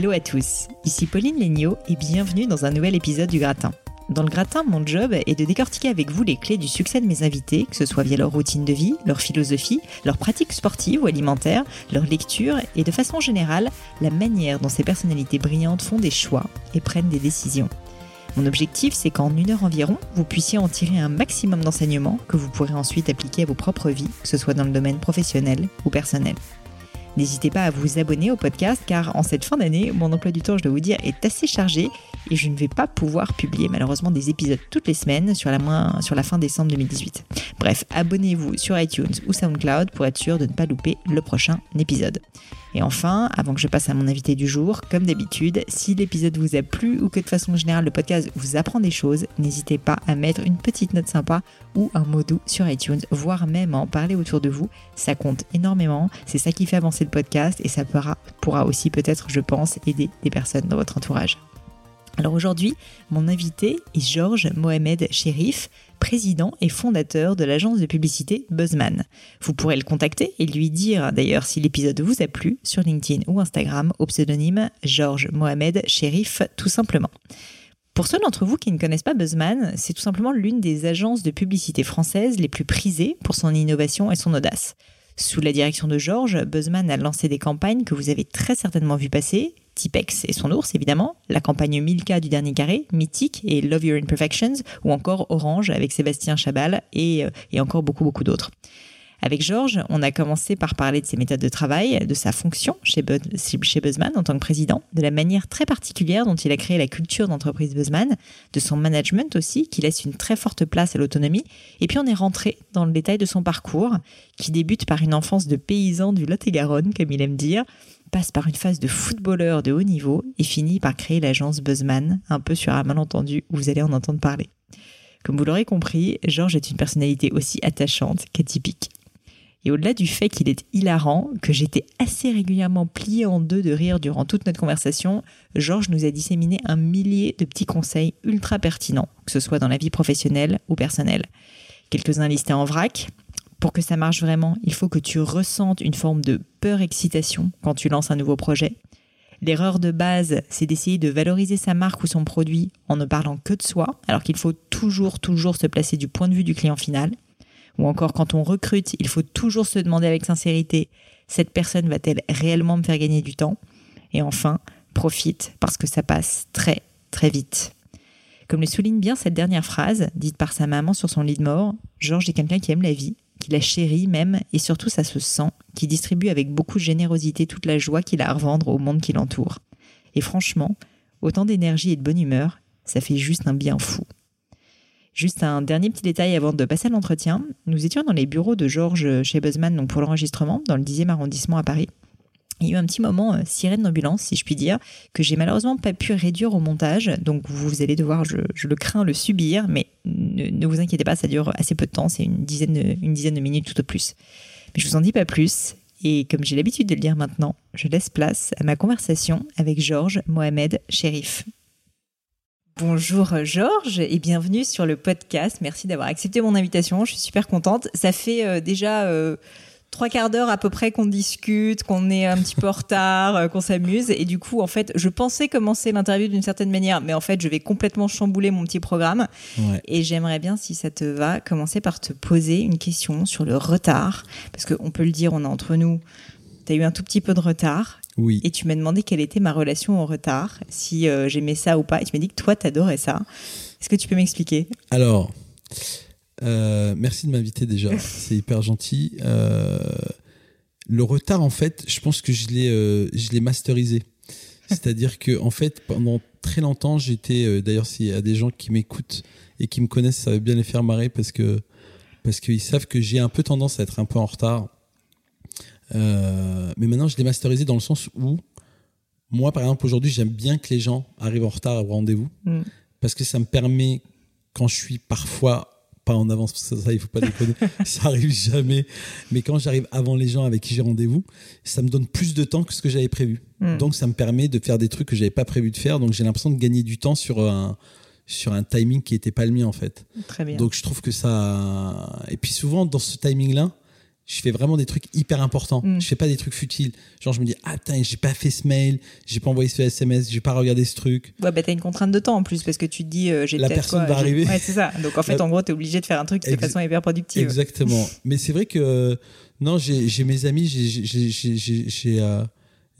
Hello à tous, ici Pauline Léniaud et bienvenue dans un nouvel épisode du Gratin. Dans le Gratin, mon job est de décortiquer avec vous les clés du succès de mes invités, que ce soit via leur routine de vie, leur philosophie, leurs pratiques sportives ou alimentaires, leur lecture et de façon générale, la manière dont ces personnalités brillantes font des choix et prennent des décisions. Mon objectif, c'est qu'en une heure environ, vous puissiez en tirer un maximum d'enseignements que vous pourrez ensuite appliquer à vos propres vies, que ce soit dans le domaine professionnel ou personnel. N'hésitez pas à vous abonner au podcast car en cette fin d'année, mon emploi du temps, je dois vous dire, est assez chargé et je ne vais pas pouvoir publier malheureusement des épisodes toutes les semaines sur la, fin décembre 2018. Bref, abonnez-vous sur iTunes ou SoundCloud pour être sûr de ne pas louper le prochain épisode. Et enfin, avant que je passe à mon invité du jour, comme d'habitude, si l'épisode vous a plu ou que de façon générale le podcast vous apprend des choses, n'hésitez pas à mettre une petite note sympa ou un mot doux sur iTunes, voire même en parler autour de vous. Ça compte énormément, c'est ça qui fait avancer le podcast et ça pourra, aussi peut-être, je pense, aider des personnes dans votre entourage. Alors aujourd'hui, mon invité est Georges Mohamed Sherif, président et fondateur de l'agence de publicité Buzzman. Vous pourrez le contacter et lui dire d'ailleurs si l'épisode vous a plu sur LinkedIn ou Instagram au pseudonyme Georges Mohamed Sherif tout simplement. Pour ceux d'entre vous qui ne connaissent pas Buzzman, c'est tout simplement l'une des agences de publicité françaises les plus prisées pour son innovation et son audace. Sous la direction de Georges, Buzzman a lancé des campagnes que vous avez très certainement vu passer, Tipex et son ours évidemment, la campagne Milka du dernier carré, Mythique et Love Your Imperfections, ou encore Orange avec Sébastien Chabal et, euh, et encore beaucoup beaucoup d'autres. Avec Georges, on a commencé par parler de ses méthodes de travail, de sa fonction chez, chez Buzzman en tant que président, de la manière très particulière dont il a créé la culture d'entreprise Buzzman, de son management aussi, qui laisse une très forte place à l'autonomie. Et puis on est rentré dans le détail de son parcours, qui débute par une enfance de paysan du Lot-et-Garonne, comme il aime dire, passe par une phase de footballeur de haut niveau et finit par créer l'agence Buzzman, un peu sur un malentendu où vous allez en entendre parler. Comme vous l'aurez compris, Georges est une personnalité aussi attachante qu'atypique. Et au-delà du fait qu'il est hilarant, que j'étais assez régulièrement plié en deux de rire durant toute notre conversation, Georges nous a disséminé un millier de petits conseils ultra pertinents, que ce soit dans la vie professionnelle ou personnelle. Quelques-uns listés en vrac. Pour que ça marche vraiment, il faut que tu ressentes une forme de peur-excitation quand tu lances un nouveau projet. L'erreur de base, c'est d'essayer de valoriser sa marque ou son produit en ne parlant que de soi, alors qu'il faut toujours, toujours se placer du point de vue du client final. Ou encore quand on recrute, il faut toujours se demander avec sincérité, cette personne va-t-elle réellement me faire gagner du temps? Et enfin, profite parce que ça passe très très vite. Comme le souligne bien cette dernière phrase, dite par sa maman sur son lit de mort, Georges est quelqu'un qui aime la vie, qui la chérit même, et surtout ça se sent, qui distribue avec beaucoup de générosité toute la joie qu'il a à revendre au monde qui l'entoure. Et franchement, autant d'énergie et de bonne humeur, ça fait juste un bien fou. Juste un dernier petit détail avant de passer à l'entretien. Nous étions dans les bureaux de Georges chez Buzzman donc pour l'enregistrement, dans le 10e arrondissement à Paris. Il y a eu un petit moment euh, sirène d'ambulance, si je puis dire, que j'ai malheureusement pas pu réduire au montage. Donc vous allez devoir, je, le crains, le subir, mais ne, vous inquiétez pas, ça dure assez peu de temps, c'est une dizaine, de, une dizaine de minutes tout au plus. Mais je vous en dis pas plus. Et comme j'ai l'habitude de le dire maintenant, je laisse place à ma conversation avec Georges Mohamed Sherif. Bonjour Georges et bienvenue sur le podcast. Merci d'avoir accepté mon invitation. Je suis super contente. Ça fait euh, déjà euh, trois quarts d'heure à peu près qu'on discute, qu'on est un petit peu en retard, euh, qu'on s'amuse. Et du coup, en fait, je pensais commencer l'interview d'une certaine manière, mais en fait, je vais complètement chambouler mon petit programme. Et j'aimerais bien, si ça te va, commencer par te poser une question sur le retard. Parce qu'on peut le dire, on est entre nous. Tu as eu un tout petit peu de retard. Oui. Et tu m'as demandé quelle était ma relation au retard, si euh, j'aimais ça ou pas. Et tu m'as dit que toi, t'adorais ça. Est-ce que tu peux m'expliquer? Alors, euh, merci de m'inviter déjà. C'est hyper gentil. Euh, le retard, en fait, je pense que je l'ai, je l'ai masterisé. C'est-à-dire que, en fait, pendant très longtemps, j'étais. D'ailleurs, s'il y a des gens qui m'écoutent et qui me connaissent, ça va bien les faire marrer parce que parce qu'ils savent que j'ai un peu tendance à être un peu en retard euh, mais maintenant, je l'ai masterisé dans le sens où, moi, par exemple, aujourd'hui, j'aime bien que les gens arrivent en retard au rendez-vous. Mm. Parce que ça me permet, quand je suis parfois pas en avance, parce que ça, il faut pas déconner, ça arrive jamais. Mais quand j'arrive avant les gens avec qui j'ai rendez-vous, ça me donne plus de temps que ce que j'avais prévu. Mm. Donc, ça me permet de faire des trucs que j'avais pas prévu de faire. Donc, j'ai l'impression de gagner du temps sur un, sur un timing qui était pas le mien, en fait. Très bien. Donc, je trouve que ça. Et puis, souvent, dans ce timing-là, je fais vraiment des trucs hyper importants. Mm. Je fais pas des trucs futiles. Genre, je me dis, ah, putain, j'ai pas fait ce mail, j'ai pas envoyé ce SMS, j'ai pas regardé ce truc. Ouais, bah, t'as une contrainte de temps en plus parce que tu te dis, euh, j'ai La personne quoi, va arriver. Ouais, c'est ça. Donc en fait, La- en gros, t'es obligé de faire un truc de Ex- façon hyper productive. Exactement. Mais c'est vrai que, non, j'ai mes amis, j'ai, j'ai, j'ai, j'ai, j'ai, euh,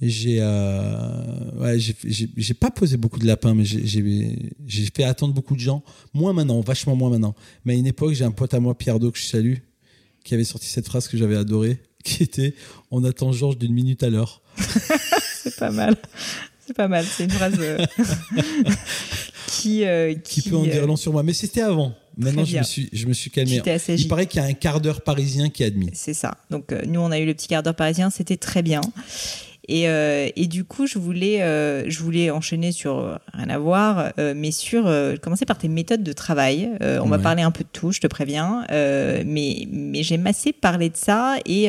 j'ai, euh, ouais, j'ai, j'ai, j'ai pas posé beaucoup de lapins, mais j'ai, j'ai, j'ai fait attendre beaucoup de gens. Moins maintenant, vachement moins maintenant. Mais à une époque, j'ai un pote à moi, Pierre Do, que je salue, qui avait sorti cette phrase que j'avais adorée, qui était On attend Georges d'une minute à l'heure. C'est pas mal. C'est pas mal. C'est une phrase euh, qui, euh, Qui peut en euh, dire long sur moi. Mais c'était avant. Maintenant, je me, suis, je me suis calmé. Il paraît qu'il y a un quart d'heure parisien qui est admis. C'est ça. Donc euh, nous, on a eu le petit quart d'heure parisien, c'était très bien. Et, euh, et du coup, je voulais, euh, je voulais enchaîner sur euh, rien à voir, mais sur commencer par tes méthodes de travail. On va parler un peu de tout, je te préviens. Mais mais j'aime assez parler de ça et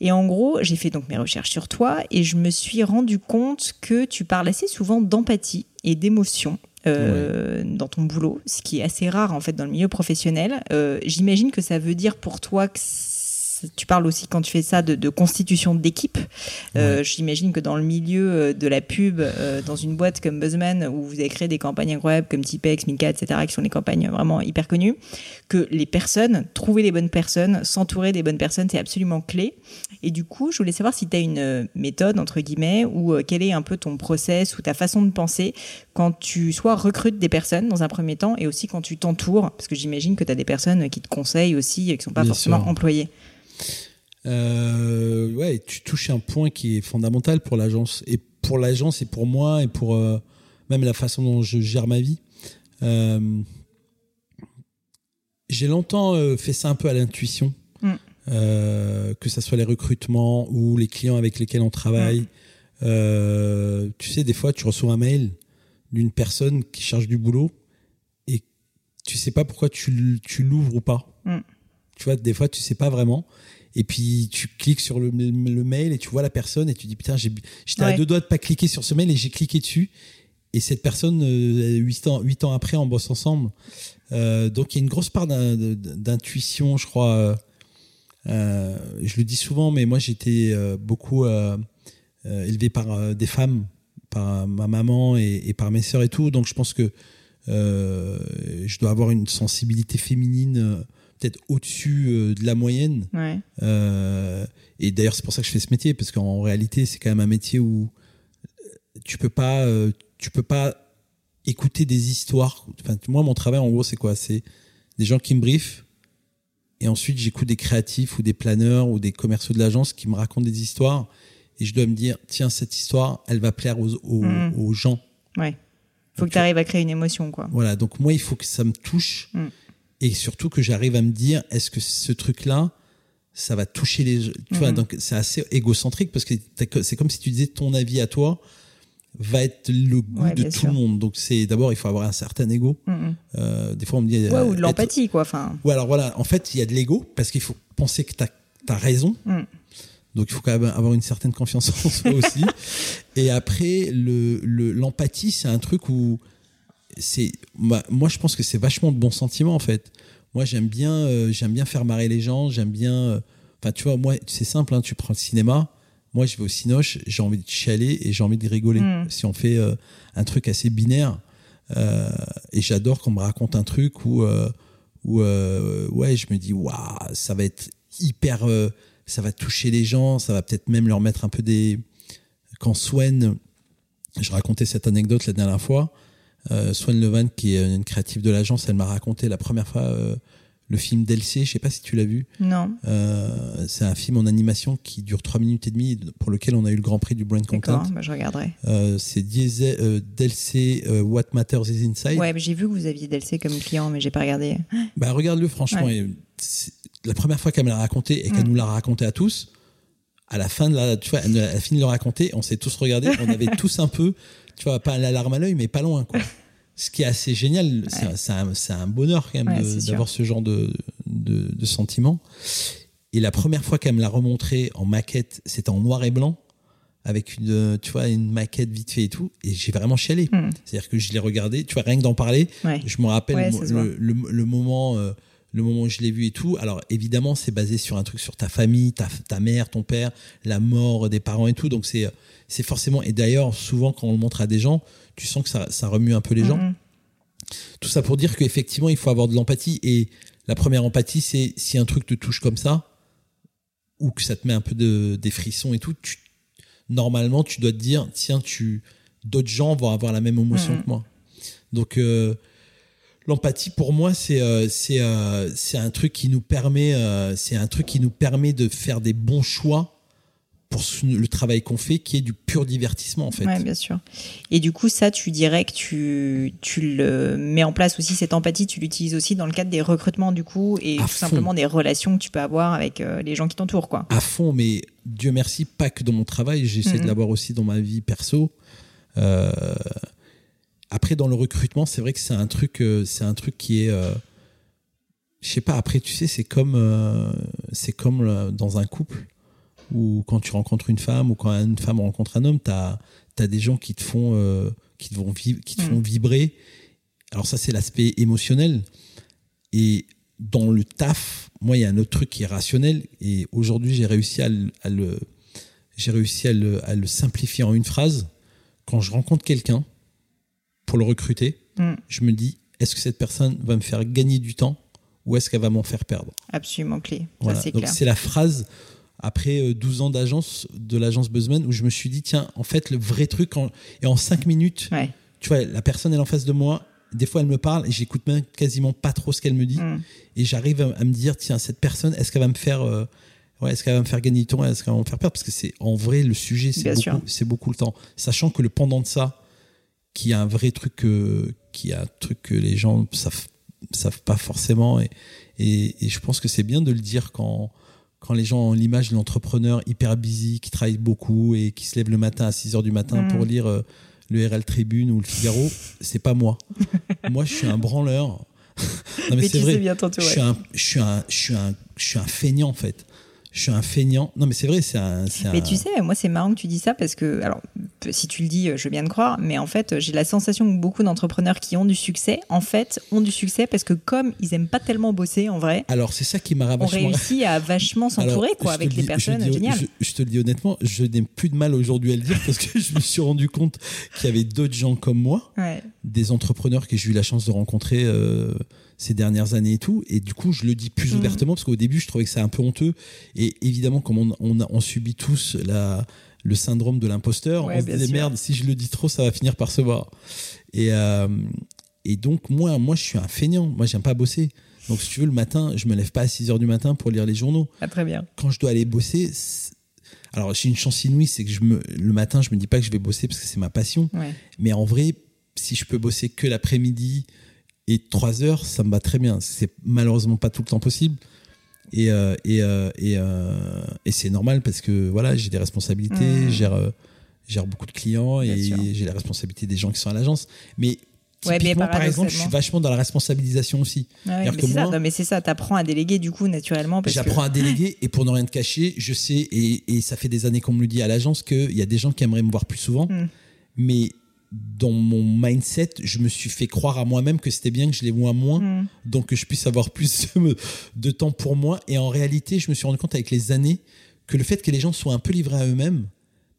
et en gros, j'ai fait donc mes recherches sur toi et je me suis rendu compte que tu parles assez souvent d'empathie et d'émotion. euh, dans ton boulot, ce qui est assez rare en fait dans le milieu professionnel. Euh, J'imagine que ça veut dire pour toi que tu parles aussi quand tu fais ça de, de constitution d'équipe. Euh, J'imagine que dans le milieu euh, de la pub, euh, dans une boîte comme Buzzman où vous avez créé des campagnes incroyables comme Tipex, Minka, etc., qui sont des campagnes vraiment hyper connues, que les personnes, trouver les bonnes personnes, s'entourer des bonnes personnes, c'est absolument clé. Et du coup, je voulais savoir si tu as une euh, méthode, entre guillemets, ou quel est un peu ton process ou ta façon de penser quand tu soit recrutes des personnes dans un premier temps et aussi quand tu t'entoures, parce que j'imagine que tu as des personnes qui te conseillent aussi et qui sont pas Bien forcément sûr. employées. Euh, ouais, tu touches un point qui est fondamental pour l'agence et pour l'agence et pour moi et pour euh, même la façon dont je gère ma vie. Euh, j'ai longtemps fait ça un peu à l'intuition, Mm. Que ça soit les recrutements ou les clients avec lesquels on travaille. Tu sais, des fois, tu reçois un mail d'une personne qui cherche du boulot et tu sais pas pourquoi tu, tu l'ouvres ou pas. Mm. Tu vois, des fois, tu sais pas vraiment. Et puis, tu cliques sur le, le mail et tu vois la personne et tu dis, putain, j'étais à deux doigts de pas cliquer sur ce mail et j'ai cliqué dessus. Et cette personne, euh, huit ans, huit ans après, on bosse ensemble. Euh, donc, il y a une grosse part d'in- d'intuition, je crois. euh, je le dis souvent, mais moi, j'étais beaucoup euh, élevé par des femmes, par ma maman et, et par mes sœurs et tout. Donc, je pense que je dois avoir une sensibilité féminine peut-être au-dessus euh, de la moyenne. Ouais. Euh, et d'ailleurs, c'est pour ça que je fais ce métier, parce qu'en réalité, c'est quand même un métier où euh, tu peux pas, tu peux pas écouter des histoires. Enfin, moi, mon travail, en gros, c'est quoi? C'est des gens qui me briefent, et ensuite, j'écoute des créatifs ou des planeurs ou des commerciaux de l'agence qui me racontent des histoires, et je dois me dire, tiens, cette histoire, elle va plaire aux, aux, aux gens. Ouais. Faut Donc, que tu arrives à créer une émotion, quoi. Voilà, donc moi, il faut que ça me touche Mm. Et surtout que j'arrive à me dire, est-ce que ce truc-là, ça va toucher les gens? Tu vois, Mhm. donc c'est assez égocentrique parce que c'est comme si tu disais ton avis à toi va être le goût Ouais, de tout sûr. le monde. Donc c'est d'abord, il faut avoir un certain ego. Mhm. Euh, des fois, on me dit. Ouais, euh, ou de être- l'empathie, quoi. Enfin, Ouais, alors voilà, en fait, il y a de l'ego parce qu'il faut penser que tu as, raison. Mm. Donc il faut quand même avoir une certaine confiance en soi aussi. Et après, le- le- l'empathie, c'est un truc où c'est bah, moi je pense que c'est vachement de bons sentiments en fait. Moi j'aime bien euh, j'aime bien faire marrer les gens, j'aime bien euh, enfin tu vois moi c'est simple hein, tu prends le cinéma, moi je vais au cinoche, j'ai envie de chialer et j'ai envie de rigoler. Mm. Si on fait euh, un truc assez binaire et j'adore qu'on me raconte un truc où où ouais, je me dis waouh, ça va être hyper ça va toucher les gens, ça va peut-être même leur mettre un peu des quand Swen je racontais cette anecdote la dernière fois. Euh, Swan Levan, qui est une créative de l'agence, elle m'a raconté la première fois euh, le film d'Elcé. Je sais pas si tu l'as vu. non. Euh, c'est un film en animation qui dure 3 minutes et demie, pour lequel on a eu le Grand Prix du Brand D'accord, Content. bah, je regarderai. Euh, c'est Diesel, euh, d'Elcé, euh, What Matters is Inside. Ouais, j'ai vu que vous aviez DLC comme client, mais j'ai pas regardé. Bah, regarde-le, franchement. Ouais. la première fois qu'elle me l'a raconté et qu'elle Mm. nous l'a raconté à tous, à la fin de la, tu vois, elle a fini de le raconter, on s'est tous regardés, on avait tous un peu, tu vois, pas la larme à l'œil, mais pas loin, quoi. Ce qui est assez génial, c'est un- c'est un, c'est un bonheur quand même Ouais, de- d'avoir ce genre de, de, de sentiment. Et la première fois qu'elle me l'a remontré en maquette, c'était en noir et blanc, avec une, euh, tu vois, une maquette vite fait et tout, et j'ai vraiment chialé. Mm. C'est-à-dire que je l'ai regardé, tu vois, rien que d'en parler, Ouais. je me rappelle Ouais, le, le- le moment euh, le moment où je l'ai vu et tout. Alors évidemment, c'est basé sur un truc sur ta famille, ta, ta mère, ton père, la mort des parents et tout. Donc c'est c'est forcément. Et d'ailleurs, souvent quand on le montre à des gens, tu sens que ça, ça remue un peu les gens. Mhm. Tout ça pour dire qu'effectivement, il faut avoir de l'empathie. Et la première empathie, c'est si un truc te touche comme ça, ou que ça te met un peu de, des frissons et tout, tu, normalement, tu dois te dire, tiens, tu, d'autres gens vont avoir la même émotion Mhm. que moi. Donc, euh, l'empathie, pour moi, c'est, euh, c'est, euh, c'est un truc qui nous permet, euh, c'est un truc qui nous permet de faire des bons choix pour ce- le travail qu'on fait, qui est du pur divertissement, en fait. Ouais, bien sûr. Et du coup, ça, tu dirais que tu, tu le mets en place aussi, cette empathie, tu l'utilises aussi dans le cadre des recrutements, du coup, et À tout fond. simplement des relations que tu peux avoir avec les gens qui t'entourent, quoi. à fond, mais Dieu merci, pas que dans mon travail, j'essaie de l'avoir aussi dans ma vie perso. Euh, après, dans le recrutement, c'est vrai que c'est un truc, euh, c'est un truc qui est, euh, je sais pas. Après, tu sais, c'est comme, euh, c'est comme euh, dans un couple où quand tu rencontres une femme ou quand une femme rencontre un homme, t'as as des gens qui te font, euh, qui te vont vi- qui te font vibrer. Alors ça, c'est l'aspect émotionnel. Et dans le taf, moi, il y a un autre truc qui est rationnel. Et aujourd'hui, j'ai réussi à le, j'ai réussi à le, à le simplifier en une phrase. Quand je rencontre quelqu'un pour le recruter, Mm. je me dis est-ce que cette personne va me faire gagner du temps ou est-ce qu'elle va m'en faire perdre? Absolument clé. Voilà. C'est Donc c'est la phrase après euh, 12 ans d'agence de l'agence Buzzman où je me suis dit tiens en fait le vrai truc en, et en 5 minutes Ouais. tu vois la personne elle est en face de moi des fois elle me parle et j'écoute même quasiment pas trop ce qu'elle me dit Mm. et j'arrive à, à me dire tiens cette personne est-ce qu'elle va me faire euh, ouais est-ce qu'elle va me faire gagner du temps est-ce qu'elle va me faire perdre? Parce que c'est en vrai le sujet c'est beaucoup c'est beaucoup le temps sachant que le pendant de ça qui est un vrai truc que qui est un truc que les gens savent savent pas forcément et et, et je pense que c'est bien de le dire quand quand les gens ont l'image de l'entrepreneur hyper busy qui travaille beaucoup et qui se lève le matin à 6 heures du matin Mm. pour lire euh, le RL Tribune ou le Figaro c'est pas moi moi je suis un branleur non mais, Mais, c'est vrai sais bien t'entourer. je suis un, je suis un, je suis un, je suis un feignant en fait. Je suis un feignant. Non mais c'est vrai, c'est un, Mais un- tu sais, moi, c'est marrant que tu dis ça parce que, alors, si tu le dis, je veux bien te croire, mais en fait, j'ai la sensation que beaucoup d'entrepreneurs qui ont du succès, en fait, ont du succès parce que comme ils aiment pas tellement bosser, en vrai, Alors c'est ça qui m'a on vachement. réussit à vachement s'entourer, quoi, avec des je personnes dis- géniales. Je, je te le dis honnêtement, je n'ai plus de mal aujourd'hui à le dire parce que je me suis rendu compte qu'il y avait d'autres gens comme moi, Ouais. des entrepreneurs que j'ai eu la chance de rencontrer euh, ces dernières années et tout. Et du coup, je le dis plus Mhm. ouvertement parce qu'au début, je trouvais que c'est un peu honteux. Et évidemment, comme on, on, a- on subit tous la, le syndrome de l'imposteur, Ouais, on se disait merde, si je le dis trop, ça va finir par se voir. Et, euh, et donc, moi, moi, je suis un feignant. Moi, j'aime pas bosser. Donc, si tu veux, le matin, je me lève pas à 6 heures du matin pour lire les journaux Ah, très bien. quand je dois aller bosser, alors j'ai une chance inouïe, c'est que je me, le matin, je me dis pas que je vais bosser parce que c'est ma passion. Ouais. Mais en vrai, si je peux bosser que l'après-midi et 3 heures, ça me va très bien. C'est malheureusement pas tout le temps possible. Et, euh, et, euh, et, euh, et c'est normal parce que voilà, j'ai des responsabilités, je gère, beaucoup de clients Bien et j'ai la responsabilité des gens qui sont à l'agence. Mais Ouais, mais par exemple, je suis vachement dans la responsabilisation aussi. C'est-à-dire mais c'est ça, moi- non, mais c'est ça, t'apprends à déléguer du coup naturellement. que- J'apprends à déléguer et pour ne rien te cacher, je sais, et, et ça fait des années qu'on me le dit à l'agence, qu'il y a des gens qui aimeraient me voir plus souvent. Mm. Mais dans mon mindset, je me suis fait croire à moi-même que c'était bien que je les vois moins, Mm. donc que je puisse avoir plus de, temps pour moi. Et en réalité, je me suis rendu compte avec les années que le fait que les gens soient un peu livrés à eux-mêmes,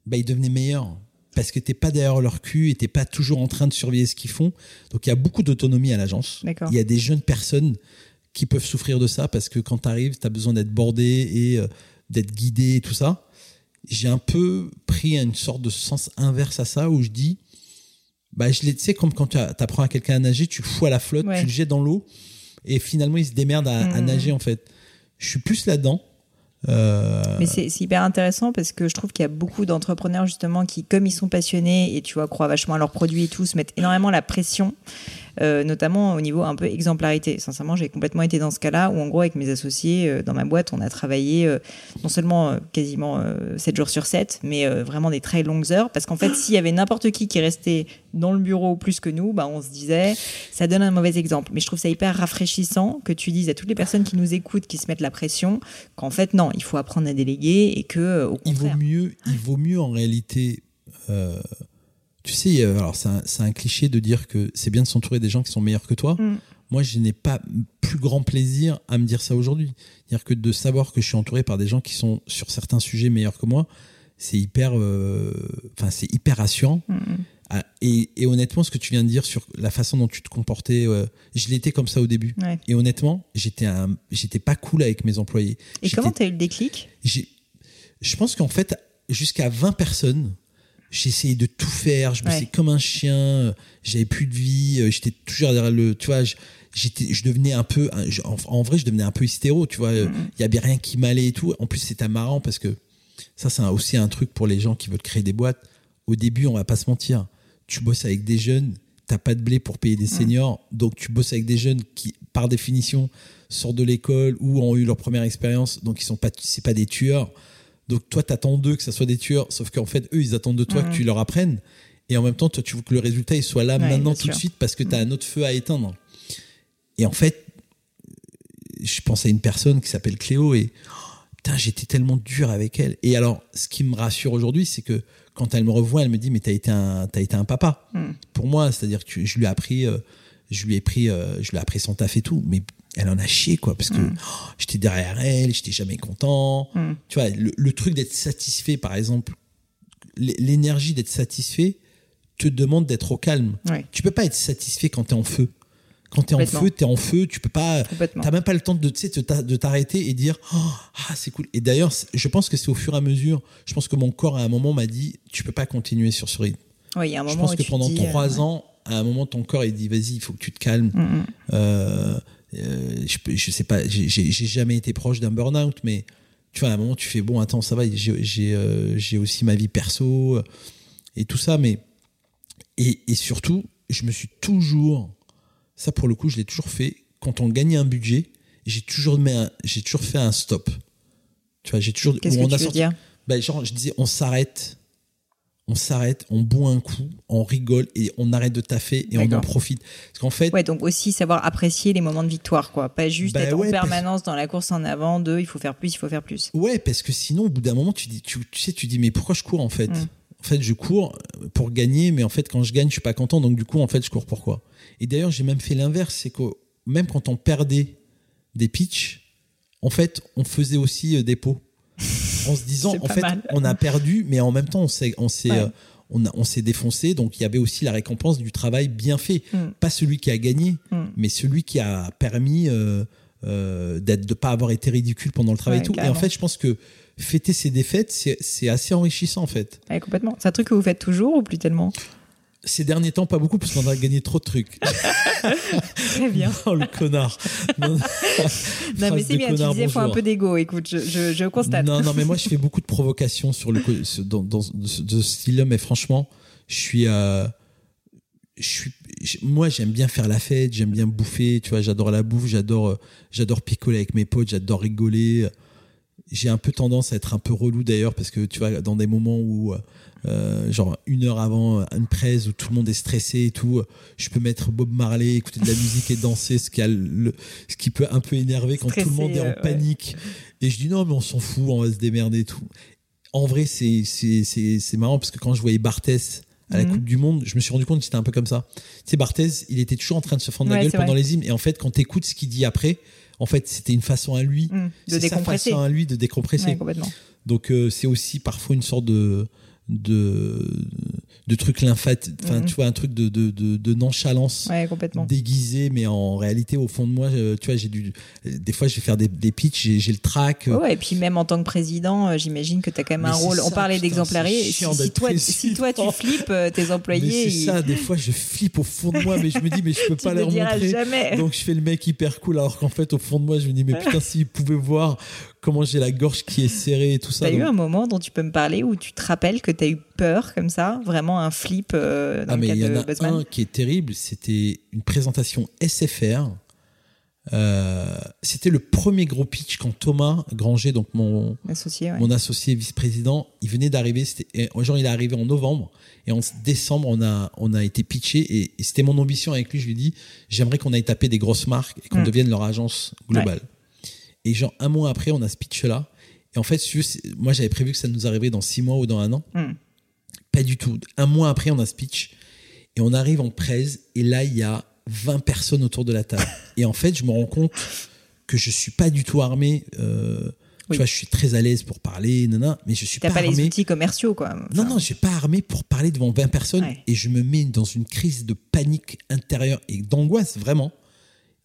bah, ils devenaient meilleurs. Parce que t'es pas derrière leur cul et t'es pas toujours en train de surveiller ce qu'ils font. Donc il y a beaucoup d'autonomie à l'agence. Il y a des jeunes personnes qui peuvent souffrir de ça parce que quand tu arrives, tu as besoin d'être bordé et euh, d'être guidé et tout ça. J'ai un peu pris une sorte de sens inverse à ça où je dis, bah, je l'ai, tu sais, comme quand tu apprends à quelqu'un à nager, tu fous à la flotte, Ouais. tu le jettes dans l'eau et finalement il se démerde à, à Mhm. nager en fait. Je suis plus là-dedans. Euh, Mais c'est c'est hyper intéressant parce que je trouve qu'il y a beaucoup d'entrepreneurs justement qui, comme ils sont passionnés et tu vois, croient vachement à leurs produits et tout, se mettent énormément la pression, euh, notamment au niveau un peu exemplarité. Sincèrement, j'ai complètement été dans ce cas-là où en gros avec mes associés euh, dans ma boîte, on a travaillé euh, non seulement quasiment euh, 7 jours sur 7, mais vraiment des très longues heures parce qu'en fait, s'il y avait n'importe qui qui restait dans le bureau plus que nous, bah, on se disait ça donne un mauvais exemple. Mais je trouve ça hyper rafraîchissant que tu dises à toutes les personnes qui nous écoutent, qui se mettent la pression, qu'en fait non, il faut apprendre à déléguer et que euh, au il vaut contraire. mieux, il vaut mieux en réalité. euh, tu sais, euh, alors c'est un, cliché de dire que c'est bien de s'entourer des gens qui sont meilleurs que toi. Mm. moi, je n'ai pas plus grand plaisir à me dire ça aujourd'hui. C'est-à-dire que de savoir que je suis entouré par des gens qui sont sur certains sujets meilleurs que moi, c'est hyper, euh, enfin, c'est hyper rassurant. Ah, et, honnêtement, ce que tu viens de dire sur la façon dont tu te comportais, euh, je l'étais comme ça au début. Et honnêtement, j'étais j'étais pas cool avec mes employés. Et comment tu as eu le déclic? Je pense qu'en fait, jusqu'à 20 personnes, j'essayais de tout faire, je me ouais. comme un chien, j'avais plus de vie, euh, j'étais toujours derrière le, tu vois, j'étais, je devenais un peu, en, vrai, je devenais un peu hystéro, tu vois, il y avait rien qui m'allait et tout. En plus, c'était marrant parce que ça, c'est aussi un truc pour les gens qui veulent créer des boîtes. Au début, on va pas se mentir tu bosses avec des jeunes, t'as pas de blé pour payer des seniors, donc tu bosses avec des jeunes qui, par définition, sortent de l'école ou ont eu leur première expérience, donc ils sont pas, c'est pas des tueurs. Donc toi, t'attends d'eux que ça soit des tueurs, sauf qu'en fait, eux, ils attendent de toi que tu leur apprennes. Et en même temps, toi, tu veux que le résultat il soit là maintenant tout de suite parce que tu as un autre feu à éteindre. Et en fait, je pense à une personne qui s'appelle Cléo et putain, j'étais tellement dur avec elle. Et alors, ce qui me rassure aujourd'hui, c'est que quand elle me revoit, elle me dit mais t'as été un as été un papa hmm. pour moi, c'est-à-dire que je lui ai appris euh, je lui ai pris euh, je lui ai appris son taf et tout, mais elle en a chié quoi parce que hmm. oh, j'étais derrière elle, j'étais jamais content. Hmm. Tu vois, le, truc d'être satisfait par exemple, l'énergie d'être satisfait te demande d'être au calme. Tu peux pas être satisfait quand tu es en feu. Quand tu es en feu, tu es en feu, tu peux pas. T'as même pas le temps de, de t'arrêter et dire oh, Ah, c'est cool. Et d'ailleurs, je pense que c'est au fur et à mesure. Je pense que mon corps, à un moment, m'a dit Tu peux pas continuer sur ce rythme. Oui, il y a un moment je pense que pendant trois euh, ans, à un moment, ton corps, il dit Vas-y, il faut que tu te calmes. Mm, mm. Euh, euh, je, je sais pas, j'ai jamais été proche d'un burn-out, mais tu vois, à un moment, tu fais Bon, attends, ça va, j'ai aussi ma vie perso et tout ça, mais. Et, et surtout, je me suis toujours ça, pour le coup, je l'ai toujours fait. Quand on gagnait un budget, j'ai toujours, j'ai toujours fait un stop. Tu vois, j'ai toujours. Qu'est-ce que tu veux dire? Ben, genre, je disais, on s'arrête, on s'arrête, on boit un coup, on rigole et on arrête de taffer et on en profite. Parce qu'en fait. Ouais, donc aussi savoir apprécier les moments de victoire, quoi. Pas juste ben être en permanence dans la course en avant de il faut faire plus, il faut faire plus. Ouais, parce que sinon, au bout d'un moment, tu dis, tu, sais, tu dis, mais pourquoi je cours en fait? Mm. En fait, je cours pour gagner, mais en fait, quand je gagne, je suis pas content, donc du coup, en fait, je cours pourquoi et d'ailleurs, j'ai même fait l'inverse, c'est que même quand on perdait des pitchs, en fait, on faisait aussi euh, des pots. En se disant, en fait, on a perdu, mais en même temps, on s'est, on s'est, euh, on, s'est défoncé. Donc, il y avait aussi la récompense du travail bien fait. Mm. Pas celui qui a gagné, mm. mais celui qui a permis euh, d'être, de pas avoir été ridicule pendant le travail et tout. Et en fait, je pense que fêter ses défaites, c'est, assez enrichissant, en fait. complètement. C'est un truc que vous faites toujours ou plus tellement? Ces derniers temps, pas beaucoup, parce qu'on a gagné trop de trucs. Très bien. oh, le connard. Non, mais c'est bien, tu disais, il faut un peu d'ego, écoute, je, je, constate. Non, non, mais moi, je fais beaucoup de provocations sur le, dans, dans ce style-là, mais franchement, je suis, euh, je suis, moi, j'aime bien faire la fête, j'aime bien bouffer, tu vois, j'adore la bouffe, j'adore, euh, j'adore picoler avec mes potes, j'adore rigoler. J'ai un peu tendance à être un peu relou d'ailleurs, parce que tu vois, dans des moments où, euh, genre une heure avant une presse où tout le monde est stressé et tout, je peux mettre Bob Marley, écouter de la musique et danser, ce qui, a le, ce qui peut un peu énerver quand tout le monde est en euh, panique. Et je dis non, mais on s'en fout, on va se démerder et tout. En vrai, c'est, c'est, c'est, c'est marrant parce que quand je voyais Barthès à la mhm. Coupe du Monde, je me suis rendu compte que c'était un peu comme ça. Tu sais, Barthès, il était toujours en train de se fendre la gueule pendant les hymnes. Et en fait, quand tu écoutes ce qu'il dit après, en fait, c'était une façon à lui, mmh, de sa façon à lui de décompresser. Donc, euh, c'est aussi parfois une sorte de de de trucs lymphatiques enfin mhm. tu vois un truc de, de, de, nonchalance ouais, complètement. déguisé mais en réalité au fond de moi euh, tu vois j'ai dû des fois je vais faire des, des pitchs j'ai le track euh. ouais, et puis même en tant que président euh, j'imagine que tu as quand même un rôle on parlait d'exemplarité si, si, toi, si toi tu flippes tes employés c'est ça des fois je flippe au fond de moi mais je me dis mais je peux pas leur montrer jamais. donc je fais le mec hyper cool alors qu'en fait au fond de moi je me dis mais putain s'ils pouvaient voir comment j'ai la gorge qui est serrée et tout ça. T'as eu un moment dont tu peux me parler où tu te rappelles que tu as eu peur comme ça, vraiment un flip euh, dans ah, mais il y en a un qui est terrible, c'était une présentation SFR. Euh, c'était le premier gros pitch quand Thomas Granger, donc mon associé, mon associé vice-président, il venait d'arriver. Genre il est arrivé en novembre et en décembre on a on a été pitché et, c'était mon ambition avec lui. Je lui ai dit j'aimerais qu'on aille taper des grosses marques et qu'on mm. devienne leur agence globale. Et genre, un mois après, on a ce pitch-là. Et en fait, moi, j'avais prévu que ça nous arriverait dans six mois ou dans un an. Hmm. Pas du tout. Un mois après, on a ce pitch. Et on arrive en presse. Et là, il y a 20 personnes autour de la table. Et en fait, je me rends compte que je suis pas du tout armé. Euh, tu vois, je suis très à l'aise pour parler, nana, mais je suis pas, pas armé. les outils commerciaux, quoi. Non, non, je suis pas armé pour parler devant 20 personnes Ouais. et je me mets dans une crise de panique intérieure et d'angoisse vraiment.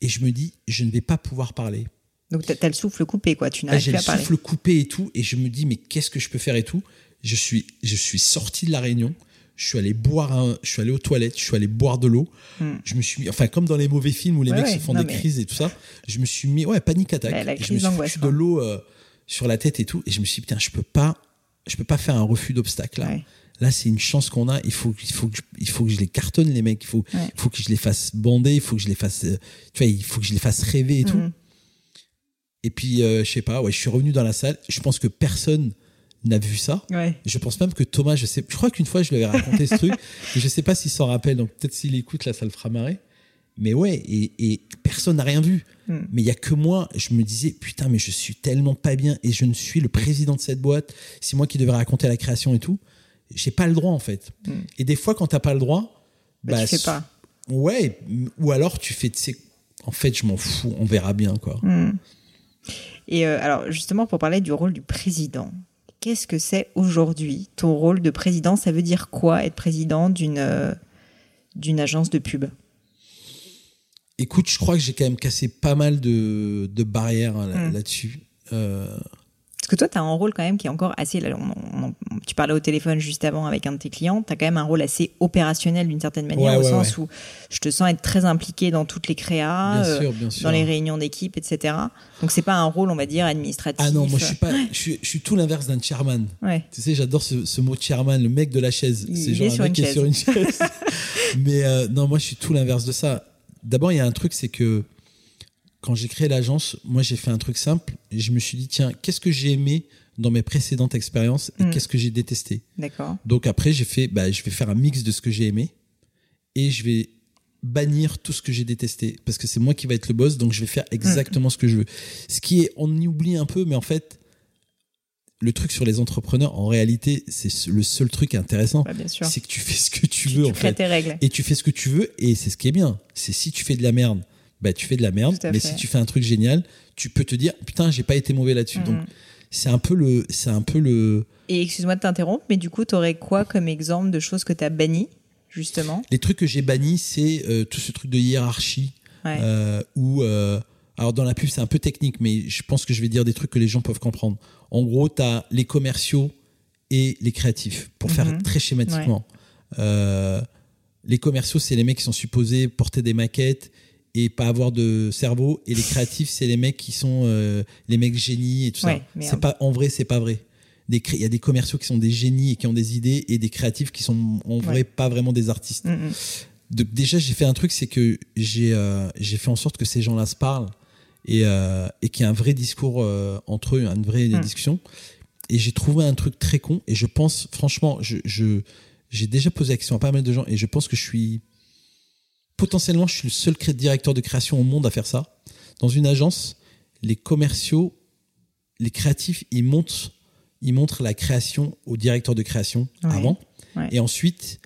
Et je me dis, je ne vais pas pouvoir parler. Donc, t'as t'as le souffle coupé, quoi. Tu n'arrives j'ai plus le à parler. souffle coupé et tout, et je me dis, mais qu'est-ce que je peux faire et tout? Je suis, je suis sorti de la réunion. Je suis allé boire, un, je suis allé aux toilettes, je suis allé boire de l'eau. Je me suis mis, enfin comme dans les mauvais films où les Hmm. Ouais, mecs ouais, se font non, des mais- crises et tout ça, je me suis mis, ouais, panique attaque. La- Et je me suis foutu de l'eau euh, sur la tête et tout, et je me suis dit, putain, je peux pas, je peux pas faire un refus d'obstacle là. Ouais. Là, c'est une chance qu'on a. Il faut, il faut que, je, il faut que je les cartonne les mecs. Il faut, Ouais. il faut que je les fasse bander. Il faut que je les fasse, euh, tu vois, il faut que je les fasse rêver et tout. Et puis, euh, je sais pas, ouais, je suis revenu dans la salle. Je pense que personne n'a vu ça. Ouais. Je pense même que Thomas, je sais, je crois qu'une fois je lui avais raconté ce truc, et je sais pas s'il s'en rappelle, donc peut-être s'il écoute là, ça le fera marrer. Mais ouais, et, et personne n'a rien vu. Hmm. Mais il y a que moi, je me disais, putain, mais je suis tellement pas bien, et je ne suis le président de cette boîte. C'est moi qui devais raconter la création et tout. J'ai pas le droit en fait. Et des fois, quand t'as pas le droit, Hmm. Bah, tu fais pas. Ouais, ou alors tu fais, tu sais, en fait, je m'en fous, on verra bien quoi. Hmm. Et euh, alors, justement, pour parler du rôle du président, qu'est-ce que c'est aujourd'hui ton rôle de président? Ça veut dire quoi être président d'une euh, d'une agence de pub? Écoute, je crois que j'ai quand même cassé pas mal de, de barrières hein, là- Mm. là-dessus. Euh, Parce que toi, tu as un rôle quand même qui est encore assez. là, on- on- on- tu parlais au téléphone juste avant avec un de tes clients. Tu as quand même un rôle assez opérationnel d'une certaine manière, Ouais, au ouais, sens où je te sens être très impliqué dans toutes les créas, Bien euh, sûr, bien sûr. dans les réunions d'équipe, etc. Donc, c'est pas un rôle, on va dire, administratif. Ah non, moi je suis pas, je suis, je suis tout l'inverse d'un chairman. Ouais. Tu sais, j'adore ce, ce mot chairman, le mec de la chaise. C'est est genre un mec qui est sur une chaise. Mais euh, non, moi je suis tout l'inverse de ça. D'abord, il y a un truc, c'est que quand j'ai créé l'agence, moi j'ai fait un truc simple. Et je me suis dit, tiens, qu'est-ce que j'ai aimé dans mes précédentes expériences et Mm. qu'est-ce que j'ai détesté? D'accord. Donc après, j'ai fait, bah, je vais faire un mix de ce que j'ai aimé et je vais bannir tout ce que j'ai détesté parce que c'est moi qui va être le boss, donc je vais faire exactement ce que je veux. Ce qui est, on y oublie un peu, mais en fait, le truc sur les entrepreneurs, en réalité, c'est ce- le seul truc intéressant, Bah, bien sûr. c'est que tu fais ce que tu Tu, veux tu en crées fait, tes règles. et tu fais ce que tu veux et c'est ce qui est bien. C'est si tu fais de la merde, bah tu fais de la merde, mais fait. si tu fais un truc génial, tu peux te dire putain, j'ai pas été mauvais là-dessus. Mhm. Donc c'est un peu le, c'est un peu le Et excuse-moi de t'interrompre, mais du coup, tu aurais quoi comme exemple de choses que tu as bannies, justement? Les trucs que j'ai bannis, c'est euh, tout ce truc de hiérarchie Ouais. euh, où, euh, alors dans la pub, c'est un peu technique, mais je pense que je vais dire des trucs que les gens peuvent comprendre. En gros, tu as les commerciaux et les créatifs, pour faire Mhm. très schématiquement. Les commerciaux, c'est les mecs qui sont supposés porter des maquettes et pas avoir de cerveau, et les créatifs, c'est les mecs qui sont euh, les mecs génies et tout Ouais, ça. C'est pas en vrai, c'est pas vrai. Il y a des commerciaux qui sont des génies et qui ont des idées, et des créatifs qui sont en vrai Ouais. pas vraiment des artistes. Mm, mm. Donc déjà j'ai fait un truc, c'est que j'ai euh, j'ai fait en sorte que ces gens-là se parlent et, euh, et qu'il y ait un vrai discours entre eux, une vraie Mm. discussion. Et j'ai trouvé un truc très con et je pense franchement, je- j'ai déjà posé la question à pas mal de gens et je pense que je suis potentiellement je suis le seul directeur de création au monde à faire ça. Dans une agence, les commerciaux, les créatifs, ils montent ils montrent la création au directeur de création Ouais. avant Ouais. et ensuite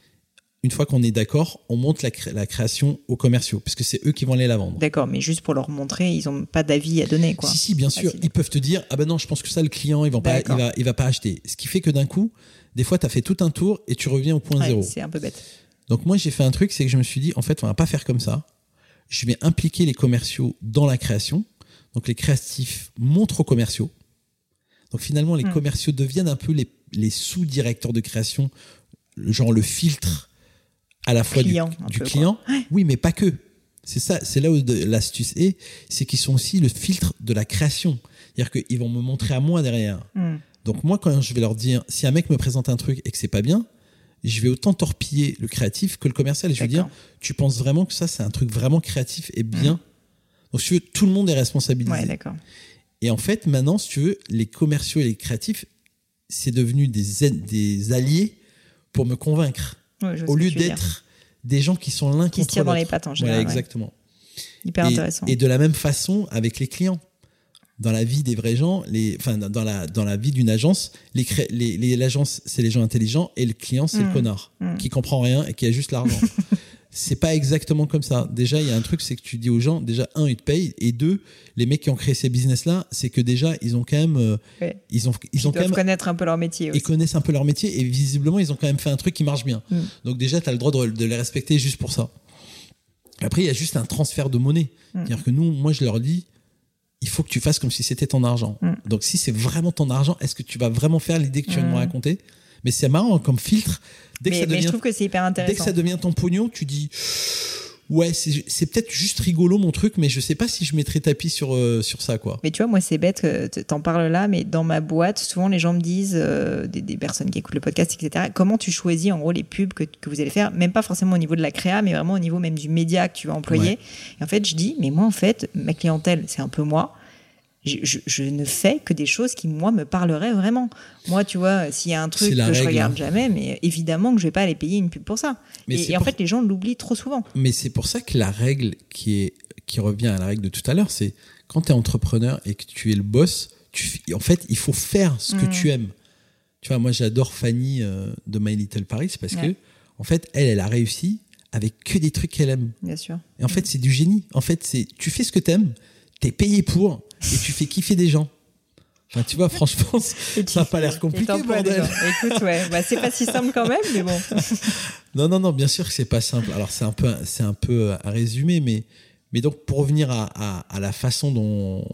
une fois qu'on est d'accord, on monte la, cré- la création aux commerciaux, parce que c'est eux qui vont aller la vendre. D'accord, mais juste pour leur montrer, ils ont pas d'avis à donner, quoi. Si, si, bien sûr, ils peuvent te dire, ah ben non, je pense que ça, le client, il va pas, il D'accord. va, il va pas acheter. Ce qui fait que d'un coup, des fois, tu as fait tout un tour et tu reviens au point Ouais, zéro. c'est un peu bête. Donc moi, j'ai fait un truc, c'est que je me suis dit, en fait, on va pas faire comme ça. Je vais impliquer les commerciaux dans la création. Donc les créatifs montrent aux commerciaux. Donc finalement, les Hmm. commerciaux deviennent un peu les, les sous-directeurs de création, le- genre le filtre à la fois du- Client, du. Oui, mais pas que. C'est ça, c'est là où l'astuce est, c'est qu'ils sont aussi le filtre de la création. C'est-à-dire qu'ils vont me montrer à moi derrière. Hmm. Donc moi, quand je vais leur dire, si un mec me présente un truc et que c'est pas bien, je vais autant torpiller le créatif que le commercial. Et je vais dire, tu penses vraiment que ça, c'est un truc vraiment créatif et bien? Donc, si tu veux, tout le monde est responsabilisé. Ouais, d'accord. et en fait, maintenant, si tu veux, les commerciaux et les créatifs, c'est devenu des, alliés pour me convaincre. Ouais, Au lieu veux d'être des gens qui sont l'un Qui se tirent dans les pattes, en Voilà, général, ouais. exactement. Hyper et, intéressant. et de la même façon avec les clients. Dans la vie des vrais gens, les, enfin, dans la, dans la vie d'une agence, les, cré- les, les- l'agence, c'est les gens intelligents et le client, c'est Mm. le connard Mm. qui comprend rien et qui a juste l'argent. c'est pas exactement comme ça. Déjà, il y a un truc, c'est que tu dis aux gens, déjà, un, ils te payent, et deux, les mecs qui ont créé ces business-là, c'est que déjà, ils ont quand même, euh, ils ont, ils, ont quand même connaître un peu leur métier. Aussi. Ils connaissent un peu leur métier, et visiblement, ils ont quand même fait un truc qui marche bien. Mm. Donc déjà, tu as le droit de, les respecter juste pour ça. Après, il y a juste un transfert de monnaie. Mm. C'est-à-dire que nous, moi, je leur dis, il faut que tu fasses comme si c'était ton argent. Mm. Donc si c'est vraiment ton argent, est-ce que tu vas vraiment faire l'idée que tu viens de me raconter? Mais c'est marrant hein, comme filtre. Dès que ça devient, je trouve que c'est hyper intéressant. Dès que ça devient ton pognon, tu dis ouais, c'est peut-être juste rigolo mon truc, mais je sais pas si je mettrais tapis sur, euh, sur ça, quoi. Mais tu vois, moi, c'est bête que t'en parles là, mais dans ma boîte, souvent les gens me disent, euh, des, personnes qui écoutent le podcast, etc., comment tu choisis en gros les pubs que, que, vous allez faire, même pas forcément au niveau de la créa, mais vraiment au niveau même du média que tu vas employer. Et en fait, je dis, mais moi, en fait, ma clientèle, c'est un peu moi je, ne fais que des choses qui, moi, me parleraient vraiment. Moi, tu vois, s'il y a un truc que je regarde hein. jamais, mais évidemment que je vais pas aller payer une pub pour ça. et, en fait, les gens l'oublient trop souvent. Mais c'est pour ça que la règle qui, est, qui revient à la règle de tout à l'heure, c'est quand tu es entrepreneur et que tu es le boss, tu, en fait, il faut faire ce que mm. tu aimes. Tu vois, moi, j'adore Fanny euh, de My Little Paris parce que, en fait, elle, elle a réussi avec que des trucs qu'elle aime. Bien sûr. Et en fait, c'est du génie. En fait, c'est tu fais ce que tu aimes, tu es payé pour, et tu fais kiffer des gens. Enfin, tu vois, franchement, ça n'a pas l'air compliqué, bordel. Écoute, ouais, bah, c'est pas si simple quand même, mais bon. non, non, non, bien sûr que c'est pas simple. Alors, c'est un peu, c'est un peu à résumer, mais, mais donc, pour revenir à, à, la façon dont,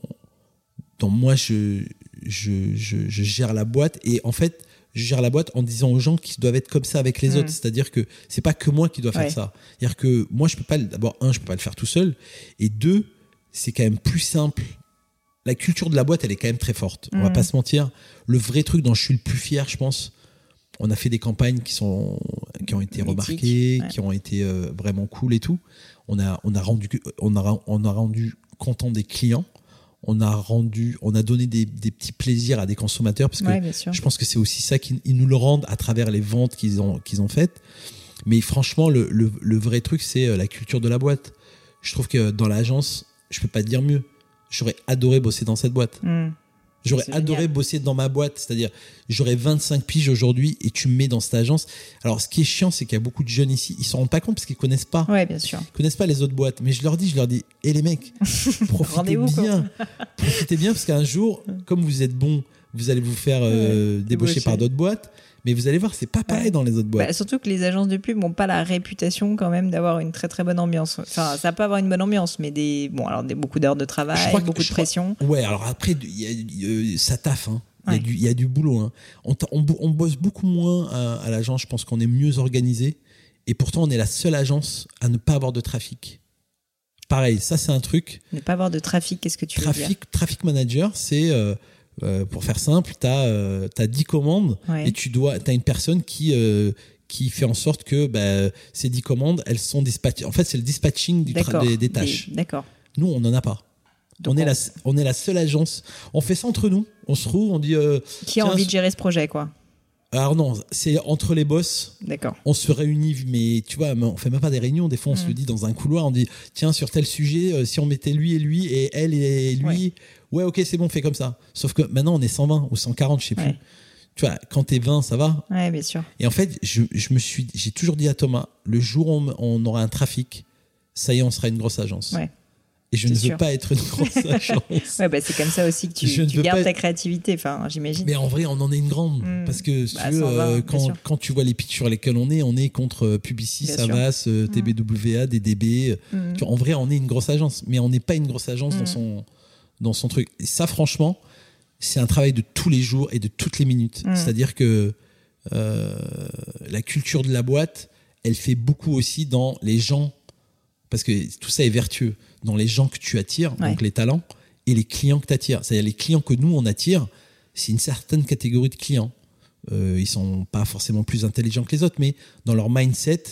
dont moi je, je, je, gère la boîte, et en fait, je gère la boîte en disant aux gens qu'ils doivent être comme ça avec les mm. autres. C'est-à-dire que c'est pas que moi qui dois faire ça. C'est-à-dire que moi, je peux pas, d'abord, un, je peux pas le faire tout seul, et deux, c'est quand même plus simple la culture de la boîte, elle est quand même très forte. On va mm. pas se mentir. Le vrai truc dont je suis le plus fier, je pense, on a fait des campagnes qui sont qui ont été remarquées, qui ont été euh, vraiment cool et tout. On a on a rendu on a on a rendu content des clients. On a rendu on a donné des, petits plaisirs à des consommateurs parce que je pense que c'est aussi ça qu'ils nous le rendent à travers les ventes qu'ils ont qu'ils ont faites. Mais franchement, le, le vrai truc, c'est euh, la culture de la boîte. Je trouve que dans l'agence, je peux pas dire mieux j'aurais adoré bosser dans cette boîte. Hmm. J'aurais adoré bosser dans ma boîte, c'est-à-dire j'aurais 25 piges aujourd'hui et tu me mets dans cette agence. Alors ce qui est chiant, c'est qu'il y a beaucoup de jeunes ici, ils s'en rendent pas compte parce qu'ils connaissent pas. Ouais, bien sûr. Ils connaissent pas les autres boîtes. Mais je leur dis, je leur dis, hé les mecs, profitez bien, profitez bien parce qu'un jour, comme vous êtes bon, vous allez vous faire euh, débaucher par d'autres boîtes. Mais vous allez voir, c'est pas pareil dans les autres boîtes. Bah, surtout que les agences de pub n'ont pas la réputation quand même d'avoir une très très bonne ambiance. Enfin, ça peut avoir une bonne ambiance, mais des bon alors des beaucoup d'heures de travail, beaucoup de pression. Ouais, alors après, ça taffe. Hein. Il, y a du, boulot. Hein. On, on, bosse beaucoup moins à, l'agence. Je pense qu'on est mieux organisé. Et pourtant, on est la seule agence à ne pas avoir de trafic. Pareil, ça c'est un truc. Ne pas avoir de trafic, qu'est-ce que tu trafic, veux dire? Traffic manager, c'est euh, euh, pour faire simple, tu as, euh, 10 commandes et tu dois, as une personne qui, euh, qui fait en sorte que bah, ces 10 commandes, elles sont dispatchées. En fait, c'est le dispatching du des, des, tâches. D'accord. Nous, on n'en a pas. on, est la, on est la seule agence. On fait ça entre nous. On se trouve, on dit. Euh, qui a envie de gérer ce projet, quoi alors non, c'est entre les boss. D'accord. On se réunit, mais tu vois, on fait même pas des réunions. Des fois, on se le mm. dit dans un couloir. On dit, tiens, sur tel sujet, si on mettait lui et lui et elle et lui, ouais, ok, c'est bon, fais comme ça. Sauf que maintenant, on est 120 ou 140, je sais plus. Tu vois, quand t'es 20, ça va. Ouais, bien sûr. Et en fait, je, me suis, j'ai toujours dit à Thomas, le jour où on, aura un trafic, ça y est, on sera une grosse agence. Ouais. Et je ne veux pas être une grosse agence. ouais, bah, c'est comme ça aussi que tu, tu gardes ta créativité, enfin, j'imagine. Mais en vrai, on en est une grande. Hmm. Parce que bah, euh, quand, quand, tu vois les pitchs sur lesquels on est, on est contre euh, Publicis, Savas, euh, hmm. TBWA, DDB. Hmm. en vrai, on est une grosse agence. Mais on n'est pas une grosse agence dans son dans son truc. Et ça, franchement, c'est un travail de tous les jours et de toutes les minutes. Mm. C'est-à-dire que euh, la culture de la boîte, elle fait beaucoup aussi dans les gens, parce que tout ça est vertueux, dans les gens que tu attires, donc les talents, et les clients que tu attires. C'est-à-dire les clients que nous, on attire, c'est une certaine catégorie de clients. Euh, ils sont pas forcément plus intelligents que les autres, mais dans leur mindset,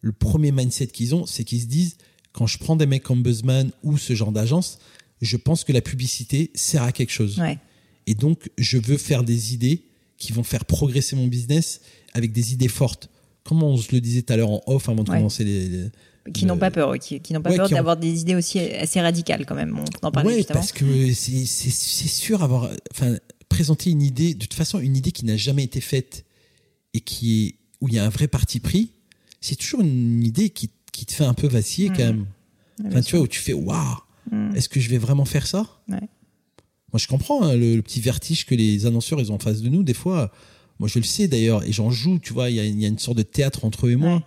le premier mindset qu'ils ont, c'est qu'ils se disent, quand je prends des mecs comme Buzzman ou ce genre d'agence, je pense que la publicité sert à quelque chose. Et donc, je veux faire des idées qui vont faire progresser mon business avec des idées fortes. Comme on se le disait tout à l'heure en off avant de commencer les, qui n'ont pas peur, qui, n'ont pas peur d'avoir des idées aussi assez radicales quand même. On en parlait justement. parce que c'est sûr avoir, enfin, présenter une idée, de toute façon, une idée qui n'a jamais été faite et qui est où il y a un vrai parti pris, c'est toujours une idée qui qui te fait un peu vaciller quand même. Enfin, tu vois, où tu fais waouh, est-ce que je vais vraiment faire ça? Ouais. Moi, je comprends hein, le, le petit vertige que les annonceurs ils ont en face de nous. Des fois, moi, je le sais d'ailleurs, et j'en joue. Tu vois, il y, y a une sorte de théâtre entre eux et moi Ouais.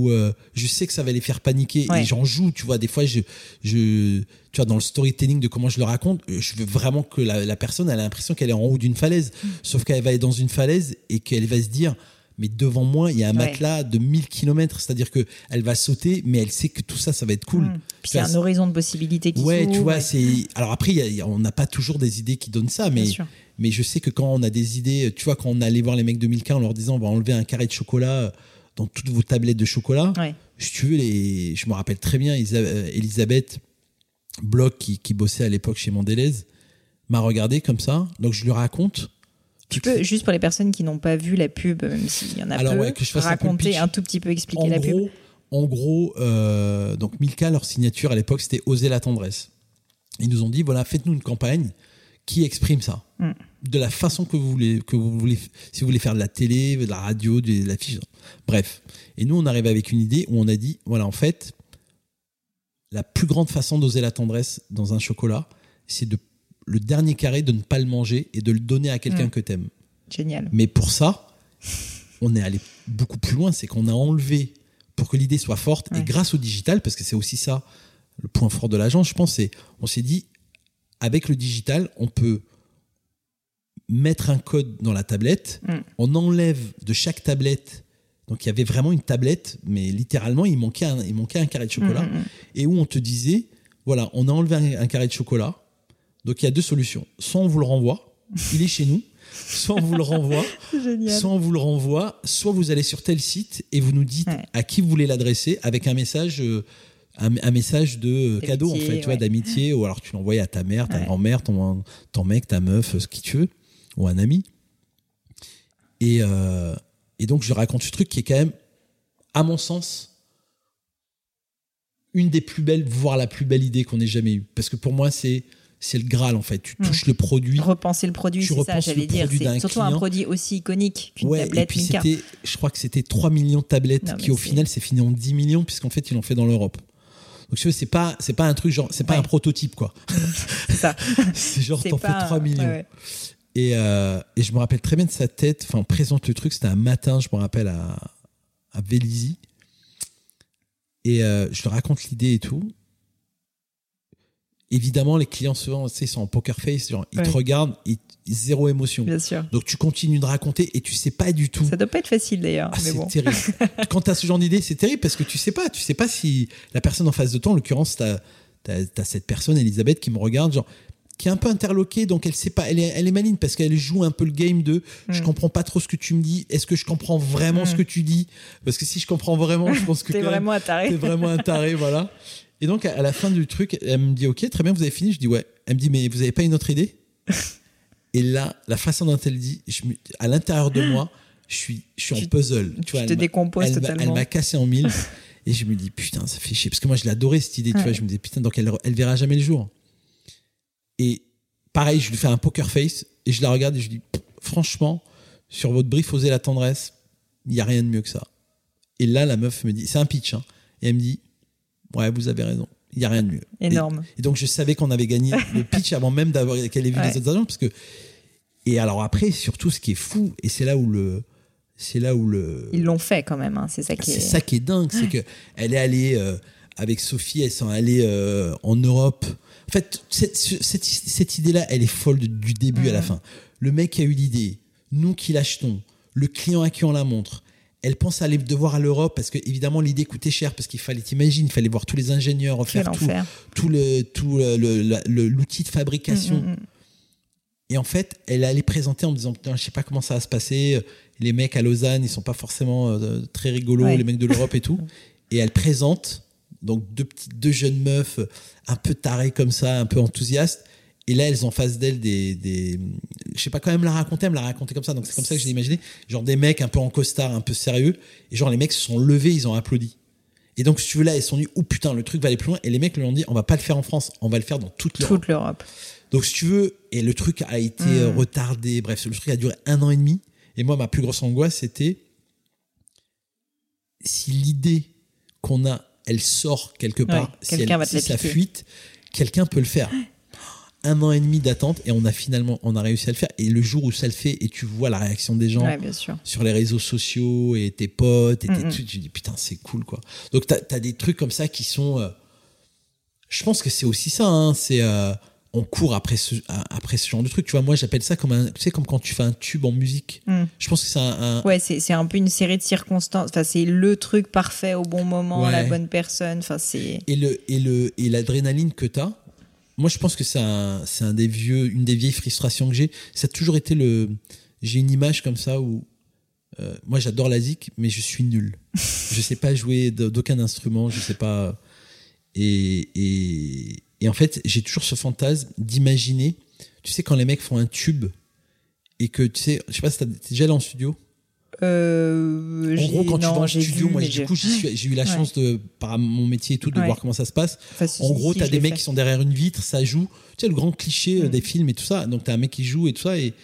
où euh, je sais que ça va les faire paniquer Ouais. et j'en joue. Tu vois, des fois, je, je, tu vois, dans le storytelling de comment je le raconte, euh, je veux vraiment que la, la personne elle a l'impression qu'elle est en haut d'une falaise. Mm. Sauf qu'elle va être dans une falaise et qu'elle va se dire. Mais devant moi, il y a un Ouais. matelas de 1000 km, c'est-à-dire que elle va sauter, mais elle sait que tout ça, ça va être cool. Mm. Puis il y a Tu un horizon de possibilités qui Ouais, tu vois, ouais. c'est. Alors après, y a- on n'a pas toujours des idées qui donnent ça, mais, je sais que quand on a des idées, tu vois, quand on allait voir les mecs de Milka en leur disant on va enlever un carré de chocolat dans toutes vos tablettes de chocolat, Ouais. si tu veux, les, je me rappelle très bien, euh, Elisabeth Bloch, qui, qui bossait à l'époque chez Mondelez, m'a regardé comme ça, donc je lui raconte. Tu peux, juste pour les personnes qui n'ont pas vu la pub, même s'il y en a Alors, peu, ouais, que je fasse un peu le raconter pitch. un, tout petit peu, expliquer en la gros, pub. En gros, euh, donc Milka, leur signature à l'époque, c'était Oser la tendresse. Ils nous ont dit voilà, faites-nous une campagne qui exprime ça. Mm. De la façon que vous voulez, que vous voulez, si vous voulez faire de la télé, de la radio, de l'affiche. Bref. Et nous, on arrive avec une idée où on a dit voilà, en fait, la plus grande façon d'oser la tendresse dans un chocolat, c'est de le dernier carré de ne pas le manger et de le donner à quelqu'un Mm. que t'aimes. Génial. Mais pour ça, on est allé beaucoup plus loin, c'est qu'on a enlevé pour que l'idée soit forte et grâce au digital, parce que c'est aussi ça le point fort de l'agence, je pense, c'est on s'est dit avec le digital, on peut mettre un code dans la tablette, Mm. on enlève de chaque tablette. Donc il y avait vraiment une tablette, mais littéralement il manquait un, il manquait un carré de chocolat Mm, mm, et où on te disait voilà, on a enlevé un, un carré de chocolat. Donc il y a deux solutions. Soit on vous le renvoie, il est chez nous, soit on vous le renvoie, Génial. soit on vous le renvoie, soit vous allez sur tel site et vous nous dites Ouais. à qui vous voulez l'adresser avec un message, euh, un, un message de D'amitié, cadeau en fait, tu vois, ouais. d'amitié, ou alors tu l'envoies à ta mère, ta Ouais. grand-mère, ton, ton mec, ta meuf, ce qui tu veux, ou un ami. Et, euh, et donc je raconte ce truc qui est quand même, à mon sens, une des plus belles, voire la plus belle idée qu'on ait jamais eue. Parce que pour moi, c'est c'est le Graal en fait. Tu Mm. touches le produit. Repenser le produit, Tu c'est ça, j'allais dire. C'est surtout un produit aussi iconique qu'une Ouais, et tablette puis Milka. c'était, je crois que c'était 3 millions de tablettes Non, qui au final c'est fini en 10 millions puisqu'en fait ils l'ont fait dans l'Europe. Donc tu c'est pas, c'est pas un truc genre, c'est pas Ouais. un prototype quoi. C'est genre t'en fais pas- 3 millions. ouais, ouais. Et, euh, et je me rappelle très bien de sa tête. Enfin, on présente le truc. C'était un matin, je me rappelle, à, à Vélizy. Et euh, je leur raconte l'idée et tout. Évidemment, les clients, souvent, tu sais, ils sont en poker face. Genre, ils te regardent, ils, zéro émotion. Bien sûr. Donc, tu continues de raconter et tu sais pas du tout. Ça doit pas être facile d'ailleurs. Ah, c'est bon. terrible. Quand tu as ce genre d'idée, c'est terrible parce que tu sais pas. Tu sais pas si la personne en face de toi, en l'occurrence, tu as, cette personne, Elisabeth, qui me regarde, genre, qui est un peu interloquée, donc elle sait pas. Elle est, elle est maligne parce qu'elle joue un peu le game de je Mm. comprends pas trop ce que tu me dis. Est-ce que je comprends vraiment ce Mm. que tu dis? Parce que si je comprends vraiment, je pense que T'es vraiment un taré. T'es vraiment un taré, voilà. Et donc, à la fin du truc, elle me dit, OK, très bien, vous avez fini. Je dis, ouais. Elle me dit, mais vous avez pas une autre idée? Et là, la façon dont elle dit, je me- à l'intérieur de moi, je suis, je suis en Tu- puzzle. tu vois, te décomposes elle m'a- Elle totalement. m'a cassé en mille. et je me dis, putain, ça fait chier. Parce que moi, je l'adorais, cette idée. Tu vois, je me disais, putain, donc elle, elle verra jamais le jour. Et pareil, je lui fais un poker face et je la regarde et je dis, Pff, franchement, sur votre brief, osez la tendresse, il n'y a rien de mieux que ça. Et là, la meuf me dit, c'est un pitch, hein, et elle me dit, ouais, vous avez raison, il n'y a rien de mieux. Énorme. Et, donc, je savais qu'on avait gagné le pitch avant même d'avoir qu'elle ait vu Ouais. les autres agents, parce que. Et alors après, surtout, ce qui est fou, et c'est là où le, c'est là où le, Ils l'ont fait quand même. hein, C'est ça qui est. c'est ça qui est dingue, c'est que elle est allée euh, avec Sophie, elles sont allées euh, en Europe. En fait, cette, cette, cette idée-là, elle est folle du- début à la Mhm. fin. Le mec qui a eu l'idée, nous qui l'achetons, le client à qui on la montre. Elle pense aller devoir à l'Europe parce que évidemment l'idée coûtait cher parce qu'il fallait t'imaginer, il fallait voir tous les ingénieurs refaire tout, tout le tout le- l'outil de fabrication. Mm, mm, mm. Et en fait, elle allait présenter en me disant Putain, je sais pas comment ça va se passer. Les mecs à Lausanne, ils sont pas forcément euh, très rigolos, Ouais. les mecs de l'Europe et tout. Et elle présente donc deux petites, deux jeunes meufs un peu tarées comme ça, un peu enthousiastes. Et là, elles ont en face d'elles des, des, je sais pas quand même la raconter, elle me la raconter comme ça. Donc c'est comme ça que je l'ai imaginé. Genre des mecs un peu en costard, un peu sérieux. Et genre les mecs se sont levés, ils ont applaudi. Et donc si tu veux là, elles se sont dit oh putain, le truc va aller plus loin. Et les mecs leur ont dit on va pas le faire en France, on va le faire dans toute l'Europe. Toute l'Europe. Donc, si tu veux, et le truc a été Mm. euh, retardé, bref, le truc a duré un an et demi. Et moi, ma plus grosse angoisse, c'était si l'idée qu'on a elle sort quelque part, Ouais, si, elle- va si ça fuite, quelqu'un peut le faire. Un an et demi d'attente et on a finalement on a réussi à le faire. Et le jour où ça le fait et tu vois la réaction des gens Ouais, sur les réseaux sociaux et tes potes et tes trucs, tu dis putain c'est cool quoi. Donc t'as as des trucs comme ça qui sont. euh, je pense que c'est aussi ça. Hein, c'est euh, on court après ce après ce genre de truc. Tu vois, moi j'appelle ça comme un, tu sais comme quand tu fais un tube en musique. Mm. Je pense que c'est un, un- Ouais, c'est c'est un peu une série de circonstances. Enfin, c'est le truc parfait au bon moment, Ouais. la bonne personne. Enfin, c'est. et le et le et l'adrénaline que t'as. Moi je pense que c'est un c'est un des vieux une des vieilles frustrations que j'ai. Ça a toujours été le j'ai une image comme ça où euh, moi j'adore la zik mais je suis nul. je sais pas jouer d'aucun instrument, je sais pas et et, et en fait, j'ai toujours ce fantasme d'imaginer tu sais quand les mecs font un tube et que tu sais, je sais pas si t'es déjà allé en studio. Euh, En gros, quand tu vas en studio, vu, moi, du j'ai- coup, j'ai eu la Ouais. chance de, par mon métier et tout, de Ouais. voir comment ça se passe. Enfin, En gros, t'as des mecs fait. qui sont derrière une vitre, ça joue. Tu sais, le grand cliché euh, Mm. des films et tout ça. Donc, t'as un mec qui joue et tout ça. Et,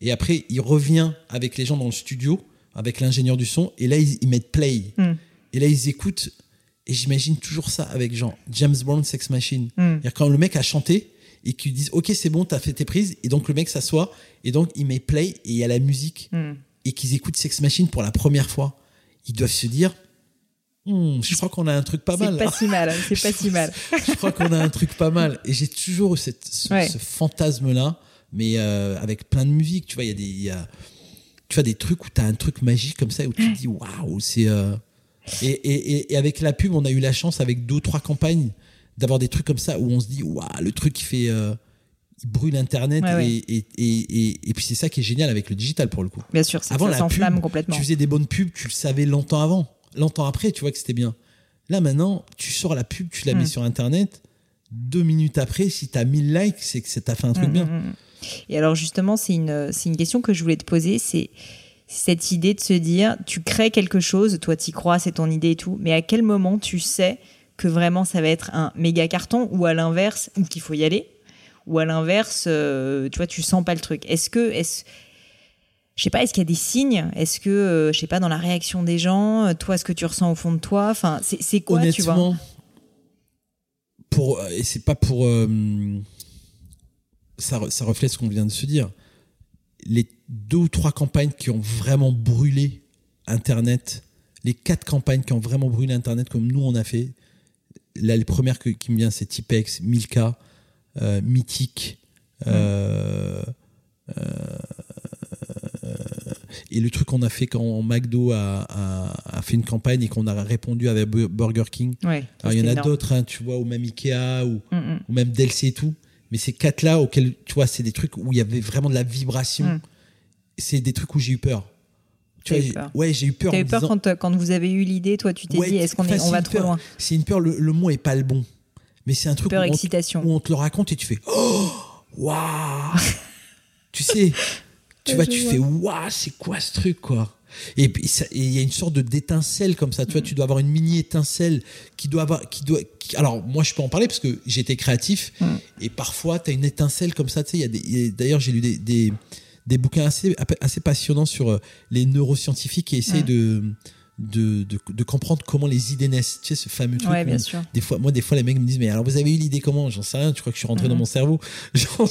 et après, il revient avec les gens dans le studio, avec l'ingénieur du son. Et là, ils, ils mettent play. Mm. Et là, ils écoutent. Et j'imagine toujours ça avec genre James Brown, Sex Machine. Mm. C'est-à-dire quand le mec a chanté et qu'ils disent Ok, c'est bon, t'as fait tes prises. Et donc, le mec s'assoit. Et donc, il met play et il y a la musique. Mm. Et qu'ils écoutent Sex Machine pour la première fois. Ils doivent se dire Hmm, Je crois qu'on a un truc pas mal. C'est pas si mal, c'est pas si mal. je crois qu'on a un truc pas mal. Et j'ai toujours cette, ce, Ouais. ce fantasme-là, mais euh, avec plein de musique. Tu vois, il y a des, il y a, tu vois, des trucs où tu as un truc magique comme ça, où tu te dis waouh, c'est. euh, Et, et, et- et avec la pub, on a eu la chance, avec deux ou trois campagnes, d'avoir des trucs comme ça où on se dit waouh, le truc qui fait. euh, il brûle Internet. Ouais, et, ouais. Et, et, puis c'est ça qui est génial avec le digital pour le coup. Bien sûr, c'est Avant ça la s'enflamme pub, complètement. Tu faisais des bonnes pubs, tu le savais longtemps avant. Longtemps après, tu vois que c'était bien. Là, maintenant, tu sors la pub, tu la mets Mm. sur Internet. Deux minutes après, si t'as 1000 likes, c'est que t'as fait un truc Mm, bien. mm. Et alors justement, c'est une, c'est une question que je voulais te poser, c'est cette idée de se dire, tu crées quelque chose, toi t'y crois, c'est ton idée et tout, mais à quel moment tu sais que vraiment ça va être un méga carton ou à l'inverse, ou qu'il faut y aller, ou à l'inverse, euh, tu vois, tu sens pas le truc. Est-ce que, je sais pas, est-ce qu'il y a des signes? Est-ce que, euh, je sais pas, dans la réaction des gens, euh, toi, ce que tu ressens au fond de toi, enfin, c'est, quoi, tu vois? Honnêtement, pour, et c'est pas pour. ça, ça reflète ce qu'on vient de se dire. Les deux ou trois campagnes qui ont vraiment brûlé Internet, les quatre campagnes qui ont vraiment brûlé Internet comme nous on a fait, là, les premières que- qui me viennent, c'est Tipex, Milka, euh, Mythique. euh, euh, et le truc qu'on a fait quand McDo a, a- a fait une campagne et qu'on a répondu avec Bu- Burger King. Ouais, Alors, il y en a d'autres, hein, tu vois, ou même Ikea, ou, Mm, mm. ou même Delc et tout. Mais ces quatre-là, auxquels, tu vois, c'est des trucs où il y avait vraiment de la vibration. Mm. C'est des trucs où j'ai eu peur. Tu vois, eu peur. Ouais, j'ai eu peur. T'as eu peur disant- quand, quand vous avez eu l'idée, toi, tu t'es Ouais, dit, est-ce qu'on est, on va trop peur. loin C'est une peur, le, le mot est pas le bon. Mais c'est un truc Peur où on, te- excitation. où on te le raconte et tu fais Oh Waouh Tu sais, tu vois, tu vois. fais Waouh, c'est quoi ce truc, quoi et il y a une sorte de d'étincelle comme ça, tu Mm. vois, tu dois avoir une mini étincelle qui doit avoir, qui doit, qui- alors moi je peux en parler parce que j'étais créatif Mm. et parfois tu as une étincelle comme ça, tu sais, il y a des, d'ailleurs j'ai lu des, des, des bouquins assez, assez passionnants sur euh, les neuroscientifiques qui essayent Mm. de, de, de, de comprendre comment les idées naissent, tu sais, ce fameux truc Ouais, bien sûr. des fois, moi, des fois, les mecs me disent, mais alors vous avez eu l'idée comment? J'en sais rien, tu crois que je suis rentré Mhm. dans mon cerveau? Genre,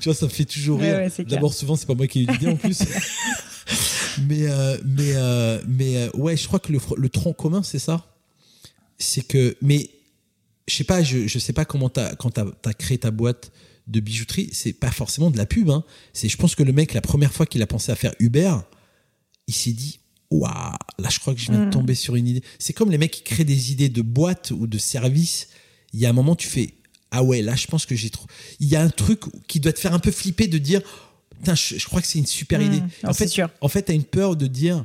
Tu vois, ça me fait toujours rire. ouais. D'abord, souvent, c'est pas moi qui ai eu l'idée en plus. mais, euh, mais, euh, mais euh, ouais, je crois que le, le tronc commun, c'est ça? C'est que, mais je sais pas, je, je sais pas comment t'as, quand t'as, as créé ta boîte de bijouterie, c'est pas forcément de la pub. Hein. C'est, je pense que le mec, la première fois qu'il a pensé à faire Uber, il s'est dit, waouh, là, je crois que je viens de Mhm. tomber sur une idée. C'est comme les mecs qui créent des idées de boîtes ou de services. Il y a un moment, tu fais, ah ouais, là, je pense que j'ai trop. Il y a un truc qui doit te faire un peu flipper de dire, putain, je, je crois que c'est une super Mhm. idée. En fait, sûr. en fait, t'as une peur de dire,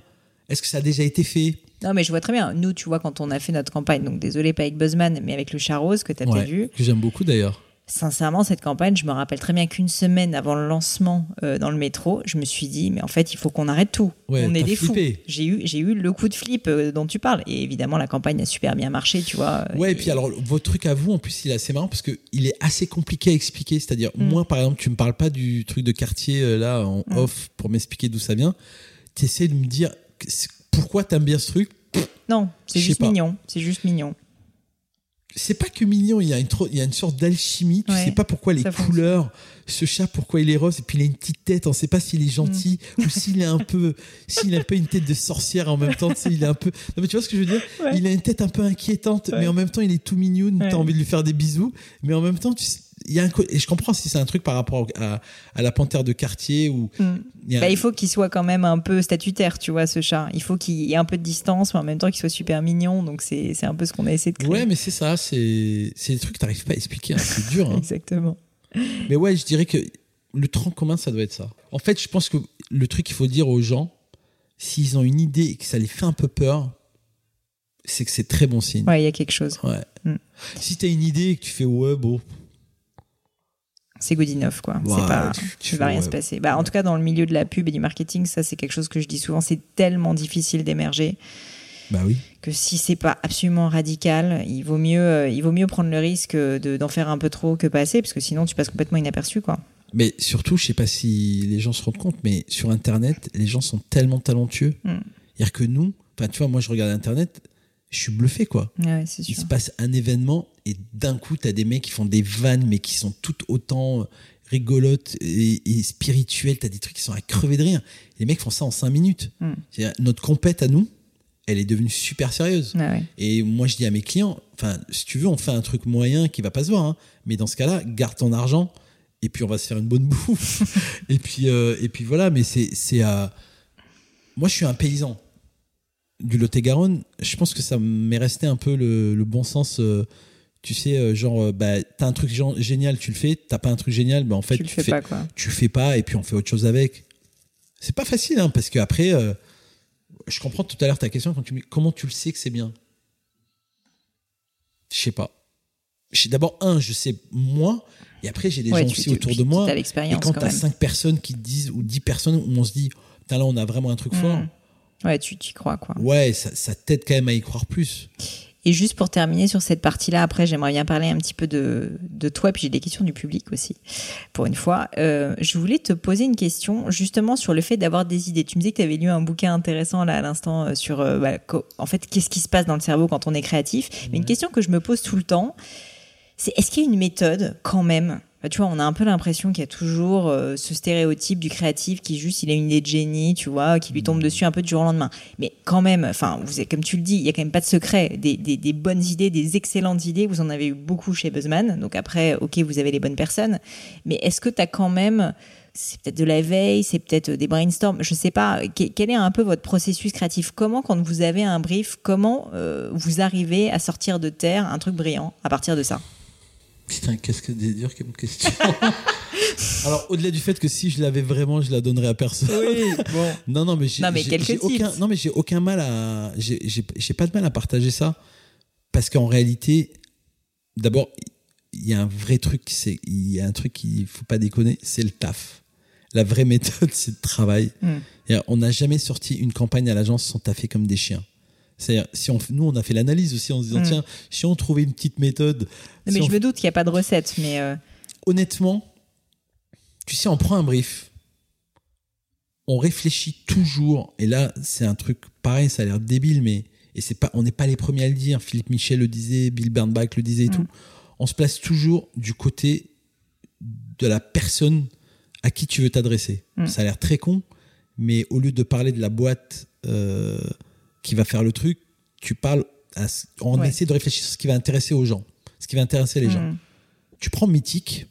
est-ce que ça a déjà été fait? Non, mais je vois très bien. Nous, tu vois, quand on a fait notre campagne, donc désolé, pas avec Buzzman, mais avec le chat rose que tu as Ouais, peut-être vu, que j'aime beaucoup d'ailleurs. Sincèrement, cette campagne, je me rappelle très bien qu'une semaine avant le lancement euh, dans le métro, je me suis dit, mais en fait, il faut qu'on arrête tout. Ouais, on est des flippé. fous. J'ai eu, j'ai eu le coup de flip euh, dont tu parles. Et évidemment, la campagne a super bien marché, tu vois. Ouais, et puis alors, votre truc à vous, en plus, il est assez marrant parce qu'il est assez compliqué à expliquer. C'est-à-dire, Mm. moi, par exemple, tu me parles pas du truc de quartier, euh, là, en Mm. off, pour m'expliquer d'où ça vient. Tu essaies de me dire pourquoi t'aimes bien ce truc? Non, c'est juste pas. mignon. C'est juste mignon. C'est pas que mignon, il y a une, il y a une sorte d'alchimie. Tu sais pas pourquoi les couleurs, ce chat, pourquoi il est rose, et puis il a une petite tête, on sait pas s'il est gentil mm. ou s'il est un peu, s'il a un peu une tête de sorcière en même temps. Tu sais, il est un peu. Non, mais tu vois ce que je veux dire? Il a une tête un peu inquiétante, mais en même temps, il est tout mignon. T'as envie de lui faire des bisous, mais en même temps, tu sais, il y a un et je comprends si c'est un truc par rapport à, à la panthère de quartier ou mm. bah, il, faut qu'il soit quand même un peu statutaire tu vois ce chat il faut qu'il y ait un peu de distance mais en même temps qu'il soit super mignon donc c'est un peu ce qu'on a essayé de créer ouais mais c'est ça c'est c'est des trucs que t'arrives pas à expliquer hein. c'est dur hein. exactement mais ouais je dirais que le tronc commun ça doit être ça en fait je pense que le truc qu'il faut dire aux gens s'ils ont une idée et que ça les fait un peu peur c'est que c'est très bon signe ouais il y a quelque chose ouais mm. si t'as une idée et que tu fais ouais bon c'est good enough quoi. c'est pas, tu, vas rien se passer. Bah, en tout cas, dans le milieu de la pub et du marketing, ça c'est quelque chose que je dis souvent. C'est tellement difficile d'émerger. Bah oui. Que si c'est pas absolument radical, il vaut mieux, euh, il vaut mieux prendre le risque de, d'en faire un peu trop que pas assez, parce que sinon tu passes complètement inaperçu quoi. Mais surtout, je sais pas si les gens se rendent compte, mais sur Internet, les gens sont tellement talentueux. Mm. C'est-à-dire que nous, tu vois, moi je regarde Internet, je suis bluffé quoi. Il se passe un événement et d'un coup tu as des mecs qui font des vannes mais qui sont toutes autant rigolotes et, spirituelles, tu as des trucs qui sont à crever de rire. Les mecs font ça en 5 minutes. Hmm. Notre compète à nous, elle est devenue super sérieuse. Et moi je dis à mes clients, enfin si tu veux on fait un truc moyen qui va pas se voir, hein. mais dans ce cas-là garde ton argent et puis on va se faire une bonne bouffe. et puis euh, et puis voilà, mais c'est c'est moi je suis un paysan du Lot-et-Garonne, je pense que ça m'est resté un peu le, bon sens. Euh, tu sais, euh, genre, euh, bah, t'as un truc génial, tu le fais. T'as pas un truc génial, bah, en fait, tu, le fais fais, pas, quoi. tu fais pas, et puis on fait autre chose avec. C'est pas facile, hein, parce qu'après, je comprends tout à l'heure ta question quand tu me dis comment tu le sais que c'est bien? Je sais pas. D'abord, un, je sais moi, et après, j'ai des gens aussi autour de moi. et quand t'as cinq personnes qui te disent, ou dix personnes où on se dit, là, on a vraiment un truc mmh. fort Ouais, tu y crois, quoi. Ouais, ça, ça t'aide quand même à y croire plus. Et juste pour terminer sur cette partie-là, après, j'aimerais bien parler un petit peu de, de toi, puis j'ai des questions du public aussi, pour une fois. Euh, je voulais te poser une question justement sur le fait d'avoir des idées. Tu me disais que tu avais lu un bouquin intéressant là à l'instant euh, sur, euh, bah, en fait, qu'est-ce qui se passe dans le cerveau quand on est créatif. Mais une question que je me pose tout le temps, c'est est-ce qu'il y a une méthode quand même bah, tu vois, on a un peu l'impression qu'il y a toujours euh, ce stéréotype du créatif qui juste il a une idée de génie, tu vois, qui lui tombe dessus un peu du jour au lendemain. Mais quand même, enfin, vous comme tu le dis, il y a quand même pas de secret. Des, des, des, bonnes idées, des excellentes idées, vous en avez eu beaucoup chez Buzzman. Donc après, ok, vous avez les bonnes personnes, mais est-ce que tu as quand même c'est peut-être de la veille, c'est peut-être des brainstorms, je sais pas. Quel est un peu votre processus créatif? Comment, quand vous avez un brief, comment euh, vous arrivez à sortir de terre un truc brillant à partir de ça? Putain, qu'est-ce que c'est dur comme question. Alors, au-delà du fait que si je l'avais vraiment, je la donnerais à personne. Oui, bon. non, non, mais j'ai, non, mais aucun, non, mais j'ai aucun mal à, j'ai, j'ai, pas de mal à partager ça. Parce qu'en réalité, d'abord, il y a un vrai truc, c'est, il y a un truc qu'il faut pas déconner, c'est le taf. La vraie méthode, c'est le travail. Hmm. On n'a jamais sorti une campagne à l'agence sans taffer comme des chiens. C'est-à-dire, si on, nous, on a fait l'analyse aussi en se disant, mm. tiens, si on trouvait une petite méthode. mais je me doute qu'il n'y a pas de recette, mais. Euh, Honnêtement, tu sais, on prend un brief, on réfléchit toujours, et là, c'est un truc pareil, ça a l'air débile, mais. Et c'est pas, on n'est pas les premiers à le dire. Philippe Michel le disait, Bill Bernbach le disait et mm. tout. On se place toujours du côté de la personne à qui tu veux t'adresser. Mm. Ça a l'air très con, mais au lieu de parler de la boîte. Euh, qui va faire le truc, tu parles, on essaie de réfléchir sur ce qui va intéresser aux gens, ce qui va intéresser les gens. Hmm. Tu prends Mythique,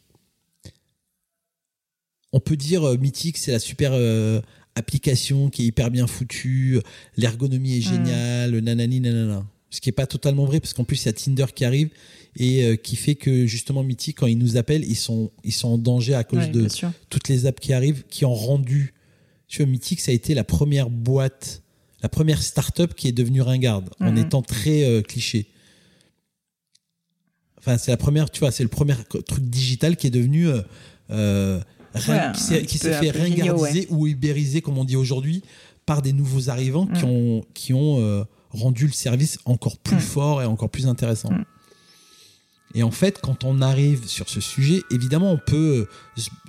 on peut dire euh, Mythique, c'est la super euh, application qui est hyper bien foutue, l'ergonomie est hmm. géniale, nanani nanana. Ce qui est pas totalement vrai parce qu'en plus il y a Tinder qui arrive et euh, qui fait que justement Mythique quand ils nous appellent, ils sont ils sont en danger à cause de toutes les apps qui arrivent qui ont rendu tu vois Mythique ça a été la première boîte la première start-up qui est devenue ringarde en mhm. étant très euh, cliché. Enfin, c'est la première, tu vois, c'est le premier truc digital qui est devenu euh, euh qui s'est fait ringardiser ou ubériser, comme on dit aujourd'hui, par des nouveaux arrivants qui mhm. ont qui ont euh, rendu le service encore plus mhm. fort et encore plus intéressant. Et en fait, quand on arrive sur ce sujet, évidemment, on peut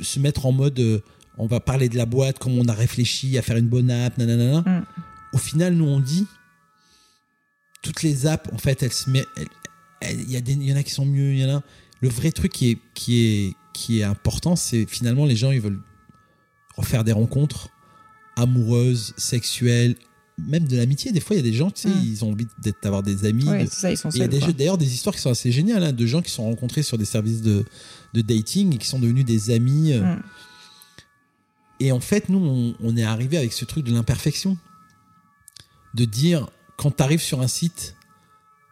se mettre en mode, on va parler de la boîte, comment on a réfléchi à faire une bonne app, nanana au final, nous on dit, toutes les apps, en fait, elles se, il y, a des, il y en a qui sont mieux, il y en a. Le vrai truc qui est, qui est, qui est important, c'est finalement les gens, ils veulent refaire des rencontres amoureuses, sexuelles, même de l'amitié. Des fois, il y a des gens, tu sais, Mm. ils ont envie d'avoir des amis. Ouais, de- ça, ils sont il y a des jeux- d'ailleurs des histoires qui sont assez géniales, hein, de gens qui se sont rencontrés sur des services de, de dating et qui sont devenus des amis. euh. Mm. Et en fait, nous, on, on est arrivé avec ce truc de l'imperfection. De dire, quand tu arrives sur un site,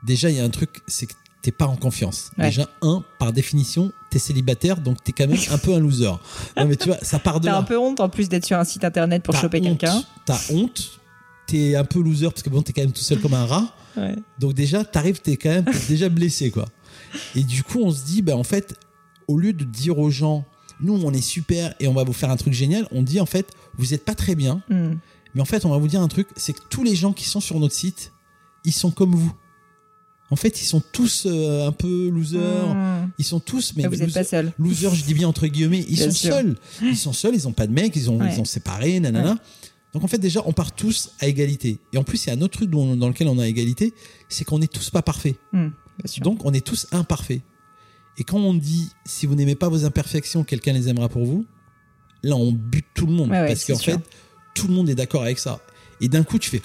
déjà, il y a un truc, c'est que t'es pas en confiance. Ouais. Déjà, un, par définition, t'es célibataire, donc t'es quand même un peu un loser. Non, mais tu vois, ça part de T'as un peu honte en plus d'être sur un site internet pour choper quelqu'un. T'as honte, t'es un peu loser parce que bon, t'es quand même tout seul comme un rat. Ouais. Donc déjà, t'arrives, t'es quand même déjà blessé, quoi. Et du coup, on se dit, bah en fait, au lieu de dire aux gens, nous, on est super et on va vous faire un truc génial, on dit en fait, vous êtes pas très bien, Mm. Mais en fait, on va vous dire un truc, c'est que tous les gens qui sont sur notre site, ils sont comme vous. En fait, ils sont tous euh, un peu losers. Mm. Ils sont tous, mais Mais vous n'êtes loser- pas seul. losers, je dis bien entre guillemets, ils Bien sont sûr. seuls. Ils sont seuls, ils ont pas de mec, ils ont, Ouais. ils ont séparé, nanana. Donc en fait, déjà, on part tous à égalité. Et en plus, il y a un autre truc dont- dans lequel on a égalité, c'est qu'on n'est tous pas parfaits. Mm. Sûr. Donc on est tous imparfaits. Et quand on dit si vous n'aimez pas vos imperfections, quelqu'un les aimera pour vous, là on bute tout le monde Ouais, parce qu'en fait tout le monde est d'accord avec ça. Et d'un coup tu fais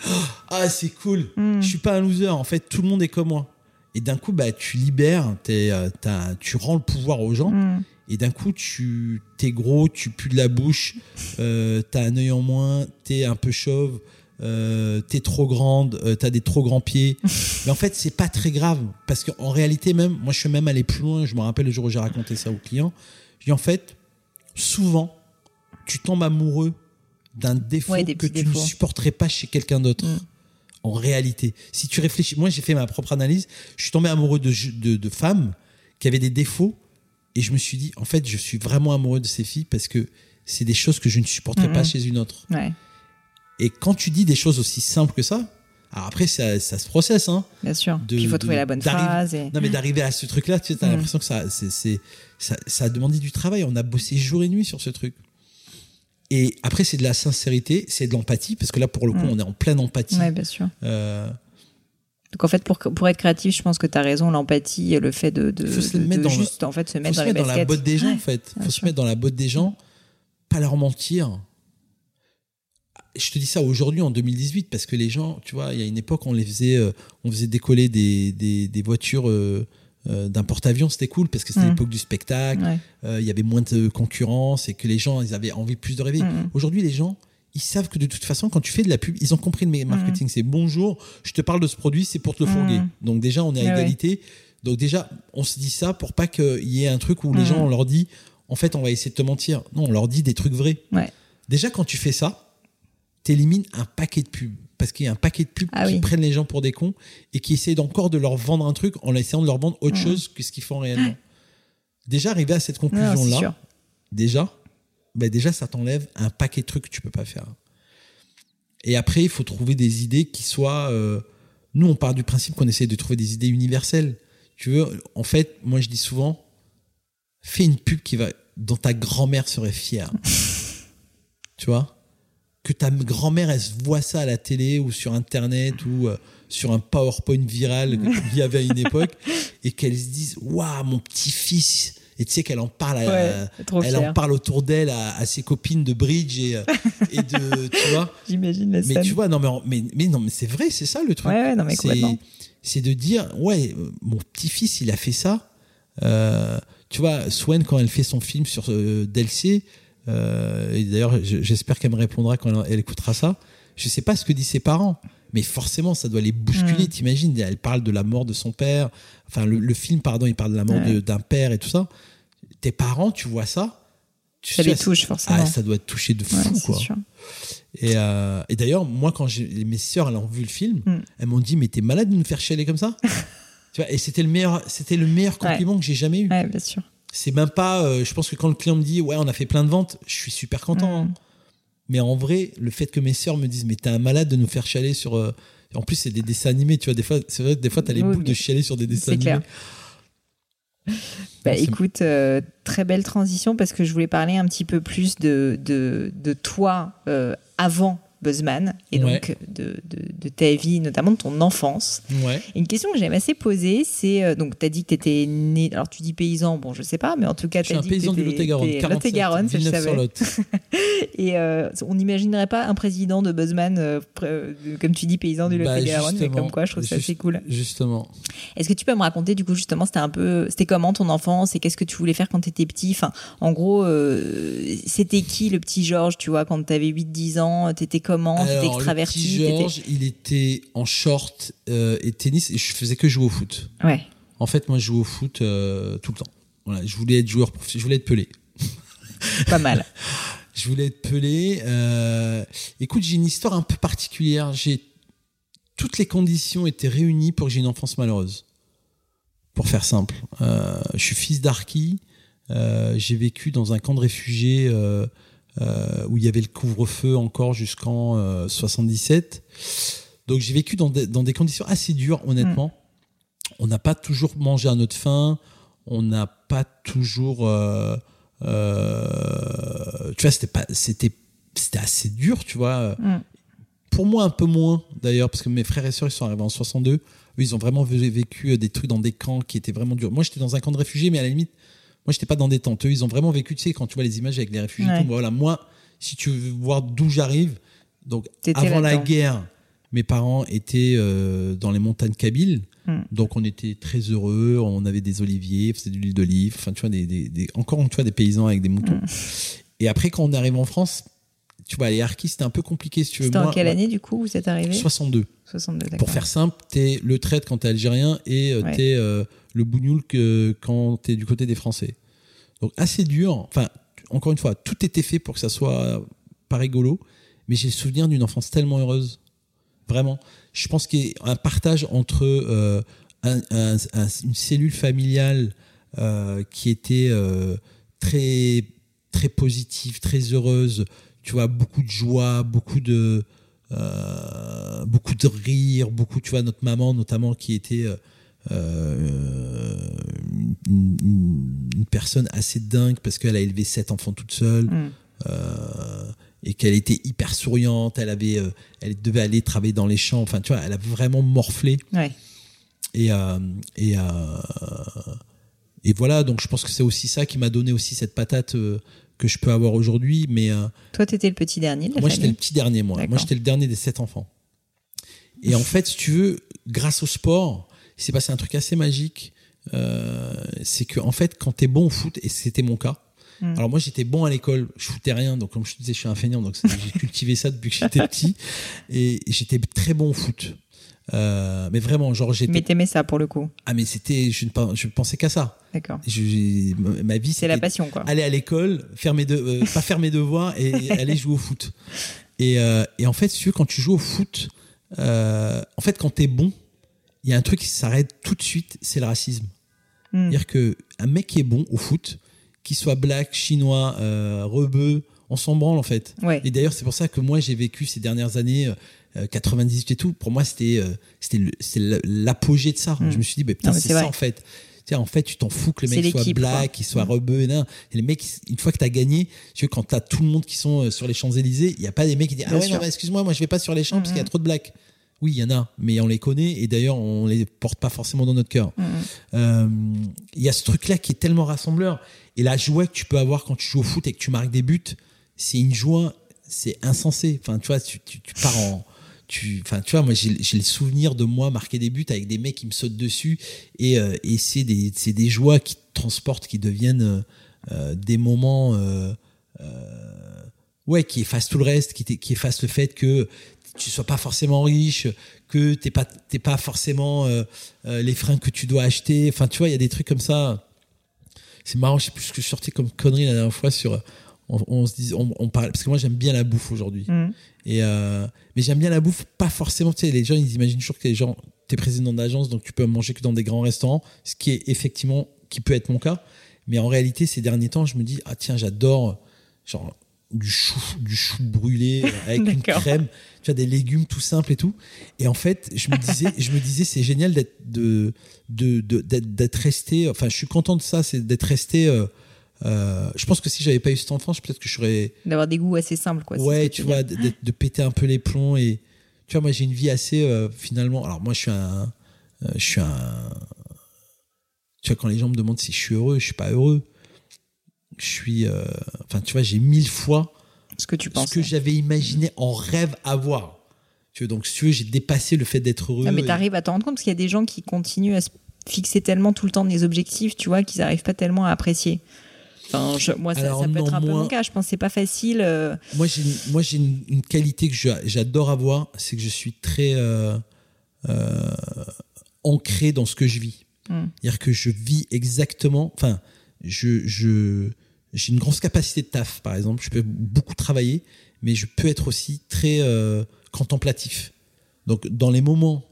ah c'est cool, Mm. je suis pas un loser. En fait tout le monde est comme moi. Et d'un coup bah tu libères, t'es, euh, t'as- tu rends le pouvoir aux gens. Mm. Et d'un coup, tu t'es gros, tu pues de la bouche, euh, t'as un œil en moins, t'es un peu chauve, euh, t'es trop grande, euh, t'as des trop grands pieds. Mais en fait, c'est pas très grave parce qu'en réalité, même, moi, je suis même allé plus loin. Je me rappelle le jour où j'ai raconté ça au client. Je dis en fait, souvent, tu tombes amoureux d'un défaut Ouais, que tu ne supporterais pas chez quelqu'un d'autre. Mm. En réalité, si tu réfléchis, moi j'ai fait ma propre analyse, je suis tombé amoureux de, de, de femmes qui avaient des défauts et je me suis dit, en fait, je suis vraiment amoureux de ces filles parce que c'est des choses que je ne supporterais pas chez une autre. Ouais, Et quand tu dis des choses aussi simples que ça, alors après, ça, ça se processe, hein. bien sûr. De- Puis il faut de- trouver la bonne phrase. Et... Non, mais d'arriver à ce truc-là, tu sais, as Mhm. l'impression que ça, c'est- ça, ça a demandé du travail. On a bossé jour et nuit sur ce truc. Et après, c'est de la sincérité, c'est de l'empathie, parce que là, pour le coup, Mhm. on est en pleine empathie. Ouais, bien sûr. Euh, Donc en fait, pour, pour être créatif, je pense que tu as raison, l'empathie, le fait de, de, Il faut se de- le- juste en fait, se mettre dans les mettre dans la botte des gens, en fait. faut se mettre dans la botte des gens, pas leur mentir. Je te dis ça aujourd'hui, en 2018, parce que les gens, tu vois, il y a une époque, on les faisait, euh, on faisait décoller des, des, des voitures euh, euh, d'un porte-avions, c'était cool, parce que c'était Mm. l'époque du spectacle, Ouais. euh, il y avait moins de concurrence et que les gens, ils avaient envie plus de rêver. Mm. Aujourd'hui, les gens, ils savent que de toute façon, quand tu fais de la pub, ils ont compris le marketing. C'est bonjour, je te parle de ce produit, c'est pour te le Mm. fourguer. Donc déjà, on est à ouais. égalité. Donc déjà, on se dit ça pour pas qu'il y ait un truc où les Mm. gens, on leur dit, en fait, on va essayer de te mentir. Non, on leur dit des trucs vrais. Ouais. Déjà, quand tu fais ça, t'élimines un paquet de pubs. Parce qu'il y a un paquet de pubs Ah qui oui. prennent les gens pour des cons et qui essayent encore de leur vendre un truc en essayant de leur vendre autre Mhm. chose que ce qu'ils font réellement. Déjà, arriver à cette conclusion-là, sûr. déjà, ben déjà, ça t'enlève un paquet de trucs que tu peux pas faire. Et après, il faut trouver des idées qui soient. euh, nous, on part du principe qu'on essaie de trouver des idées universelles. Tu veux, en fait, moi, je dis souvent, fais une pub qui va, dont ta grand-mère serait fière. tu vois? Que ta grand-mère, elle se voit ça à la télé ou sur Internet ou euh, sur un PowerPoint viral qu'il y avait à une époque et qu'elle se dise, waouh, mon petit-fils. Et tu sais qu'elle en parle à, Ouais, trop elle fière. en parle autour d'elle à, à ses copines de bridge et, euh, et de tu vois J'imagine mais scène. tu vois non mais, mais, mais non mais c'est vrai c'est ça le truc Ouais, c'est de dire ouais euh, mon petit fils il a fait ça Euh, tu vois Swen quand elle fait son film sur euh, euh, et d'ailleurs je- j'espère qu'elle me répondra quand elle, écoutera ça je sais pas ce que disent ses parents mais forcément ça doit les bousculer Mm. t'imagines? Elle parle de la mort de son père enfin le, le film pardon il parle de la mort Ouais. d'un père et tout ça tes parents tu vois ça? Tu Ça sais, les touche, forcément. ah, ça doit te toucher de fou Ouais, quoi sûr. et, euh, et d'ailleurs, moi, quand mes sœurs elles ont vu le film, Mm. elles m'ont dit Mais t'es malade de nous faire chialer comme ça? Tu vois, Et c'était le meilleur, c'était le meilleur compliment que j'ai jamais eu. Ouais, bien sûr. C'est même pas. euh, je pense que quand le client me dit Ouais, on a fait plein de ventes, je suis super content. Mm. hein. Mais en vrai, le fait que mes sœurs me disent Mais t'es un malade de nous faire chialer sur. euh, En plus, c'est des dessins animés, tu vois. Des fois, c'est vrai, des fois, t'as les Oui, boules de chialer sur des dessins c'est animés. clair. Bah, écoute, euh, très belle transition parce que je voulais parler un petit peu plus de, de, de toi euh, avant Buzzman et donc de, de, ta vie, notamment de ton enfance. Ouais. une question que j'aime assez poser, c'est euh, donc tu as dit que tu étais né, alors tu dis paysan, bon je sais pas, mais en tout cas tu as dit paysan que du Lot-et-Garonne, Lot-et-Garonne, ça je savais. et euh, on n'imaginerait pas un président de Buzzman, euh, comme tu dis, paysan du bah, Lot-et-Garonne, mais comme quoi je trouve ça assez cool. Justement. Est-ce que tu peux me raconter du coup justement, c'était un peu, c'était comment ton enfance et qu'est-ce que tu voulais faire quand tu étais petit? Enfin, en gros, c'était qui le petit Georges, tu vois, quand tu avais 8-10 ans, t'étais comment T'étais extraverti Georges, il était en short euh, et tennis et je faisais que jouer au foot. Ouais. En fait, moi, je jouais au foot euh, tout le temps. Voilà, je voulais être joueur, je voulais être pelé. Pas mal. je voulais être pelé. Euh, écoute, j'ai une histoire un peu particulière. J'ai toutes les conditions étaient réunies pour que j'ai une enfance malheureuse. Pour faire simple, je suis fils d'Arki. j'ai vécu dans un camp de réfugiés où il y avait le couvre-feu encore jusqu'en 77. Euh, Donc j'ai vécu dans des, dans des, conditions assez dures, honnêtement. Mm. On n'a pas toujours mangé à notre faim. On n'a pas toujours. Euh, tu vois, c'était pas, c'était, c'était assez dur, tu vois. Mm. Pour moi, un peu moins d'ailleurs, parce que mes frères et sœurs ils sont arrivés en 62. Eux, ils ont vraiment vécu des trucs dans des camps qui étaient vraiment durs. Moi, j'étais dans un camp de réfugiés, mais à la limite, moi, j'étais pas dans des tentes. Eux, ils ont vraiment vécu, tu sais, quand tu vois les images avec les réfugiés, voilà, moi, si tu veux voir d'où j'arrive, donc avant la guerre, mes parents étaient euh, dans les montagnes kabyles. Hmm. Donc on était très heureux, on avait des oliviers, faisait de l'huile d'olive, enfin tu vois des, des, encore tu vois des paysans avec des moutons. Hmm. Et après quand on arrive en France, tu vois les harkis c'était un peu compliqué si tu veux. C'était en quelle année du coup vous êtes arrivé? 62. 62 Pour faire simple, t'es le traite quand t'es algérien et euh, t'es euh, le bougnoul que quand tu es du côté des Français. Donc assez dur. Enfin, encore une fois, tout était fait pour que ça soit pas rigolo, mais j'ai le souvenir d'une enfance tellement heureuse. Vraiment. Je pense qu'il y a un partage entre euh, une cellule familiale euh, qui était euh, très très positive, très heureuse. Tu vois, beaucoup de joie, beaucoup de beaucoup de rire, beaucoup. Tu vois, notre maman notamment qui était euh, une, personne assez dingue parce qu'elle a élevé sept enfants toute seule. Mm. Euh, et qu'elle était hyper souriante, elle avait, euh, elle devait aller travailler dans les champs. Enfin, tu vois, elle a vraiment morflé. Et et et voilà. Donc, je pense que c'est aussi ça qui m'a donné aussi cette patate que je peux avoir aujourd'hui. Mais toi, tu étais le petit dernier de la Moi, j'étais le petit dernier. Moi, moi, j'étais le dernier des sept enfants. Et en fait, si tu veux, grâce au sport, il s'est passé un truc assez magique. Euh, c'est que en fait, quand tu es bon au foot, et c'était mon cas. Mm. Alors moi, j'étais bon à l'école, je foutais rien, donc comme je te disais, je suis un feignant, donc j'ai cultivé ça depuis que j'étais petit, et j'étais très bon au foot. Euh, mais vraiment, genre j'étais. Mais t'aimais ça pour le coup. Ah mais c'était, je ne je pensais qu'à ça. D'accord. Ma vie, c'est la passion quoi. Aller à l'école, faire mes euh, pas faire mes devoirs et aller jouer au foot. Et, et en fait, si tu veux, quand tu joues au foot, en fait, quand t'es bon, il y a un truc qui s'arrête tout de suite, c'est le racisme. Hmm. C'est-à-dire qu'un mec qui est bon au foot, qu'il soit black, chinois, euh, rebeu, on s'en branle en fait. Et d'ailleurs, c'est pour ça que moi j'ai vécu ces dernières années, 98 euh, et tout, pour moi c'était euh, c'était l'apogée de ça. Hmm. Je me suis dit, putain, c'est ça en fait. en fait, tu t'en fous que le mec soit black, qu'il soit hmm. rebeu. Et, et les mecs, une fois que tu as gagné, tu vois, quand tu as tout le monde qui sont sur les Champs-Élysées, il n'y a pas des mecs qui disent Ah ouais, non, excuse-moi, moi je vais pas sur les champs parce qu'il y a trop de blacks. Oui, il y en a, mais on les connaît et d'ailleurs on les porte pas forcément dans notre cœur. Mm. Euh, il y a ce truc-là qui est tellement rassembleur et la joie que tu peux avoir quand tu joues au foot et que tu marques des buts, c'est une joie, c'est insensé. Enfin, tu vois, tu, pars en, tu, enfin, tu vois, moi j'ai le souvenir de moi marquer des buts avec des mecs qui me sautent dessus et, euh, et c'est des, des joies qui te transportent, qui deviennent euh, des moments. ouais, qui effacent tout le reste, qui, effacent le fait que tu sois pas forcément riche, que t'es pas pas forcément euh, euh, les fringues que tu dois acheter. Enfin, tu vois, il y a des trucs comme ça. C'est marrant, je sais plus ce que je sortais comme connerie la dernière fois sur. On, se dit, on, parle parce que moi j'aime bien la bouffe aujourd'hui. Mm. Et euh, mais j'aime bien la bouffe, pas forcément. Tu sais, les gens ils imaginent toujours que les gens, t'es président d'agence, donc tu peux manger que dans des grands restaurants, ce qui est effectivement qui peut être mon cas. Mais en réalité, ces derniers temps, je me dis ah tiens, j'adore genre du chou, du chou brûlé avec une crème, tu as des légumes tout simples et tout. Et en fait, je me disais, je me disais, c'est génial d'être de, de, d'être resté. Enfin, je suis content de ça, c'est d'être resté euh, Euh, je pense que si j'avais pas eu cette enfance, peut-être que je serais. D'avoir des goûts assez simples, quoi. Ouais, tu vois, de, de, péter un peu les plombs et. Tu vois, moi, j'ai une vie assez, euh, finalement. Alors, moi, je suis un. Euh, je suis un. Tu vois, quand les gens me demandent si je suis heureux, je suis pas heureux. Je suis. Enfin, tu vois, j'ai mille fois Ce que tu penses. ce que j'avais imaginé en rêve avoir. Tu vois, donc, si tu veux, j'ai dépassé le fait d'être heureux. Ah, mais et- t'arrives à t'en rendre compte parce qu'il y a des gens qui continuent à se fixer tellement tout le temps des objectifs, tu vois, qu'ils n'arrivent pas tellement à apprécier. Enfin, je- moi, ça, Alors, ça peut non, être un peu mon cas. Je pense que c'est pas facile. euh, Moi, j'ai une, moi, j'ai une, une qualité que j'adore avoir, c'est que je suis très euh, euh, ancré dans ce que je vis. Hmm. C'est-à-dire que je vis exactement. Enfin, je, je, j'ai une grosse capacité de taf, par exemple. Je peux beaucoup travailler, mais je peux être aussi très contemplatif. Donc, dans les moments,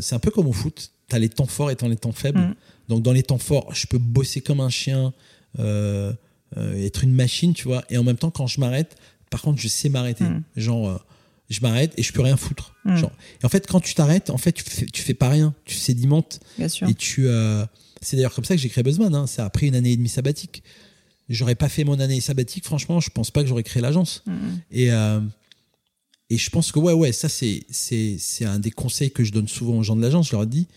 c'est un peu comme au foot. T'as les temps forts et t'as les temps faibles. Mm. Donc, dans les temps forts, je peux bosser comme un chien, euh, euh, être une machine, tu vois. Et en même temps, quand je m'arrête, par contre, je sais m'arrêter. Mm. Genre, euh, je m'arrête et je peux rien foutre. Mm. Genre. Et en fait, quand tu t'arrêtes, en fait, tu fais, tu fais pas rien. Tu sédimentes bien sûr. et tu. c'est d'ailleurs comme ça que j'ai créé Buzzman. Hein. Ça a pris une année et demie sabbatique. J'aurais pas fait mon année sabbatique, franchement, je pense pas que j'aurais créé l'agence. Mhm. Et, et je pense que, ouais, ouais, ça, c'est, c'est, c'est un des conseils que je donne souvent aux gens de l'agence. Je leur dis,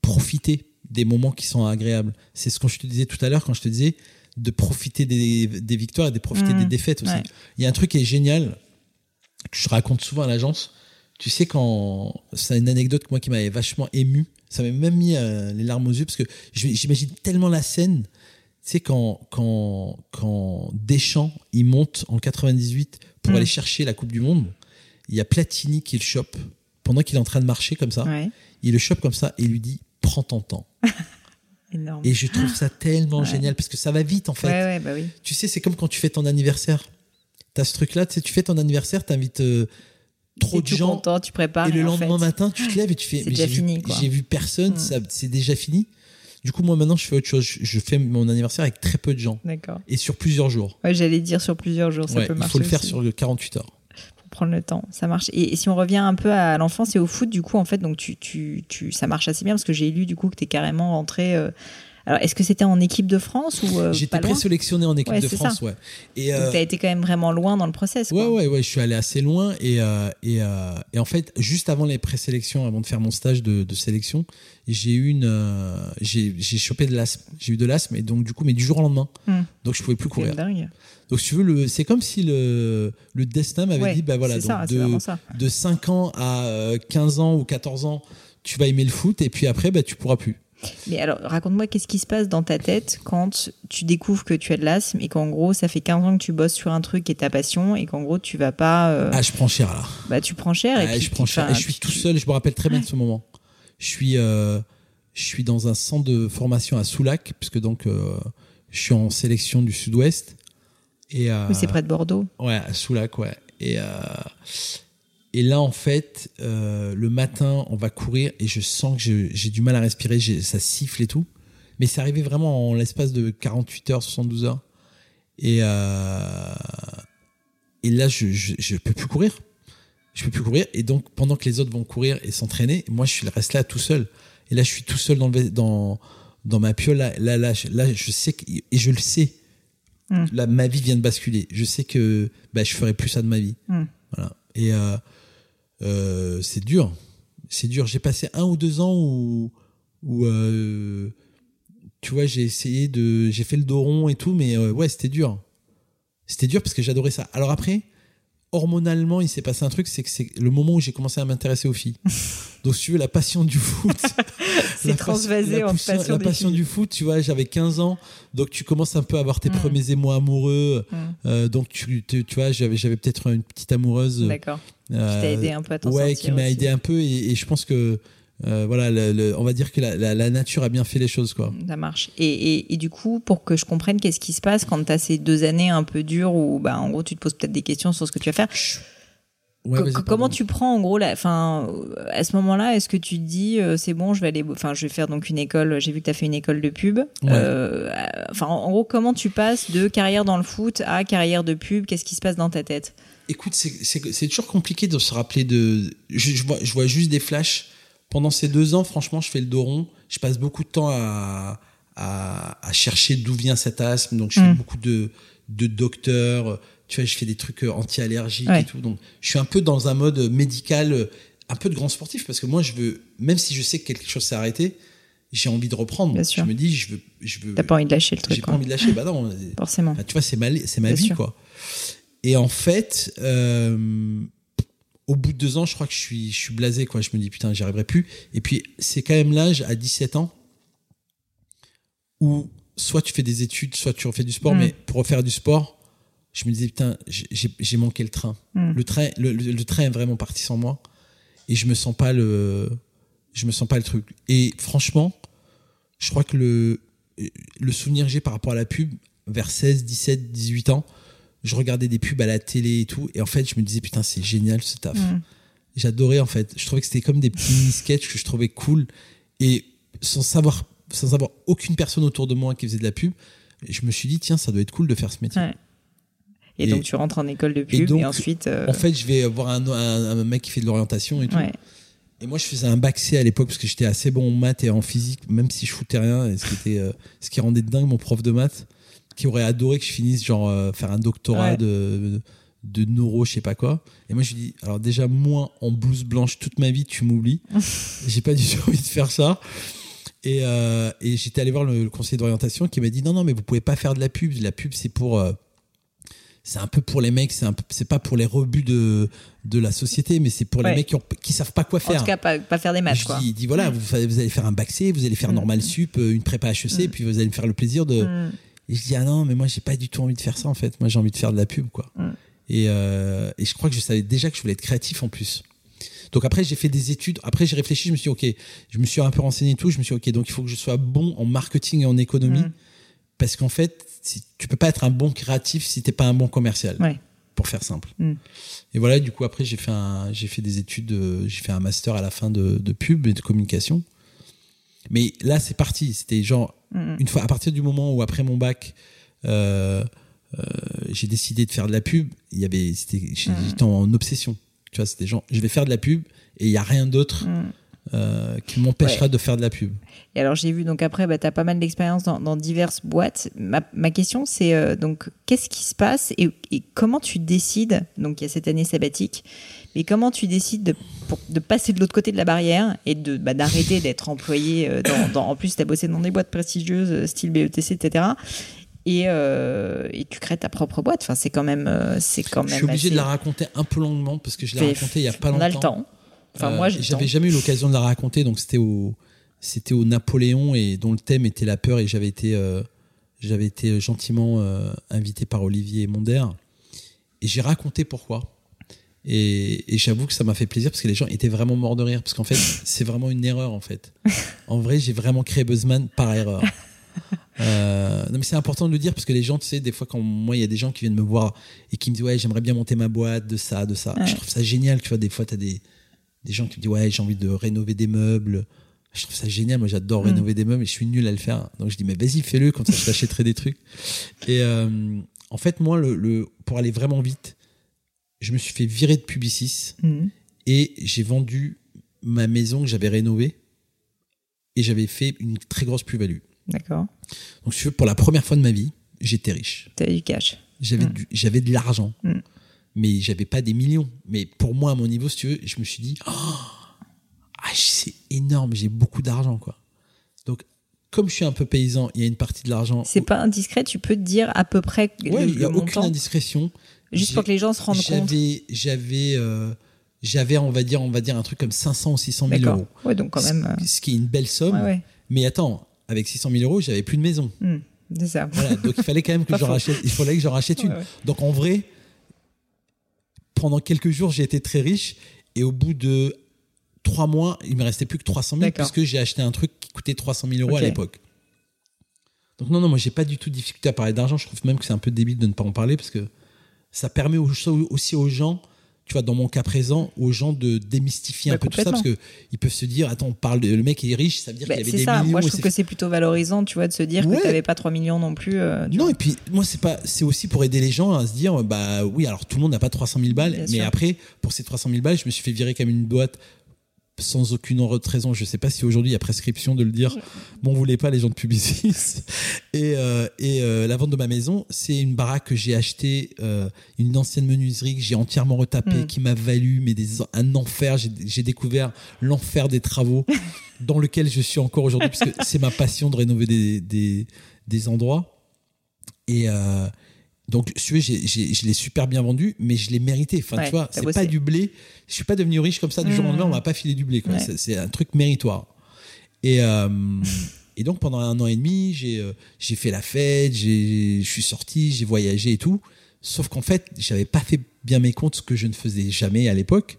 profitez des moments qui sont agréables. C'est ce que je te disais tout à l'heure quand je te disais de profiter des, des victoires et de profiter des défaites aussi. Ouais. Il y a un truc qui est génial, que je raconte souvent à l'agence. Tu sais, quand. C'est une anecdote moi qui m'avait vachement ému. Ça m'a même mis euh, les larmes aux yeux parce que j'imagine tellement la scène. Tu sais, quand, quand, quand Deschamps, il monte en 98 pour Mm. aller chercher la Coupe du Monde, il y a Platini qui le chope pendant qu'il est en train de marcher comme ça. Ouais. Il le chope comme ça et il lui dit Prends ton temps. Énorme. Et je trouve ça tellement Ouais. génial parce que ça va vite en fait. Ouais, ouais, bah oui. Tu sais, c'est comme quand tu fais ton anniversaire. T'as ce truc-là, tu sais, tu fais ton anniversaire, t'invites euh, trop de tout gens. content, tu prépares. Et le en lendemain fait, matin, tu te lèves et tu fais. J'ai vu, personne, Mm. ça, c'est déjà fini. Du coup, moi maintenant, je fais autre chose. Je, fais mon anniversaire avec très peu de gens D'accord. et sur plusieurs jours. Ouais, j'allais dire sur plusieurs jours, ça peut il marcher. faut le faire aussi. sur le 48 heures. Prendre le temps, ça marche. Et, et si on revient un peu à l'enfance et au foot, du coup, en fait, donc tu, tu, tu, ça marche assez bien parce que j'ai lu du coup que tu es carrément rentré. euh, Alors, est-ce que c'était en équipe de France ou euh, J'étais présélectionné en équipe Ouais, de c'est France, ouais. Et Donc, euh, tu as été quand même vraiment loin dans le process. Ouais, Quoi. ouais, ouais, je suis allé assez loin et, euh, et, euh, et en fait, juste avant les présélections, avant de faire mon stage de, de sélection, j'ai eu une, j'ai, j'ai chopé de l'asthme. J'ai eu de l'asthme et donc du coup, mais du jour au lendemain, Hmm. donc je pouvais plus C'est courir. dingue. Donc si tu veux, le, c'est comme si le, le destin m'avait Ouais, dit, bah voilà, ça, de, de 5 ans à euh, 15 ans ou 14 ans, tu vas aimer le foot et puis après, bah tu pourras plus. Mais alors, raconte-moi, qu'est-ce qui se passe dans ta tête quand tu découvres que tu as de l'asthme et qu'en gros, ça fait 15 ans que tu bosses sur un truc qui est ta passion et qu'en gros, tu vas pas. euh, Ah, je prends cher là. bah, tu prends cher et Ah, puis je prends cher. enfin, Et je suis tout seul. Je me rappelle très bien de ce moment. Je suis, euh, je suis dans un centre de formation à Soulac, puisque donc euh, je suis en sélection du Sud-Ouest. Et euh, Oui, c'est près de Bordeaux. Ouais, à Soulac, ouais. Et euh, et là, en fait, euh, le matin, on va courir et je sens que j'ai du mal à respirer. Ça siffle et tout. Mais c'est arrivé vraiment en l'espace de 48 heures, 72 heures. Et et là, je, je je peux plus courir. Je peux plus courir. Et donc, pendant que les autres vont courir et s'entraîner, moi, je reste là tout seul. Et là, je suis tout seul dans le, dans, dans ma piole. Là, là, là, là, je sais que, et je le sais. Mm. Là, ma vie vient de basculer. Je sais que bah, je ferai plus ça de ma vie. Mm. Voilà. Et euh, euh, c'est dur. C'est dur. J'ai passé un ou deux ans où, où euh, tu vois, j'ai essayé de, j'ai fait le dos rond et tout, mais euh, ouais, c'était dur. C'était dur parce que j'adorais ça. Alors après, hormonalement, il s'est passé un truc, c'est que c'est le moment où j'ai commencé à m'intéresser aux filles. Donc, si tu veux, la passion du foot. C'est la transvasé la en passion- passion La passion filles. du foot, tu vois, j'avais 15 ans, donc tu commences un peu à avoir tes Mm. premiers émois amoureux. Mm. Euh, donc, tu, tu, tu vois, j'avais, j'avais peut-être une petite amoureuse. D'accord. Qui euh, t'a aidé un peu à t'en Ouais, qui m'a aidé un peu et, et je pense que, euh, voilà, le- le- on va dire que la, la- la nature a bien fait les choses, quoi. Ça marche. Et, et, et du coup, pour que je comprenne qu'est-ce qui se passe quand tu as ces deux années un peu dures où, bah, en gros, tu te poses peut-être des questions sur ce que tu vas faire? Ouais, Co- comment tu prends en gros la, enfin, euh, à ce moment-là, est-ce que tu te dis, euh, c'est bon, je vais aller, enfin, je vais faire donc une école. J'ai vu que tu as fait une école de pub. Euh, euh, Enfin, en, en gros, comment tu passes de carrière dans le foot à carrière de pub? Qu'est-ce qui se passe dans ta tête? Écoute, c'est- toujours compliqué de se rappeler de. Je, je vois, je vois juste des flashs. Pendant ces deux ans, franchement, je fais le dos rond. Je passe beaucoup de temps à, à, à chercher d'où vient cet asthme. Donc, je fais Mm. beaucoup de, de docteurs. Tu vois, je fais des trucs euh, anti-allergiques Ouais. et tout. Donc, je suis un peu dans un mode médical, euh, un peu de grand sportif, parce que moi, je veux, même si je sais que quelque chose s'est arrêté, j'ai envie de reprendre. Bien sûr. je me dis, je veux, je veux. T'as pas envie de lâcher le J'ai truc, pas quoi. envie de lâcher. Bah non. Forcément. Enfin, tu vois, c'est ma, c'est ma Bien vie, sûr. quoi. Et en fait, euh, au bout de deux ans, je crois que je suis, je suis blasé, quoi. Je me dis, putain, j'y arriverai plus. Et puis, c'est quand même l'âge, à 17 ans, où soit tu fais des études, soit tu refais du sport, Mm. mais pour refaire du sport, je me disais, putain, j'ai- manqué le train. Mm. Le train, le, le- le train est vraiment parti sans moi. Et je me sens pas le, je me sens pas le truc. Et franchement, je crois que le, le souvenir que j'ai par rapport à la pub, vers 16, 17, 18 ans, je regardais des pubs à la télé et tout. Et en fait, je me disais, putain, c'est génial ce taf. Mm. J'adorais en fait. Je trouvais que c'était comme des petits mini-sketchs que je trouvais cool. Et sans savoir, sans avoir aucune personne autour de moi qui faisait de la pub, je me suis dit, tiens, ça doit être cool de faire ce métier. Ouais. Et, Et- donc, tu rentres en école de pub et, donc, ensuite. euh, En fait, je vais voir un, un- un mec qui fait de l'orientation et tout. ouais. Et moi, je faisais un bac C à l'époque parce que j'étais assez bon en maths et en physique, même si je foutais rien. Et ce, qui était, euh, ce qui rendait dingue mon prof de maths, qui aurait adoré que je finisse, genre, euh, faire un doctorat Ouais. de, de neuro, je sais pas quoi. Et moi, je lui dis, alors déjà, moi, en blouse blanche toute ma vie, tu m'oublies. J'ai pas du tout envie de faire ça. Et, euh, et j'étais allé voir le, le conseiller d'orientation qui m'a dit, non, non, mais vous pouvez pas faire de la pub. La pub, c'est pour. C'est un peu pour les mecs, c'est un peu- c'est pas pour les rebuts de, de la société, mais c'est pour Ouais. les mecs qui, ont, qui savent pas quoi En faire. tout cas, pas, pas faire des matchs, Je quoi. dis, il dit voilà, vous, allez faire un bac C, vous allez faire Mm. normal sup, euh, une prépa HEC, puis vous allez me faire le plaisir de. Mm. Et je dis ah non, mais moi j'ai pas du tout envie de faire ça en fait. Moi j'ai envie de faire de la pub quoi. Mm. Et, euh, et je crois que je savais déjà que je voulais être créatif en plus. Donc après j'ai fait des études. Après j'ai réfléchi, je me suis dit ok, je me suis un peu renseigné et tout. Je me suis dit ok, donc il faut que je sois bon en marketing et en économie. Parce qu'en fait si, tu peux pas être un bon créatif si t'es pas un bon commercial. Ouais. Pour faire simple. Mm. Et voilà, du coup, après, j'ai fait, un, j'ai fait des études, euh, j'ai fait un master à la fin de, de pub et de communication. Mais là, c'est parti. C'était genre, Mm. une fois, à partir du moment où, après mon bac, euh, euh, j'ai décidé de faire de la pub, il y avait, c'était, Mm. j'étais en obsession. Tu vois, c'était genre, je vais faire de la pub et il y a rien d'autre Mm. Euh, qui m'empêchera Ouais. de faire de la pub. Et alors j'ai vu donc après, bah, tu as pas mal d'expérience dans, dans diverses boîtes. Ma, ma question c'est euh, donc qu'est-ce qui se passe et, et comment tu décides, donc il y a cette année sabbatique, mais comment tu décides de, pour- de passer de l'autre côté de la barrière et de bah, d'arrêter d'être employé euh, dans, dans- En plus, tu as bossé dans des boîtes prestigieuses, style BETC, etc. Et, euh, et tu crées ta propre boîte. Enfin, c'est quand même, c'est quand même. Je suis obligé de la raconter un peu longuement parce que je l'ai Fais- raconté il y a pas On longtemps. a le temps. Enfin, Euh, moi, j'avais jamais eu l'occasion de la raconter, donc c'était au, c'était au Napoléon et dont le thème était la peur et j'avais été, euh, j'avais été gentiment euh, invité par Olivier Monder et j'ai raconté pourquoi. Et, et j'avoue que ça m'a fait plaisir parce que les gens étaient vraiment morts de rire parce qu'en fait c'est vraiment une erreur en fait. En vrai j'ai vraiment créé Buzzman par erreur. Euh, non mais c'est important de le dire parce que les gens tu sais des fois quand moi il y a des gens qui viennent me voir et qui me disent ouais j'aimerais bien monter ma boîte de ça de ça Ouais. je trouve ça génial tu vois des fois tu as des des gens qui me disent ouais j'ai envie de rénover des meubles je trouve ça génial moi j'adore Mm. rénover des meubles et je suis nul à le faire donc je dis mais vas-y fais-le comme ça je t'achèterai des trucs et euh, en fait moi le, le- pour aller vraiment vite je me suis fait virer de Publicis Mhm. et j'ai vendu ma maison que j'avais rénovée et j'avais fait une très grosse plus-value D'accord. donc pour la première fois de ma vie j'étais riche Tu as du cash. j'avais Mm. du- j'avais de l'argent. Mais j'avais pas des millions mais pour moi à mon niveau si tu veux je me suis dit oh, ah, c'est énorme j'ai beaucoup d'argent quoi donc comme je suis un peu paysan il y a une partie de l'argent C'est pas indiscret, tu peux te dire à peu près ouais le, il y a aucune indiscrétion juste pour que les gens se rendent compte. j'avais j'avais euh, j'avais on va dire on va dire un truc comme 500 ou 600 000 D'accord. euros Ouais, donc quand même. euh, ce qui est une belle somme Ouais, ouais. mais attends avec 600 000 euros j'avais plus de maison Hmm, c'est ça. Voilà, donc il fallait quand même que j'en rachète. Il fallait que j'en rachète une. Donc en vrai, pendant quelques jours, j'ai été très riche et au bout de trois mois, il me restait plus que 300 000 D'accord. puisque j'ai acheté un truc qui coûtait 300 000 euros à l'époque. Donc non, non, moi j'ai pas du tout de difficulté à parler d'argent. Je trouve même que c'est un peu débile de ne pas en parler parce que ça permet au- aussi aux gens, tu vois, dans mon cas présent, aux gens de démystifier Bah, un peu tout ça parce que ils peuvent se dire, attends, on parle de, le mec est riche, ça veut dire Bah, qu'il avait des ça. millions. Moi, je trouve que c'est plutôt valorisant, tu vois, de se dire Ouais. que tu n'avais pas 3 millions non plus. euh, Non, vois. et puis moi, c'est pas, c'est aussi pour aider les gens à se dire, bah oui, alors tout le monde n'a pas 300 000 balles, Bien mais sûr. après, pour ces 300 000 balles, je me suis fait virer comme une boîte sans aucune autre raison. Je sais pas si aujourd'hui il y a prescription de le dire. Bon, vous voulez pas les gens de Publicis. Et, euh, et euh, la vente de ma maison, c'est une baraque que j'ai achetée, euh, une ancienne menuiserie que j'ai entièrement retapée, Mm. qui m'a valu mais des, un enfer. J'ai- découvert l'enfer des travaux dans lequel je suis encore aujourd'hui, puisque c'est ma passion de rénover des, des, des endroits. Et euh, donc, si je l'ai super bien vendu, mais je l'ai mérité. Enfin, Ouais, tu vois, c'est pas du blé. Je suis pas devenu riche comme ça du jour au Mhm. lendemain. On m'a pas filé du blé. Ouais. C'est- un truc méritoire. Et, euh, et donc, pendant un an et demi, j'ai euh, fait la fête, je suis sorti, j'ai voyagé et tout. Sauf qu'en fait, j'avais pas fait bien mes comptes, ce que je ne faisais jamais à l'époque.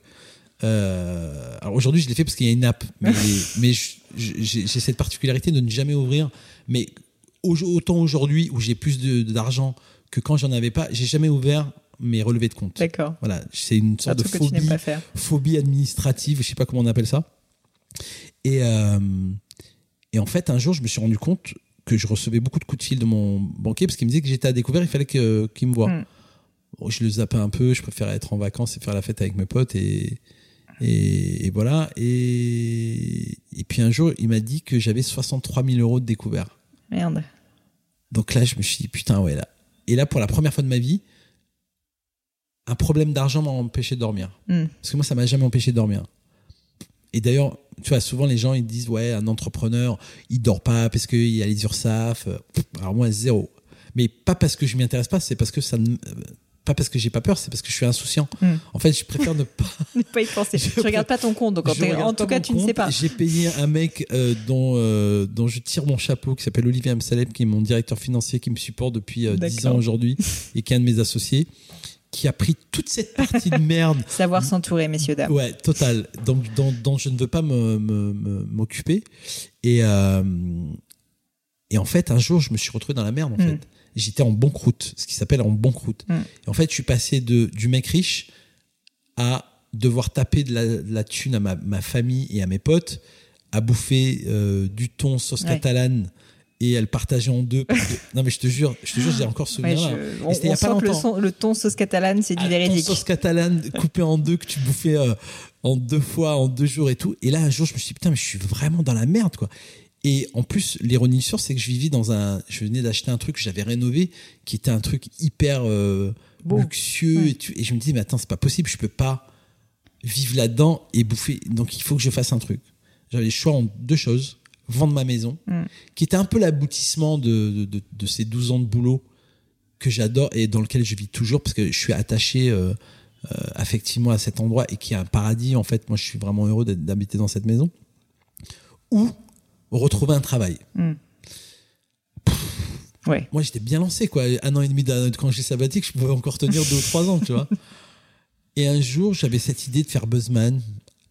Euh, alors aujourd'hui, je l'ai fait parce qu'il y a une app, mais, mais j'ai cette particularité de ne jamais ouvrir. Mais au- autant aujourd'hui où j'ai plus d'argent que quand j'en avais pas, j'ai jamais ouvert mes relevés de compte. D'accord. Voilà, c'est une sorte de phobie, administrative, je sais pas comment on appelle ça. Et, euh, et en fait, un jour, je me suis rendu compte que je recevais beaucoup de coups de fil de mon banquier parce qu'il me disait que j'étais à découvert, il fallait qu'il me voie. Mm. Bon, je le zappais un peu, je préférais être en vacances et faire la fête avec mes potes et, et, et voilà. Et, et puis un jour, il m'a dit que j'avais 63 000 euros de découvert. Merde. Donc là, je me suis dit, putain, ouais, là. Et là, pour la première fois de ma vie, un problème d'argent m'a empêché de dormir. Mm. Parce que moi, ça m'a jamais empêché de dormir. Et d'ailleurs, tu vois, souvent les gens, ils disent, ouais, un entrepreneur, il dort pas parce qu'il y a les URSAF. Alors moi, zéro. Mais pas parce que je m'y intéresse pas, c'est parce que ça ne... Pas parce que j'ai pas peur, c'est parce que je suis insouciant. Mm. En fait, je préfère ne pas Ne pas y penser. Je tu regardes pas ton compte, donc en, tout cas, tu ne sais pas. J'ai payé un mec euh, dont, euh, dont je tire mon chapeau, qui s'appelle Olivier Amsalem, qui est mon directeur financier, qui me supporte depuis euh, 10 D'accord. ans aujourd'hui, et qui est un de mes associés, qui a pris toute cette partie de merde. Savoir s'entourer, messieurs, dames. Ouais, total. Donc, dont, dont je ne veux pas me- me- me- m'occuper. Et, euh, et en fait, un jour, je me suis retrouvé dans la merde, en Mm. fait. J'étais en banqueroute, ce qui s'appelle en banqueroute. Mm. Et en fait, je suis passé de, du mec riche à devoir taper de la, de la thune à ma, ma famille et à mes potes, à bouffer euh, du thon sauce Ouais. catalane et à le partager en deux. parce que- non, mais je te jure, je te jure, j'ai encore ce Ouais, souvenir je- Et on c'était il y a on pas sent que le, son- le ton sauce catalane, c'est du Ah, véridique. ton sauce catalane coupée en deux que tu bouffais euh, en deux fois, en deux jours et tout. Et là, un jour, je me suis dit, putain, mais je suis vraiment dans la merde, quoi. Et en plus, l'ironie sur, c'est que je vivais dans un. Je venais d'acheter un truc que j'avais rénové, qui était un truc hyper euh, luxueux. Ouais. Et, tu- et je me dis, mais attends, c'est pas possible, je peux pas vivre là-dedans et bouffer. Donc, il faut que je fasse un truc. J'avais le choix en deux choses vendre ma maison, Mm. qui était un peu l'aboutissement de, de, de- de ces 12 ans de boulot que j'adore et dans lequel je vis toujours parce que je suis attaché euh, euh, affectivement à cet endroit et qui est un paradis. En fait, moi, je suis vraiment heureux d'habiter dans cette maison. Ou retrouver un travail. Ouais. Moi, j'étais bien lancé, quoi. Un an et demi de congé sabbatique, je pouvais encore tenir deux ou trois ans, tu vois. Et un jour, j'avais cette idée de faire Buzzman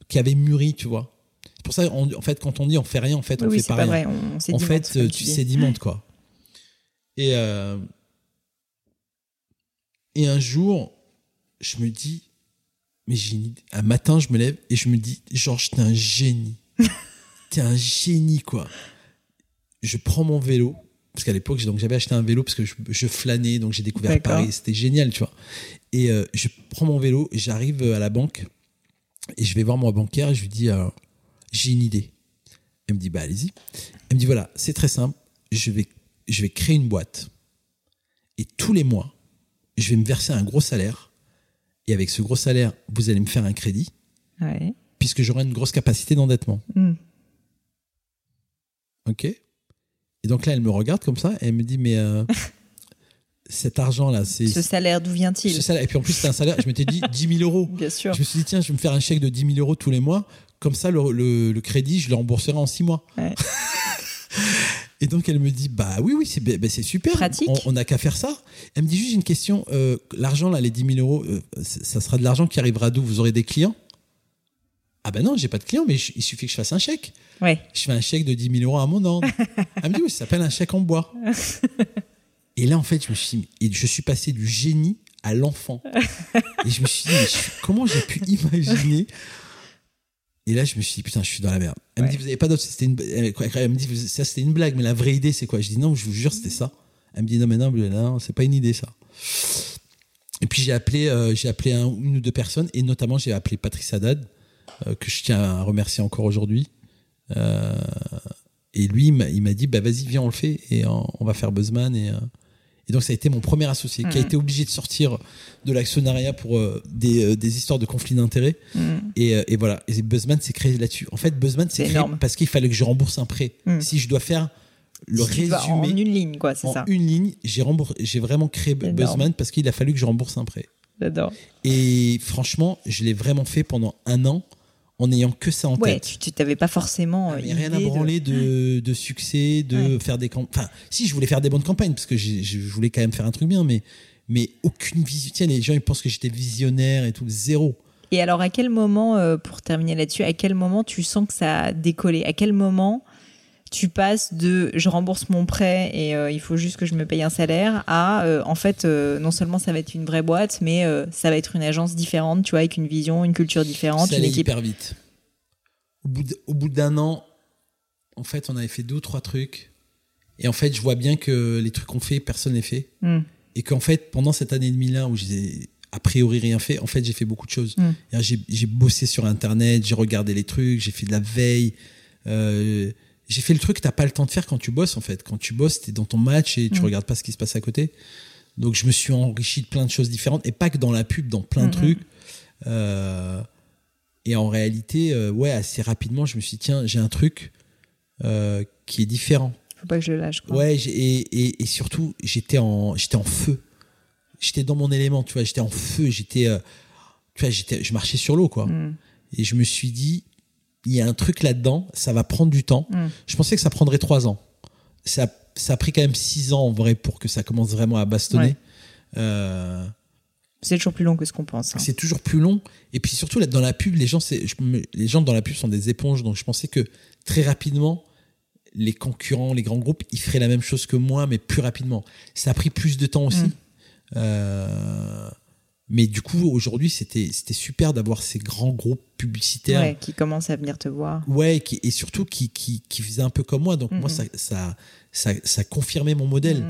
qui avait mûri, tu vois. C'est pour ça, on- en fait, quand on dit on fait rien, en fait, on oui, fait pas pas rien. vrai. On, En fait, comme tu sédimentes, quoi. Et, euh, et un jour, je me dis, mais j'ai une idée. Un matin, je me lève et je me dis, Georges, t'es un génie. t'es un génie, quoi. Je prends mon vélo, parce qu'à l'époque, donc j'avais acheté un vélo parce que je, je flânais, donc j'ai découvert. Paris, c'était génial, tu vois. Et euh, je prends mon vélo, j'arrive à la banque et je vais voir mon bancaire et je lui dis, euh, j'ai une idée. Elle me dit, bah allez-y. Elle me dit, voilà, c'est très simple, je vais, je vais créer une boîte et tous les mois, je vais me verser un gros salaire et avec ce gros salaire, vous allez me faire un crédit Ouais. puisque j'aurai une grosse capacité d'endettement. Mm. Ok Et donc là, elle me regarde comme ça et elle me dit, mais euh, cet argent-là, c'est... Ce salaire, d'où vient-il? Et puis en plus, c'était un salaire, je m'étais dit 10 000 euros. Bien sûr. Je me suis dit, tiens, je vais me faire un chèque de 10 000 euros tous les mois. Comme ça, le, le- le crédit, je le rembourserai en 6 mois. Ouais. Et donc, elle me dit, bah oui, oui, c'est c'est super. Pratique. On- n'a qu'à faire ça. Elle me dit juste une question. euh, l'argent, là, les 10 000 euros, euh, ça sera de l'argent qui arrivera d'où? Vous aurez des clients? Ah ben non, j'ai pas de clients, mais il suffit que je fasse un chèque. Ouais. Je fais un chèque de 10 000 euros à mon ordre. Elle me dit, oui, ça s'appelle un chèque en bois. Et là, en fait, je me suis dit, je suis passé du génie à l'enfant. Et je me suis dit, mais je- comment j'ai pu imaginer? Et là, je me suis dit, putain, je suis dans la merde. Elle me dit, vous avez pas d'autre C'était une... Elle me dit, ça, c'était une blague, mais la vraie idée, c'est quoi? Je dis, non, je vous jure, c'était ça. Elle me dit, non, mais non, non, c'est pas une idée, ça. Et puis, j'ai appelé, euh, j'ai appelé un- une ou deux personnes, et notamment, j'ai appelé Patrice Haddad, que je tiens à remercier encore aujourd'hui. Et lui, il m'a dit, bah vas-y, viens, on le fait et on, va faire Buzzman et et donc ça a été mon premier associé qui a mm. été obligé de sortir de l'actionnariat pour euh, des, euh, des, histoires de conflits d'intérêts. Mm. Et, euh, et, voilà, et Buzzman s'est créé là-dessus. En fait, Buzzman s'est créé parce qu'il fallait que je rembourse un prêt. Mm. Si je dois faire le résumé en une ligne, quoi, c'est ça. une ligne, j'ai j'ai vraiment créé Buzzman parce qu'il a fallu que je rembourse un prêt. J'adore. Et franchement, je l'ai vraiment fait pendant un an en n'ayant que ça en ouais, tête. Tu n'avais pas forcément. Il n'y a rien à branler de, de, succès, de faire des campagnes. Enfin, si, je voulais faire des bonnes campagnes, parce que je voulais quand même faire un truc bien, mais, mais aucune vision. Tiens, les gens, ils pensent que j'étais visionnaire et tout, zéro. Et alors, à quel moment, euh, pour terminer là-dessus, à quel moment tu sens que ça a décollé? À quel moment tu passes de je rembourse mon prêt et euh, il faut juste que je me paye un salaire à euh, en fait non seulement ça va être une vraie boîte mais ça va être une agence différente tu vois avec une vision une culture différente ça une équipe hyper vite au bout d'un an, en fait, on avait fait deux ou trois trucs. Et en fait, je vois bien que les trucs qu'on fait, personne n'est fait. Hmm. Et qu'en fait, pendant cette année et demie-là où j'ai a priori rien fait, en fait, j'ai fait beaucoup de choses. Hmm. J'ai bossé sur Internet, j'ai regardé les trucs, j'ai fait de la veille. Euh, j'ai fait le truc que t'as pas le temps de faire quand tu bosses, en fait. Quand tu bosses, t'es dans ton match et tu hmm. regardes pas ce qui se passe à côté. Donc, je me suis enrichi de plein de choses différentes. Et pas que dans la pub, dans plein de trucs. Euh, et en réalité, euh, ouais, assez rapidement, je me suis dit, tiens, j'ai un truc euh, qui est différent. Faut pas que je lâche. Quoi. Ouais, et, et, surtout, j'étais en, j'étais en feu. J'étais dans mon élément, tu vois, j'étais en feu, j'étais, tu vois, j'étais, je marchais sur l'eau, quoi. Mm. Et je me suis dit, il y a un truc là-dedans, ça va prendre du temps. Mm. Je pensais que ça prendrait trois ans. Ça, ça a pris quand même six ans en vrai pour que ça commence vraiment à bastonner. Euh, c'est toujours plus long que ce qu'on pense. Hein. C'est toujours plus long. Et puis surtout, là, dans la pub, les gens, les gens dans la pub sont des éponges. Donc je pensais que très rapidement, les concurrents, les grands groupes, ils feraient la même chose que moi, mais plus rapidement. Ça a pris plus de temps aussi. Mm. Euh, mais du coup, aujourd'hui, c'était c'était super d'avoir ces grands groupes publicitaires qui commencent à venir te voir. Ouais, et surtout qui, qui, qui faisaient un peu comme moi. Donc moi, ça, ça, ça, ça confirmait mon modèle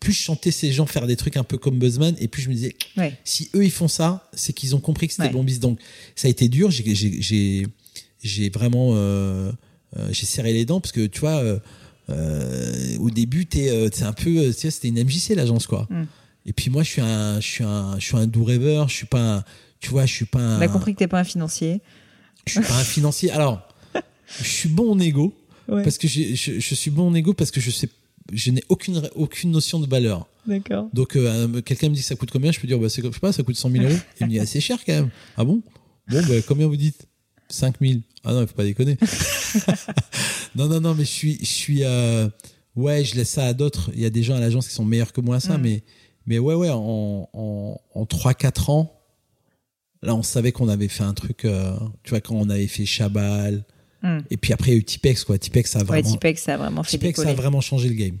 plus je chantais ces gens faire des trucs un peu comme Buzzman, et plus je me disais, si eux ils font ça, c'est qu'ils ont compris que c'était bon bis. Donc ça a été dur. J'ai vraiment euh, euh, j'ai serré les dents parce que tu vois, euh, au début c'est un peu, c'était une MJC l'agence quoi. Mm. Et puis moi je suis un je suis un je suis un doux rêveur. Je suis pas un, tu vois, je suis pas. Un, On a compris que t'es pas un financier. Je suis pas un financier. Alors, je suis bon en égo. Parce que je, je, suis bon en égo parce que je sais je n'ai aucune, aucune notion de valeur. D'accord. Donc, euh, quelqu'un me dit ça coûte combien? Je peux dire, bah, je sais pas, ça coûte 100 000 euros. Il me dit, assez cher quand même. Ah bon? Bon, bah, combien vous dites? 5 000. Ah non, il faut pas déconner. non, non, non, mais je suis, je suis, euh, ouais, je laisse ça à d'autres. Il y a des gens à l'agence qui sont meilleurs que moi à ça, mm. mais, mais ouais, ouais, en, en, en 3-4 ans, là, on savait qu'on avait fait un truc, euh, tu vois, quand on avait fait Chabal, Hmm. Et puis après, il y a eu Tipex, quoi. Tipex, ça a vraiment, ouais, Tipex, ça a vraiment fait Tipex, ça a vraiment changé le game.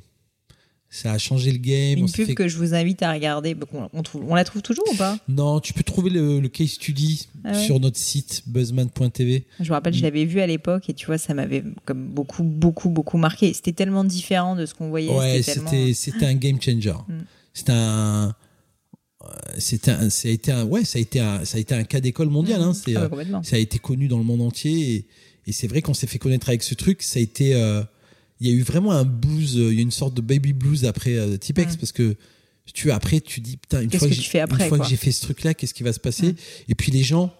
Ça a changé le game. Une pub que je vous invite à regarder. On, on, la trouve toujours ou pas? Non, tu peux trouver le, case study ah sur notre site buzzman.tv. Je me rappelle, je l'avais vu à l'époque et tu vois, ça m'avait comme beaucoup, beaucoup, beaucoup marqué. C'était tellement différent de ce qu'on voyait. Ouais, c'était un game changer. C'était un c'était un, ça a été un, ouais, ça a été un, ça a été un cas d'école mondial. Hein, ah bah, euh, ça a été connu dans le monde entier. Et, et c'est vrai qu'on s'est fait connaître avec ce truc. Ça a été, euh, il y a eu vraiment un blues, euh, il y a une sorte de baby blues après euh, Tipex parce que tu après tu dis putain une fois que, j'ai, une fois que j'ai fait ce truc là, qu'est-ce qui va se passer Et puis les gens,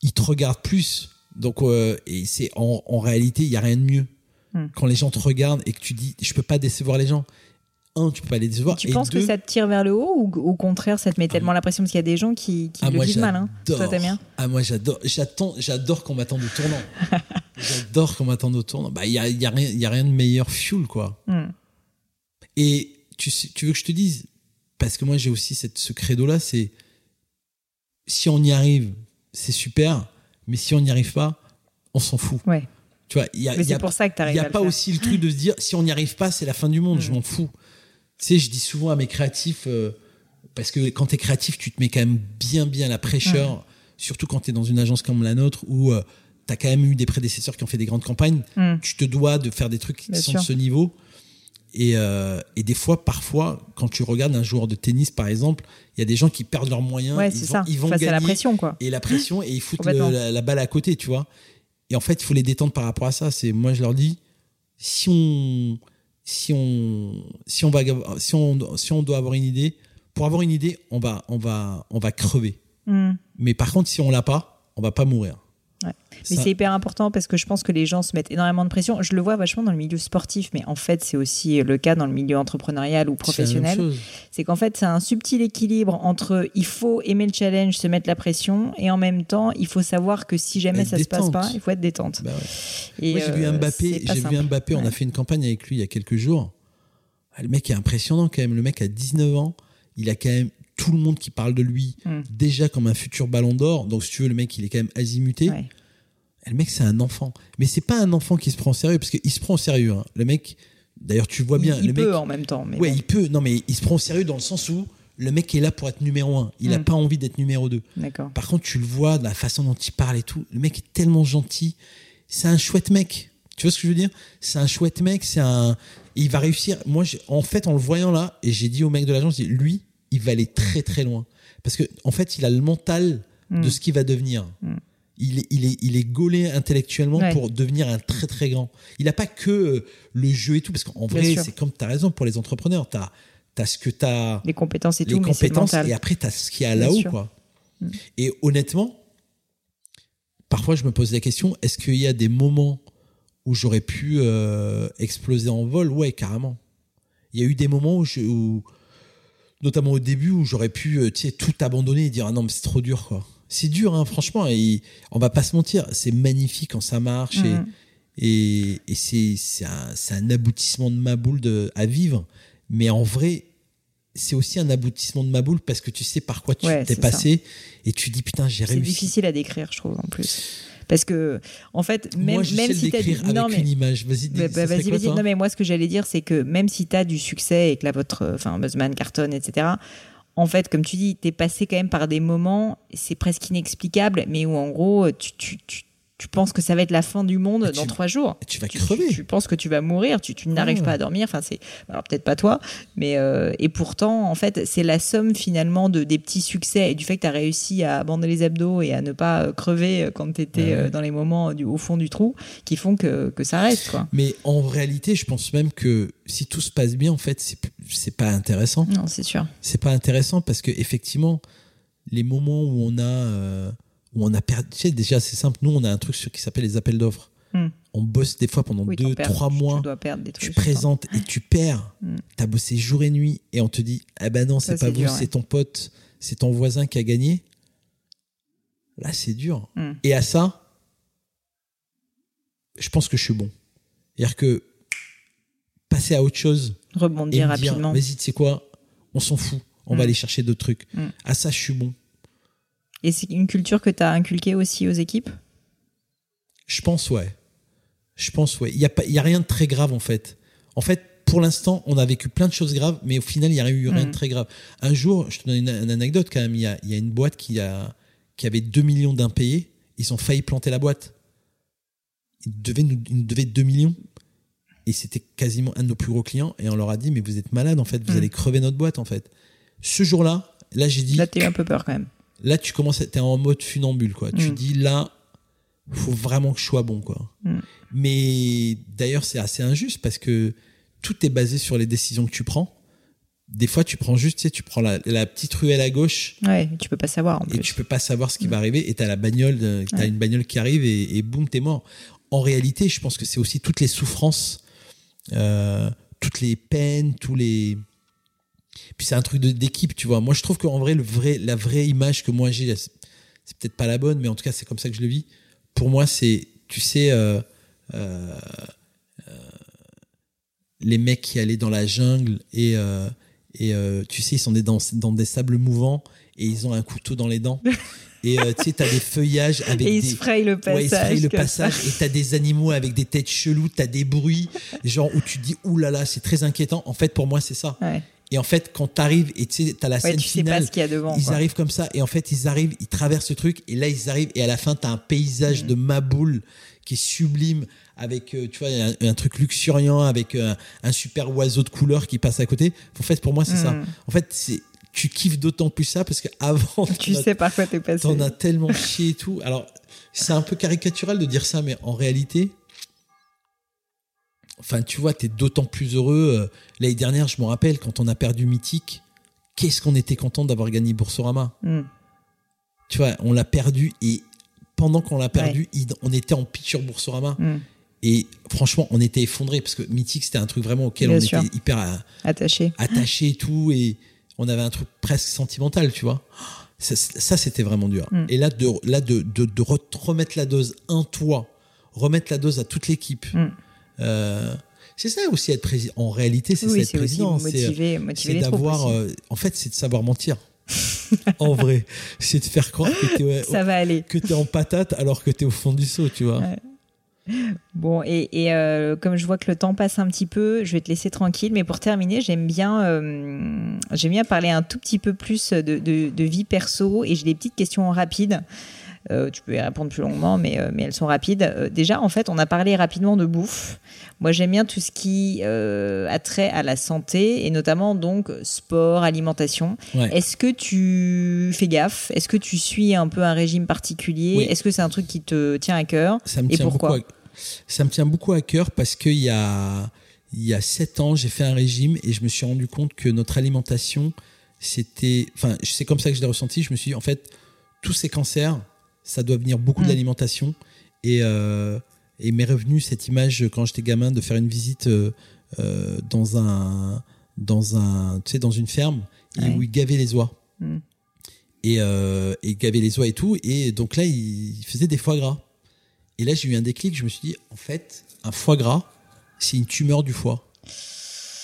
ils te regardent plus. Donc et c'est en, en réalité il y a rien de mieux quand les gens te regardent et que tu dis je peux pas décevoir les gens tu peux pas les décevoir. Tu penses que ça te tire vers le haut ou au contraire, ça te met ah, tellement la pression parce qu'il y a des gens qui, qui ah, le disent mal. Hein. Toi, t'aimes bien Ah, moi, j'adore. J'attends, j'adore qu'on m'attende au tournant. j'adore qu'on m'attende au tournant. Bah, il y a, y a, rien, y a rien de meilleur fuel, quoi. Hmm. Et tu, tu veux que je te dise, parce que moi, j'ai aussi cette, ce credo-là, c'est si on y arrive, c'est super, mais si on n'y arrive pas, on s'en fout. Ouais. Tu vois, il y a, y a, pour ça que Il n'y a pas aussi le truc de se dire si on n'y arrive pas, c'est la fin du monde, je hmm. m'en fous. Tu sais, je dis souvent à mes créatifs, euh, parce que quand tu es créatif, tu te mets quand même bien, bien la pression, surtout quand tu es dans une agence comme la nôtre où euh, tu as quand même eu des prédécesseurs qui ont fait des grandes campagnes. Tu te dois de faire des trucs qui sont de ce niveau. Et, euh, et, des fois, parfois, quand tu regardes un joueur de tennis, par exemple, il y a des gens qui perdent leurs moyens. Ouais, c'est ça. Ils vont Face gagner. À la pression, quoi. Et la pression, et ils foutent la, balle à côté, tu vois. Et en fait, il faut les détendre par rapport à ça. C'est moi, je leur dis, si on, si on, si on va, si on, si on doit avoir une idée, pour avoir une idée, on va, on va, on va crever. Hmm. Mais par contre, si on l'a pas, on va pas mourir. Mais c'est hyper important parce que je pense que les gens se mettent énormément de pression. Je le vois vachement dans le milieu sportif, mais en fait, c'est aussi le cas dans le milieu entrepreneurial ou professionnel. C'est qu'en fait, c'est un subtil équilibre entre il faut aimer le challenge, se mettre la pression, et en même temps, il faut savoir que si jamais ça ne se passe pas, il faut être détente. Bah j'ai vu euh, Mbappé, j'ai vu Mbappé, on a fait une campagne avec lui il y a quelques jours. Ah, le mec est impressionnant quand même. Le mec a 19 ans, il a quand même tout le monde qui parle de lui mm. déjà comme un futur ballon d'or. Donc, si tu veux, le mec, il est quand même azimuté. le mec, c'est un enfant. Mais c'est pas un enfant qui se prend au sérieux, parce qu'il se prend au sérieux. Hein. Le mec, d'ailleurs, tu vois bien. Il, le peut en même temps. Mais ouais, il peut. Non, mais il se prend au sérieux dans le sens où le mec est là pour être numéro un. Il n'a mm. pas envie d'être numéro deux. Par contre, tu le vois, de la façon dont il parle et tout. Le mec est tellement gentil. C'est un chouette mec. Tu vois ce que je veux dire? C'est un chouette mec. C'est un. Il va réussir. Moi, en fait, en le voyant là, et j'ai dit au mec de l'agence, lui, il va aller très très loin. Parce que en fait, il a le mental de mm. ce qu'il va devenir. Mm. Il est, il, est, il est gaulé intellectuellement pour devenir un très très grand. Il n'a pas que euh, le jeu et tout, parce qu'en vrai, c'est comme tu as raison pour les entrepreneurs. Tu as, as, ce que tu as. Les compétences et les compétences, et après, tu as ce qu'il y a là-haut. quoi. Mm. Et honnêtement, parfois, je me pose la question est-ce qu'il y a des moments où j'aurais pu euh, exploser en vol? Ouais, carrément. Il y a eu des moments où, je, où notamment au début où j'aurais pu euh, tout abandonner et dire ah non mais c'est trop dur quoi. C'est dur hein, franchement et on va pas se mentir c'est magnifique quand ça marche et, mm. et, c'est un, un, aboutissement de ma boule de, à vivre. Mais en vrai c'est aussi un aboutissement de ma boule parce que tu sais par quoi tu t'es passé et tu dis putain j'ai réussi. c'est difficile à décrire je trouve en plus parce que, en fait, même, moi, même si tu as non, mais, une image, vas-y, bah, bah, vas-y, vas-y. Non, mais moi, ce que j'allais dire, c'est que même si tu as du succès et que là, votre, enfin, Buzzman cartonne, etc., en fait, comme tu dis, tu es passé quand même par des moments, c'est presque inexplicable, mais où en gros, tu, tu, tu tu penses que ça va être la fin du monde dans trois jours. Tu vas crever. Tu, penses que tu vas mourir. Tu, n'arrives pas à dormir. Enfin, c'est alors peut-être pas toi, mais euh, et pourtant, en fait, c'est la somme finalement de des petits succès et du fait que tu as réussi à abandonner les abdos et à ne pas euh, crever euh, quand tu étais dans les moments du, au fond du trou qui font que, que ça reste quoi. Mais en réalité, je pense même que si tout se passe bien, en fait, c'est c'est pas intéressant. Non, c'est sûr. C'est pas intéressant parce que effectivement, les moments où on a où on a perdu. Tu sais, déjà, c'est simple. Nous, on a un truc qui s'appelle les appels d'offres. Hmm. On bosse des fois pendant deux, trois mois. Tu, présentes et tu perds. Hmm. Tu as bossé jour et nuit et on te dit Ah ben non, c'est pas vous, c'est ton pote, c'est ton voisin qui a gagné. Là, c'est dur. Hmm. Et à ça, je pense que je suis bon. C'est-à-dire que passer à autre chose. Rebondir rapidement. Vas-y, tu sais quoi On s'en fout. On va aller chercher d'autres trucs. À ça, je suis bon. Et c'est une culture que tu as inculquée aussi aux équipes? Je pense, ouais. Je pense, ouais. Il n'y a, y a rien de très grave, en fait. En fait, pour l'instant, on a vécu plein de choses graves, mais au final, il n'y a eu rien de mm. très grave. Un jour, je te donne une, anecdote quand même, il y a, y a, une boîte qui, a, qui avait 2 millions d'impayés, ils ont failli planter la boîte. Ils devaient, nous, ils nous devaient 2 millions. Et c'était quasiment un de nos plus gros clients. Et on leur a dit, mais vous êtes malade, en fait, vous mm. allez crever notre boîte, en fait. Ce jour-là, là, j'ai dit. Là, t'as eu un peu peur quand même là tu commences t'es en mode funambule quoi. Tu mm. dis là faut vraiment que je sois bon quoi. Mm. mais d'ailleurs c'est assez injuste parce que tout est basé sur les décisions que tu prends. Des fois tu prends juste tu sais tu prends la, petite ruelle à gauche. Ouais tu peux pas savoir en et tu peux pas savoir ce qui va mm. arriver et t'as la bagnole t'as une bagnole qui arrive et, et boum t'es mort. En réalité je pense que c'est aussi toutes les souffrances euh, toutes les peines tous les puis c'est un truc d'équipe, tu vois. Moi, je trouve qu'en vrai, le vrai, la vraie image que moi j'ai, c'est peut-être pas la bonne, mais en tout cas, c'est comme ça que je le vis. Pour moi, c'est, tu sais, euh, euh, euh, les mecs qui allaient dans la jungle et, et tu sais, ils sont dans, dans des sables mouvants et ils ont un couteau dans les dents. Et euh, tu sais, t'as des feuillages avec et ils des. Se le passage. Ouais, ils se le passage. Et t'as des animaux avec des têtes cheloues, t'as des bruits, genre où tu te dis, oulala, là là, c'est très inquiétant. En fait, pour moi, c'est ça. Et en fait, quand t'arrives et tu sais, t'as la Ouais, scène tu sais finale, pas ce qu'il y a devant. ils quoi. arrivent comme ça et en fait ils arrivent, ils traversent le truc et là ils arrivent et à la fin t'as un paysage Mm. de Maboul qui est sublime avec euh, tu vois un, un truc luxuriant avec euh, un super oiseau de couleur qui passe à côté. En fait pour moi c'est ça. Mm. En fait c'est tu kiffes d'autant plus ça parce qu'avant Tu sais par quoi t'es passé. t'en as tellement chié et tout. Alors c'est un peu caricatural de dire ça mais en réalité Enfin, tu vois, t'es d'autant plus heureux. Euh, L'année dernière, je me rappelle, quand on a perdu Mythique, qu'est-ce qu'on était content d'avoir gagné Boursorama. Mm. Tu vois, on l'a perdu et pendant qu'on l'a perdu, il- on était en pitch sur Boursorama. Mm. Et franchement, on était effondrés parce que Mythique, c'était un truc vraiment auquel Bien on sûr. était hyper euh, Attaché. attaché et tout. Et on avait un truc presque sentimental, tu vois. Ça, ça, c'était vraiment dur. Mm. Et là, de, là de, de, de re- remettre la dose, un toi, remettre la dose à toute l'équipe. Mm. Euh, c'est ça aussi être président. En réalité, c'est ça Oui, être c'est aussi président. C'est motiver, motiver c'est les troupes d'avoir. euh, en fait, c'est de savoir mentir. en vrai, c'est de faire croire que t'es Ça va aller. que t'es en patate alors que t'es au fond du seau, tu vois. Ouais. Bon, et, et, euh, comme je vois que le temps passe un petit peu, je vais te laisser tranquille. Mais pour terminer, j'aime bien, euh, j'aime bien parler un tout petit peu plus de, de- de vie perso et j'ai des petites questions rapides. Euh, tu peux y répondre plus longuement, mais, euh, mais elles sont rapides. Euh, déjà, en fait, on a parlé rapidement de bouffe. Moi, j'aime bien tout ce qui a trait à la santé et notamment donc sport, alimentation. Ouais. Est-ce que tu fais gaffe? Est-ce que tu suis un peu un régime particulier? Oui. Est-ce que c'est un truc qui te tient à cœur? Ça me Et tient pourquoi? beaucoup à, ça me tient beaucoup à cœur parce qu'il y a il y a sept ans j'ai fait un régime et je me suis rendu compte que notre alimentation c'était enfin c'est comme ça que je l'ai ressenti je me suis dit en fait tous ces cancers ça doit venir beaucoup Mm. de l'alimentation et euh, et m'est revenu cette image quand j'étais gamin de faire une visite euh, euh, dans un dans un tu sais dans une ferme et Ouais. où ils gavaient les oies Mm. et, euh, et gavaient les oies et tout et donc là ils faisaient des foie gras et là, j'ai eu un déclic. Je me suis dit, en fait, un foie gras, c'est une tumeur du foie.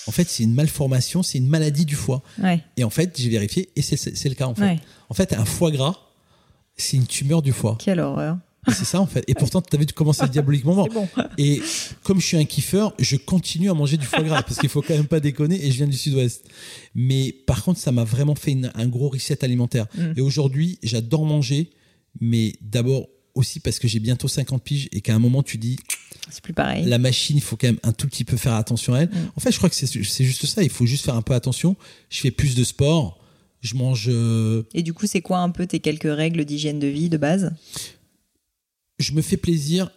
En fait, c'est une malformation, c'est une maladie du foie. Ouais, Et en fait, j'ai vérifié, et c'est- le cas, en fait. ouais. En fait, un foie gras, c'est une tumeur du foie. Quelle horreur. C'est ça, en fait. Et pourtant, tu avais commencé diaboliquement bon. Et comme je suis un kiffeur, je continue à manger du foie gras parce qu'il faut quand même pas déconner et je viens du sud-ouest. Mais par contre, ça m'a vraiment fait une- un gros reset alimentaire. Mm. Et aujourd'hui, j'adore manger, mais d'abord aussi parce que j'ai bientôt 50 piges et qu'à un moment, tu dis, C'est plus pareil. la machine, il faut quand même un tout petit peu faire attention à elle. Mm. En fait, je crois que c'est c'est juste ça. Il faut juste faire un peu attention. Je fais plus de sport. Je mange. euh, Et du coup, c'est quoi un peu tes quelques règles d'hygiène de vie de base? Je me fais plaisir.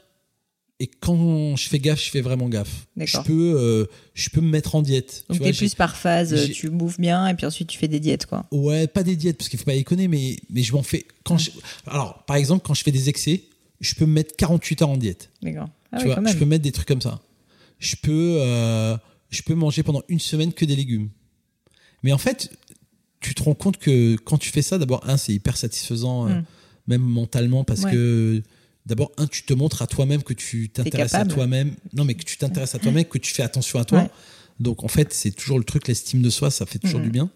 Et quand je fais gaffe, je fais vraiment gaffe. Je peux, euh, je peux me mettre en diète. Donc t'es plus par phase, tu bouffes bien et puis ensuite tu fais des diètes quoi. Ouais, pas des diètes parce qu'il faut pas déconner, mais mais je m'en fais quand je, alors par exemple quand je fais des excès, je peux me mettre 48 heures en diète. D'accord. Ah tu oui, vois, quand je peux mettre des trucs comme ça. Je peux euh, je peux manger pendant une semaine que des légumes. Mais en fait, tu te rends compte que quand tu fais ça, d'abord un c'est hyper satisfaisant, euh, Mm. même mentalement parce Ouais. que d'abord un tu te montres à toi-même que tu t'intéresses à toi-même. Non mais que tu t'intéresses à toi-même, que tu fais attention à toi. Ouais. Donc en fait, c'est toujours le truc, l'estime de soi, ça fait toujours Mhm. du bien.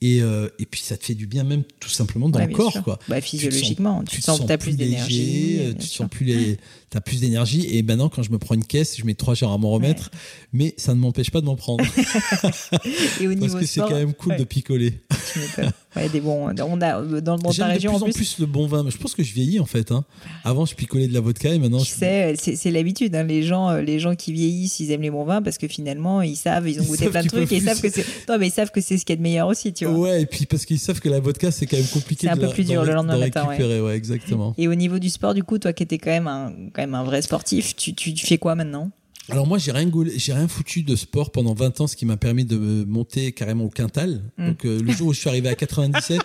Et, euh, et puis ça te fait du bien même tout simplement dans Ouais, le corps. sûr. Quoi. Bah, Tu te sens- physiologiquement, tu, te sens que t'as plus d'énergie. euh, tu te sens plus les, t'as plus d'énergie. Et maintenant, quand je me prends une caisse, je mets trois jours à m'en remettre, mais ça ne m'empêche pas de m'en prendre Et au parce que c'est quand même cool ouais, de picoler. tu. Ouais, des bons. On a dans, dans ta J'aime de région plus en en plus. le bon vin. Mais je pense que je vieillis en fait. Hein. Avant, je picolais de la vodka et maintenant, Tu je... sais, c'est c'est l'habitude. hein. Les gens, euh, les gens qui vieillissent, ils aiment les bons vins parce que finalement, ils savent, ils ont Ils goûté plein de trucs et ils savent que c'est. Non, mais ils savent que c'est ce qu'il y a de meilleur aussi, tu vois. Ouais, et puis parce qu'ils savent que la vodka, c'est quand même compliqué C'est un peu plus dur le lendemain matin, ouais. récupérer. Ouais, exactement. Et au niveau du sport, du coup, toi qui étais quand même un, quand même un vrai sportif, tu, tu, tu fais quoi maintenant? Alors moi, j'ai rien, j'ai rien foutu de sport pendant 20 ans, ce qui m'a permis de monter carrément au quintal. Mm. Donc euh, le jour où je suis arrivé à 97,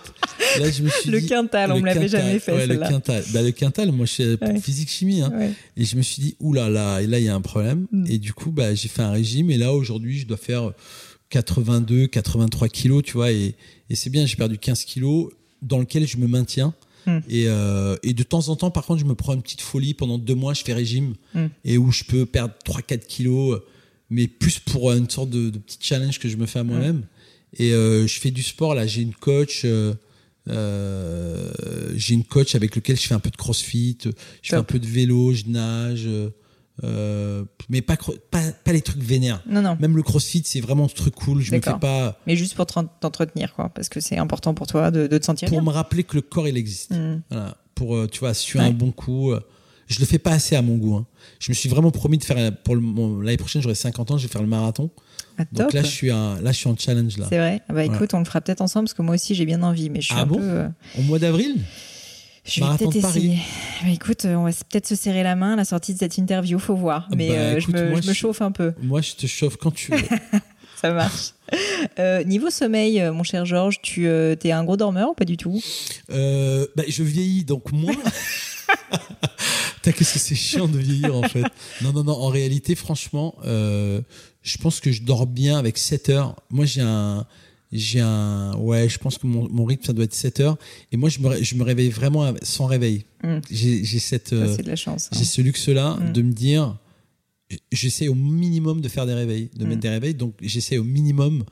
là je me suis Le dit... quintal, on me l'avait jamais fait, ouais, le quintal. Bah, le quintal, moi je suis Ouais. physique chimie, hein. Ouais. et je me suis dit oula là, et là il y a un problème. Mm. Et du coup, bah j'ai fait un régime, et là aujourd'hui je dois faire 82, 83 kilos, tu vois, et, et c'est bien, j'ai perdu 15 kilos dans lequel je me maintiens. Mm. Et, euh, et de temps en temps, par contre, je me prends une petite folie pendant deux mois, je fais régime Mm. et où je peux perdre 3-4 kilos, mais plus pour une sorte de, de petit challenge que je me fais à moi-même. Et euh, je fais du sport, là, j'ai une coach. euh, euh, j'ai une coach avec lequel je fais un peu de crossfit, je fais un peu de vélo, je nage. Euh, mais pas, pas, pas les trucs vénères. Non, non. Même le crossfit, c'est vraiment ce truc cool. Je me fais pas. Mais juste pour t'entretenir, quoi. Parce que c'est important pour toi de, de te sentir pour bien. Me rappeler que le corps, il existe. Mm. Voilà. Pour, euh, tu vois, suer un bon coup. Euh, je le fais pas assez à mon goût. Hein. Je me suis vraiment promis de faire. Pour l'année prochaine, j'aurai 50 ans, je vais faire le marathon. Ah, Donc là, je suis un, là, je suis en challenge là. C'est vrai. Ah bah écoute, on le fera peut-être ensemble parce que moi aussi, j'ai bien envie, mais je suis ah un bon peu. Au mois d'avril. Je vais peut-être essayer. Écoute, on va peut-être se serrer la main à la sortie de cette interview, faut voir. Mais bah, euh, je, me, je me, chauffe un peu. Moi, je te chauffe quand tu veux. Ça marche. Euh, niveau sommeil, euh, mon cher Georges, tu es un gros dormeur ou pas du tout? Bah, Je vieillis, donc moi. qu'est-ce que c'est chiant de vieillir en fait. Non, non, non. En réalité, franchement, je pense que je dors bien avec 7 heures. Moi, j'ai un j'ai un ouais je pense que mon, mon, rythme ça doit être 7 heures et moi je me, je me réveille vraiment sans réveil mm. j'ai cette euh, de la chance hein. j'ai ce luxe là mm. de me dire j'essaie au minimum de faire des réveils de mettre mm. des réveils donc j'essaie au minimum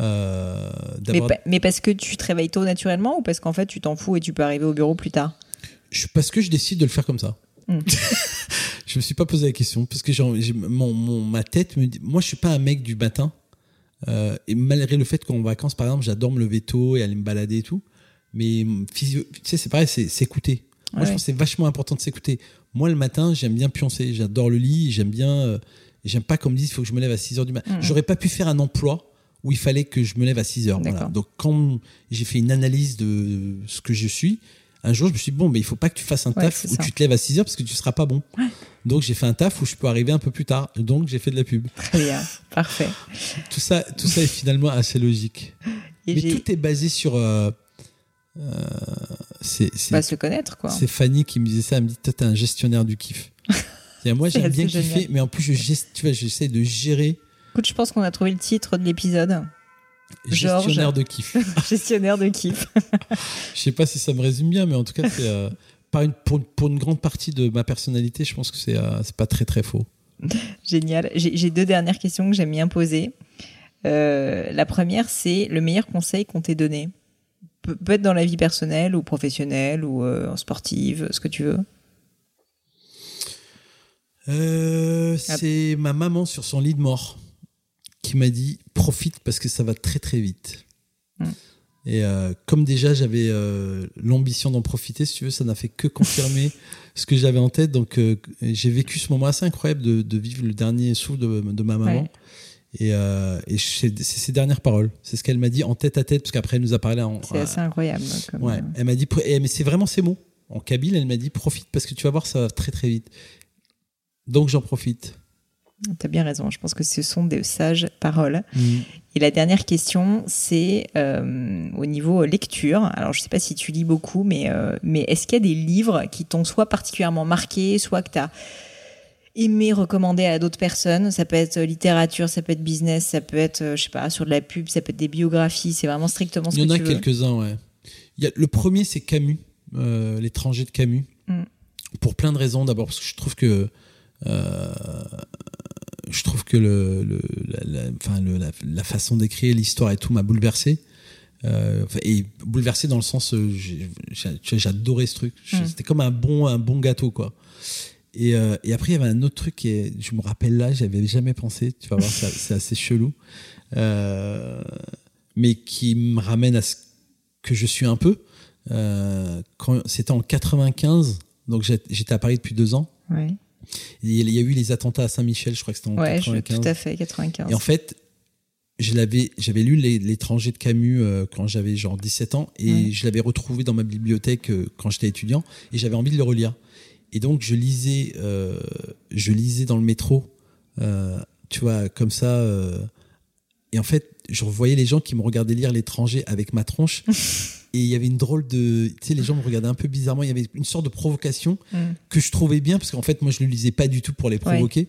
euh, mais, mais, parce que tu te réveilles tôt naturellement ou parce qu'en fait tu t'en fous et tu peux arriver au bureau plus tard? Je, parce que je décide de le faire comme ça je me suis pas posé la question parce que j'ai mon, mon, ma tête me dit moi je suis pas un mec du matin euh, et malgré le fait qu'en vacances, par exemple, j'adore me lever tôt et aller me balader et tout, mais tu sais, c'est pareil, c'est s'écouter. Moi, je pense que c'est vachement important de s'écouter. Moi, le matin, j'aime bien pioncer. J'adore le lit. J'aime bien. Euh, j'aime pas qu'on me dise il faut que je me lève à 6 heures du matin. J'aurais pas pu faire un emploi où il fallait que je me lève à 6 heures. Voilà. Donc, quand j'ai fait une analyse de ce que je suis, un jour, je me suis dit, bon, mais il faut pas que tu fasses un taf où tu te lèves à 6 heures parce que tu seras pas bon. Donc, j'ai fait un taf où je peux arriver un peu plus tard. Donc, j'ai fait de la pub. Très bien. Parfait. tout ça, tout ça est finalement assez logique. mais tout est basé sur. Euh, euh, c'est, Pas se connaître, quoi. C'est Fanny qui me disait ça. Elle me dit, toi, t'es un gestionnaire du kiff. moi, j'aime bien kiffer, mais en plus, je, tu vois, j'essaie de gérer. Écoute, je pense qu'on a trouvé le titre de l'épisode. Gestionnaire de kiff. Gestionnaire de kiff. je sais pas si ça me résume bien, mais en tout cas, c'est, euh, une, pour, une grande partie de ma personnalité, je pense que c'est, euh, c'est pas très très faux. Génial. J'ai, deux dernières questions que j'aime bien poser. Euh, la première, c'est le meilleur conseil qu'on t'ait donné. Peut, peut être dans la vie personnelle ou professionnelle ou sportive, ce que tu veux. c'est ma maman sur son lit de mort qui m'a dit profite parce que ça va très très vite. Mm. Et euh, comme déjà j'avais euh, l'ambition d'en profiter, si tu veux, ça n'a fait que confirmer ce que j'avais en tête. Donc euh, j'ai vécu ce moment assez incroyable de, de vivre le dernier souffle de, de ma maman. Et, et c'est ses dernières paroles. C'est ce qu'elle m'a dit en tête à tête, parce qu'après elle nous a parlé en. C'est assez incroyable. Comme... Ouais. Elle m'a dit, mais c'est vraiment ces mots. En kabyle, elle m'a dit profite parce que tu vas voir, ça va très très vite. Donc j'en profite. Tu as bien raison, je pense que ce sont des sages paroles. Mm. Et la dernière question, c'est euh, au niveau lecture. Alors, je ne sais pas si tu lis beaucoup, mais, euh, mais est-ce qu'il y a des livres qui t'ont soit particulièrement marqué, soit que tu as aimé recommander à d'autres personnes? Ça peut être littérature, ça peut être business, ça peut être, euh, je sais pas, sur de la pub, ça peut être des biographies. C'est vraiment strictement ce que tu veux. Il y en a quelques-uns, ouais. Il y a, le premier, c'est Camus, L'étranger de Camus. Mm. Pour plein de raisons. D'abord, parce que je trouve que je trouve que le, le la, enfin, le, la, façon d'écrire l'histoire et tout m'a bouleversé. Euh, et bouleversé dans le sens, euh, j'adorais ce truc. Mm. C'était comme un bon, un bon gâteau, quoi. Et, euh, et, après, il y avait un autre truc qui est, je me rappelle là, j'avais jamais pensé. Tu vas voir, c'est assez chelou, euh, mais qui me ramène à ce que je suis un peu. Euh, C'était en 95, donc j'étais à Paris depuis deux ans. Ouais. Il y a eu les attentats à Saint-Michel, je crois que c'était en ouais, 95. tout à fait, 95. Et en fait, j'avais lu L'étranger de Camus euh, quand j'avais genre 17 ans et je l'avais retrouvé dans ma bibliothèque euh, quand j'étais étudiant et j'avais envie de le relire. Et donc je lisais, euh, je lisais dans le métro, tu vois, comme ça. et en fait, je revoyais les gens qui me regardaient lire L'étranger avec ma tronche. et il y avait une drôle de tu sais les gens me regardaient un peu bizarrement. Il y avait une sorte de provocation mm. que je trouvais bien parce qu'en fait moi je le lisais pas du tout pour les provoquer.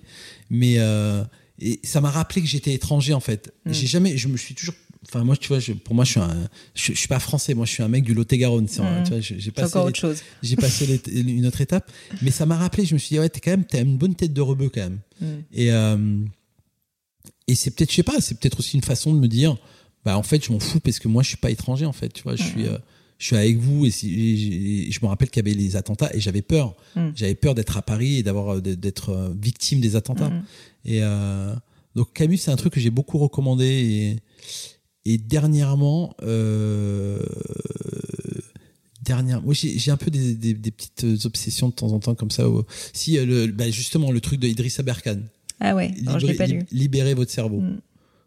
Mais euh, et ça m'a rappelé que j'étais étranger en fait. Mm. j'ai jamais je me suis toujours enfin moi tu vois pour moi je suis un je, suis pas français. Moi je suis un mec du Lot-et-Garonne mm. j'ai passé encore autre chose. j'ai passé une autre étape. Mais ça m'a rappelé je me suis dit ouais t'es quand même t'as une bonne tête de rebeu quand même. Et euh, et c'est peut-être je sais pas c'est peut-être aussi une façon de me dire bah en fait je m'en fous parce que moi je suis pas étranger en fait tu vois je suis euh, je suis avec vous et, si, je me rappelle qu'il y avait les attentats et j'avais peur. Mm. J'avais peur d'être à Paris et d'avoir d'être victime des attentats. Mm. Et donc Camus, c'est un truc que j'ai beaucoup recommandé et, et dernièrement, euh, dernière, moi j'ai un peu des, des, des, petites obsessions de temps en temps comme ça. si le, bah justement le truc de Idrissa Berkan. Ah ouais, non, je pas lu. Libérer votre cerveau, mm.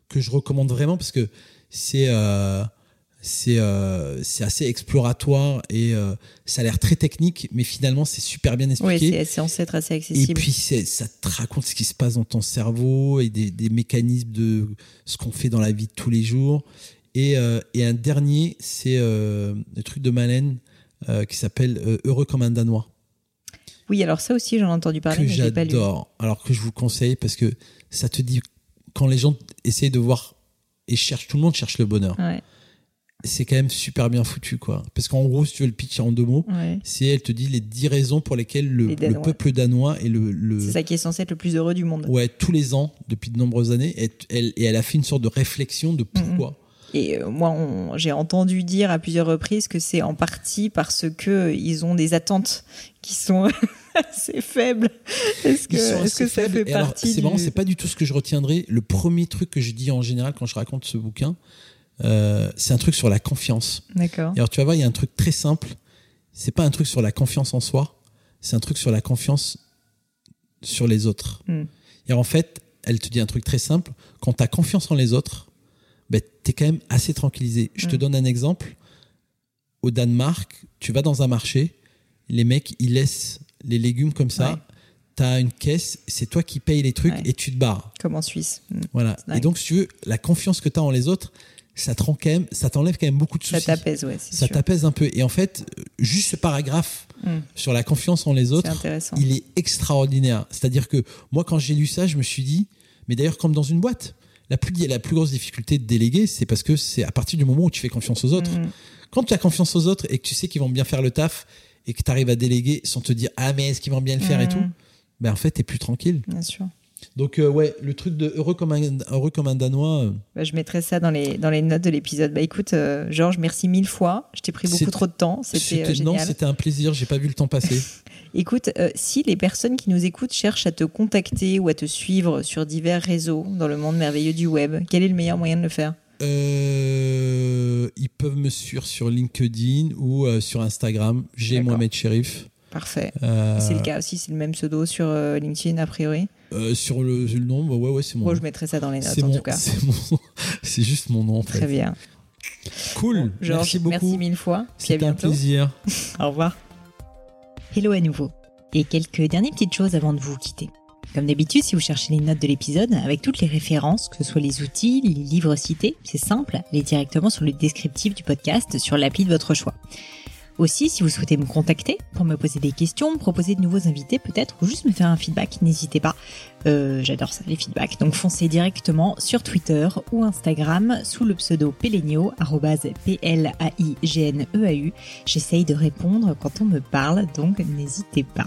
que je recommande vraiment parce que c'est euh, c'est euh, c'est assez exploratoire et euh, ça a l'air très technique, mais finalement c'est super bien expliqué. Oui, c'est censé être assez accessible. Et puis ça te raconte ce qui se passe dans ton cerveau et des, des mécanismes de ce qu'on fait dans la vie de tous les jours. Et, euh, et un dernier, c'est le truc de Malène qui s'appelle Heureux comme un Danois. Oui, alors ça aussi j'en ai entendu parler, que j'adore. Alors que je vous conseille parce que ça te dit quand les gens essayent de voir et cherchent, tout le monde cherche le bonheur. Ouais. C'est quand même super bien foutu quoi. Parce qu'en gros si tu veux le pitch en deux mots c'est elle te dit les dix raisons pour lesquelles le, peuple danois est le, c'est ça qui est censé être le plus heureux du monde. Ouais tous les ans depuis de nombreuses années et elle, et elle a fait une sorte de réflexion de pourquoi. Et euh, moi, j'ai entendu dire à plusieurs reprises que c'est en partie parce que ils ont des attentes qui sont assez faibles. Est-ce que, est que ça fait partie C'est marrant, c'est pas du tout ce que je retiendrai. Le premier truc que je dis en général quand je raconte ce bouquin, euh, c'est un truc sur la confiance. D'accord. Alors tu vas voir, il y a un truc très simple. C'est pas un truc sur la confiance en soi, c'est un truc sur la confiance sur les autres. Hmm. Et en fait, elle te dit un truc très simple. Quand tu as confiance en les autres, ben, tu es quand même assez tranquillisé. Je te hmm. donne un exemple. Au Danemark, tu vas dans un marché, les mecs, ils laissent les légumes comme ça. Tu as une caisse, c'est toi qui payes les trucs et tu te barres. Comme en Suisse. Hmm. Voilà. Et donc, si tu veux, la confiance que tu as en les autres, ça te quand même, ça t'enlève quand même beaucoup de soucis. Ça t'apaise, ouais. Ça t'apaise un peu. Et en fait, juste ce paragraphe hmm. sur la confiance en les autres, il est extraordinaire. C'est-à-dire que moi, quand j'ai lu ça, je me suis dit, mais d'ailleurs, comme dans une boîte, la plus, la plus grosse difficulté de déléguer, c'est parce que c'est à partir du moment où tu fais confiance aux autres. Hmm. Quand tu as confiance aux autres et que tu sais qu'ils vont bien faire le taf et que tu arrives à déléguer sans te dire, ah, mais est-ce qu'ils vont bien le faire et tout, ben en fait, tu es plus tranquille. Bien sûr. Donc euh, ouais, le truc de heureux comme un, heureux comme un danois. Euh. Bah, je mettrai ça dans les, dans les notes de l'épisode. Bah écoute, euh, Georges, merci mille fois. Je t'ai pris beaucoup trop de temps. C'était Non, c'était un plaisir. J'ai pas vu le temps passer. écoute, si les personnes qui nous écoutent cherchent à te contacter ou à te suivre sur divers réseaux dans le monde merveilleux du web, quel est le meilleur moyen de le faire? Ils peuvent me suivre sur LinkedIn ou sur Instagram. J'ai Mohamed Sherif. Parfait. C'est le cas aussi, c'est le même pseudo sur LinkedIn a priori. Euh, sur le, le nom, bah ouais, ouais, c'est mon. Moi, je mettrai ça dans les notes en tout cas. C'est juste mon nom. En fait. Très bien. Cool. merci beaucoup. Merci mille fois. C'était un plaisir. Au revoir. Hello à nouveau. Et quelques dernières petites choses avant de vous quitter. Comme d'habitude, si vous cherchez les notes de l'épisode, avec toutes les références, que ce soit les outils, les livres cités, c'est simple, allez directement sur le descriptif du podcast sur l'appli de votre choix. Aussi, si vous souhaitez me contacter pour me poser des questions, me proposer de nouveaux invités peut-être, ou juste me faire un feedback, n'hésitez pas. Euh, j'adore ça, les feedbacks. Donc foncez directement sur Twitter ou Instagram sous le pseudo Pelenio, P-L-A-I-G-N-E-A-U. J'essaye de répondre quand on me parle, donc n'hésitez pas.